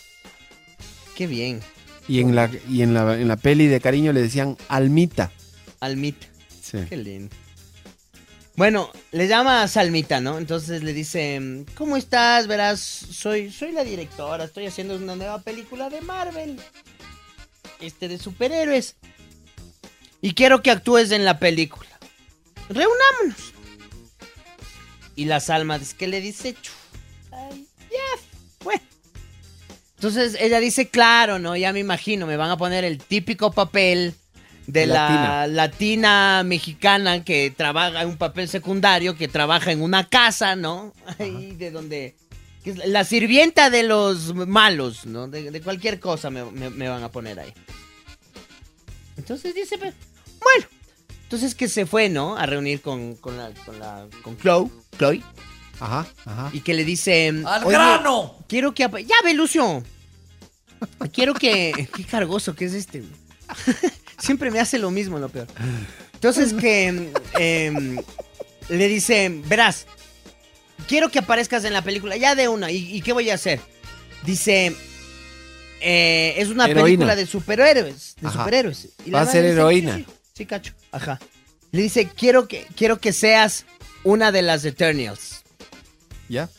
Qué bien. Y en la, y en la, en la peli de cariño le decían Almita. Almita. Sí. Qué lindo. Bueno, le llama a Salmita, ¿no? Entonces le dice, ¿cómo estás? Verás, soy, soy la directora, estoy haciendo una nueva película de Marvel. Este, de superhéroes. Y quiero que actúes en la película. Reunámonos. Y la Salma, es que le dice, "Chu, ay, ya, bueno. Entonces ella dice, claro, ¿no? Ya me imagino, me van a poner el típico papel de la latina mexicana que trabaja en un papel secundario, que trabaja en una casa, ¿no? Ahí de donde... que es la sirvienta de los malos, ¿no? De, de cualquier cosa me, me- me van a poner ahí. Entonces dice, pues, bueno. Entonces que se fue, ¿no? A reunir con, con la, con la, con Chloe, Chloe. Ajá, ajá. Y que le dice... ¡Al "Oye, grano! Quiero que... Ya, ve, Lucio. Quiero que... Qué cargoso que es este. Siempre me hace lo mismo, lo peor. Entonces que... em, le dice, verás, quiero que aparezcas en la película, ya de una. ¿Y, y qué voy a hacer? Dice, eh, es una Heroína. película de superhéroes. De Ajá. superhéroes. Y Va a ser dice, heroína. Sí, sí, sí, cacho. Ajá. Le dice, quiero que, quiero que seas una de las Eternals. ¿Ya?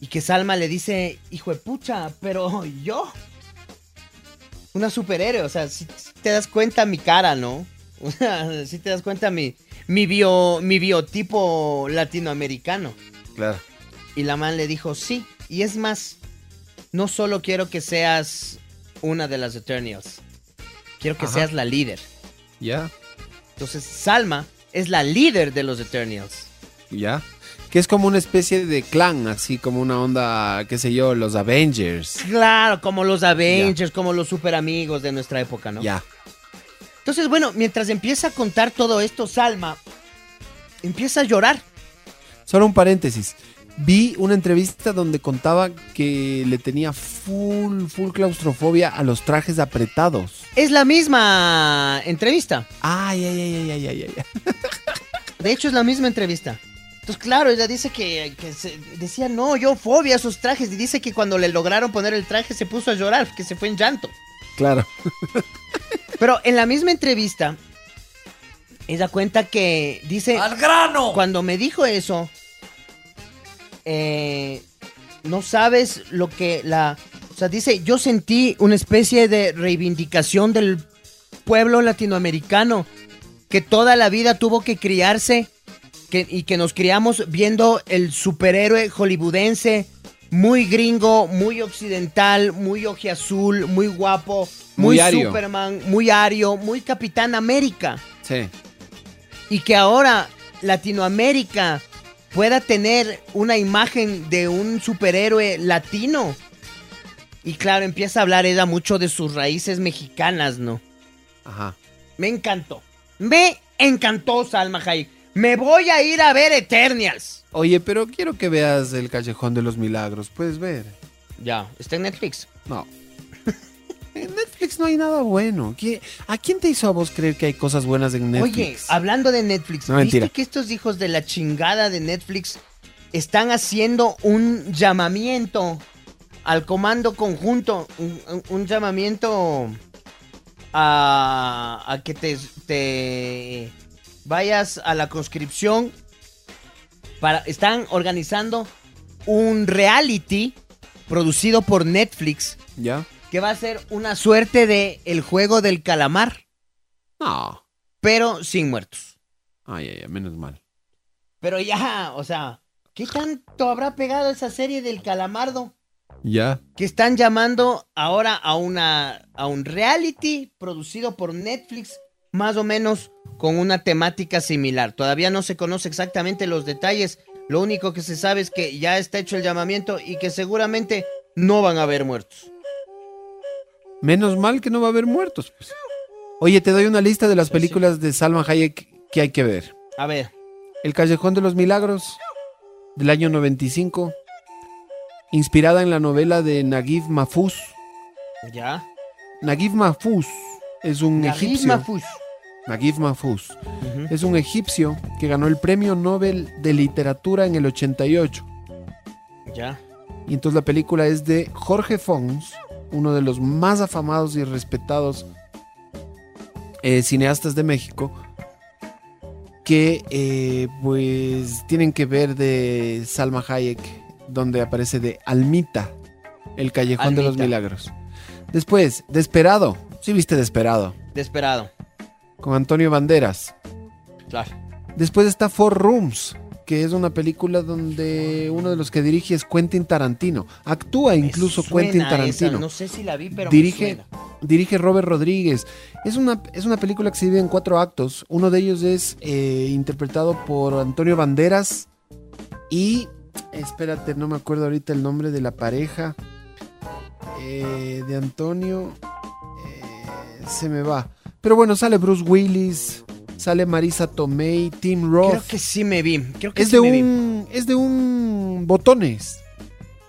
Y que Salma le dice, hijo de pucha, pero yo. Una superhéroe, o sea, si te das cuenta mi cara, ¿no? O sea, si te das cuenta mi, mi, bio, mi biotipo latinoamericano. Claro. Y la man le dijo, sí. Y es más, no solo quiero que seas una de las Eternals, quiero que Ajá. seas la líder. ¿Ya? Entonces, Salma es la líder de los Eternals. ¿Ya? Que es como una especie de clan, así como una onda, qué sé yo, los Avengers. Claro, como los Avengers, como los super amigos de nuestra época, ¿no? Ya. Entonces, bueno, mientras empieza a contar todo esto, Salma empieza a llorar. Solo un paréntesis. Vi una entrevista donde contaba que le tenía full, full claustrofobia a los trajes apretados. Es la misma entrevista. Ay, ay, ay, ay, ay, ay, ay. De hecho, es la misma entrevista. Entonces, claro, ella dice que, que se- decía, no, yo fobia a esos trajes. Y dice que cuando le lograron poner el traje se puso a llorar, que se fue en llanto. Claro. Pero en la misma entrevista, ella cuenta que dice... ¡Al grano! Cuando me dijo eso, eh, no sabes lo que la... O sea, dice, yo sentí una especie de reivindicación del pueblo latinoamericano que toda la vida tuvo que criarse que- y que nos criamos viendo el superhéroe hollywoodense muy gringo, muy occidental, muy ojiazul, muy guapo, Muy muy. Superman, muy ario, muy Capitán América Sí. y que ahora Latinoamérica pueda tener una imagen de un superhéroe latino. Y claro, empieza a hablar ella mucho de sus raíces mexicanas, ¿no? Ajá. Me encantó. Me encantó Salma Hayek. Me voy a ir a ver Eternials. Oye, pero quiero que veas El Callejón de los Milagros. Puedes ver. Ya, está en Netflix. No. En Netflix no hay nada bueno. ¿Qué- ¿A quién te hizo a vos creer que hay cosas buenas en Netflix? Oye, hablando de Netflix, No, ¿viste mentira. que estos hijos de la chingada de Netflix están haciendo un llamamiento al comando conjunto? Un, un- un llamamiento a, a que te, te vayas a la conscripción. Para, están organizando un reality producido por Netflix ¿Ya? que va a ser una suerte de el juego del calamar, No. pero sin muertos. Ay, ay, ay, menos mal. Pero ya, o sea, ¿qué tanto habrá pegado esa serie del calamardo? Ya. Que están llamando ahora a una a un reality producido por Netflix más o menos con una temática similar. Todavía no se conoce exactamente los detalles. Lo único que se sabe es que ya está hecho el llamamiento y que seguramente no van a haber muertos. Menos mal que no va a haber muertos. pues. Oye, te doy una lista de las películas de Salma Hayek que hay que ver. A ver. El Callejón de los Milagros, del año 95, inspirada en la novela de Naguib Mahfouz. ¿Ya? Naguib Mahfouz es un Naguib egipcio. Mahfouz. Naguib Mahfouz. Es un egipcio que ganó el Premio Nobel de Literatura en el 88. Ya. Y entonces la película es de Jorge Fons, uno de los más afamados y respetados eh, cineastas de México, que eh, pues tienen que ver de Salma Hayek, donde aparece de Almita, el Callejón de los. Milagros. Después, Desperado. Sí viste Desperado, Desesperado. Con Antonio Banderas. Claro. Después está Four Rooms, que es una película donde uno de los que dirige es Quentin Tarantino. Actúa incluso Quentin esa, Tarantino. No sé si la vi, pero me dirige, suena. dirige Robert Rodríguez. Es una, es una película que se divide en cuatro actos. Uno de ellos es eh, interpretado por Antonio Banderas y... Espérate, no me acuerdo ahorita el nombre de la pareja eh, de Antonio. eh, se me va. Pero bueno, sale Bruce Willis, sale Marisa Tomei, Tim Roth. Creo que sí me vi. Creo que es sí de me un, vi. Es de un botones.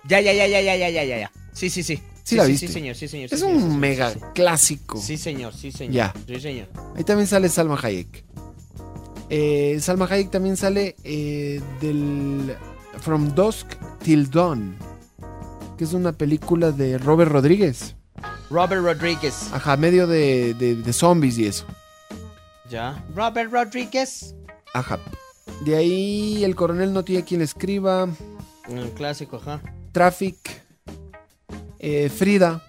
Ya, ya, ya, ya, ya, ya, ya, ya. Sí, sí, sí. Sí, sí la sí, viste. Sí, señor, sí, señor. Es un mega clásico. Sí, señor, sí, señor. Ya. Sí, señor. Ahí también sale Salma Hayek. Eh, Salma Hayek también sale eh, del From Dusk Till Dawn, que es una película de Robert Rodríguez. Robert Rodríguez. Ajá, medio de, de- de zombies y eso. Ya. Robert Rodríguez. Ajá. De ahí el coronel no tiene quien le escriba. Un clásico, ajá. Traffic. eh, Frida.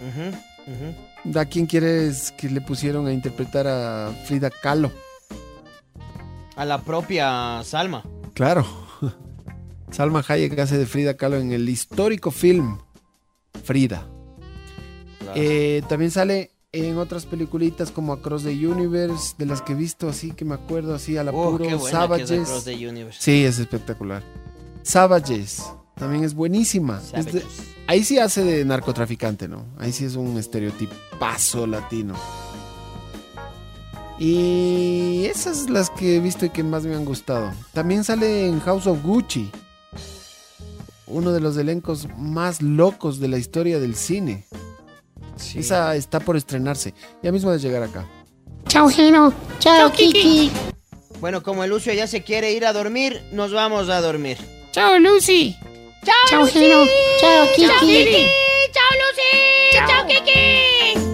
Ujú, ujú. ¿A quién quieres que le pusieron a interpretar a Frida Kahlo? A la propia Salma. Claro. Salma Hayek hace de Frida Kahlo en el histórico film Frida. Eh, también sale en otras peliculitas como Across the Universe, de las que he visto así que me acuerdo así a la Oh, puro. es Savages. Across the Universe. Sí, es espectacular. Savages. También es buenísima. Es de- Savages. ahí sí hace de narcotraficante, ¿no? Ahí sí es un estereotipazo latino. Y esas las que he visto y que más me han gustado. También sale en House of Gucci. Uno de los elencos más locos de la historia del cine. Esa está por estrenarse. Ya mismo de llegar acá. Chao, Gino. Chao, Kiki. Bueno, como el Lucio ya se quiere ir a dormir, nos vamos a dormir. Chao, Lucy. Chao, Chao, Lucy. Gino. Chao, Kiki. Chao, Kiki. Chao, Lucy. Chao, Kiki.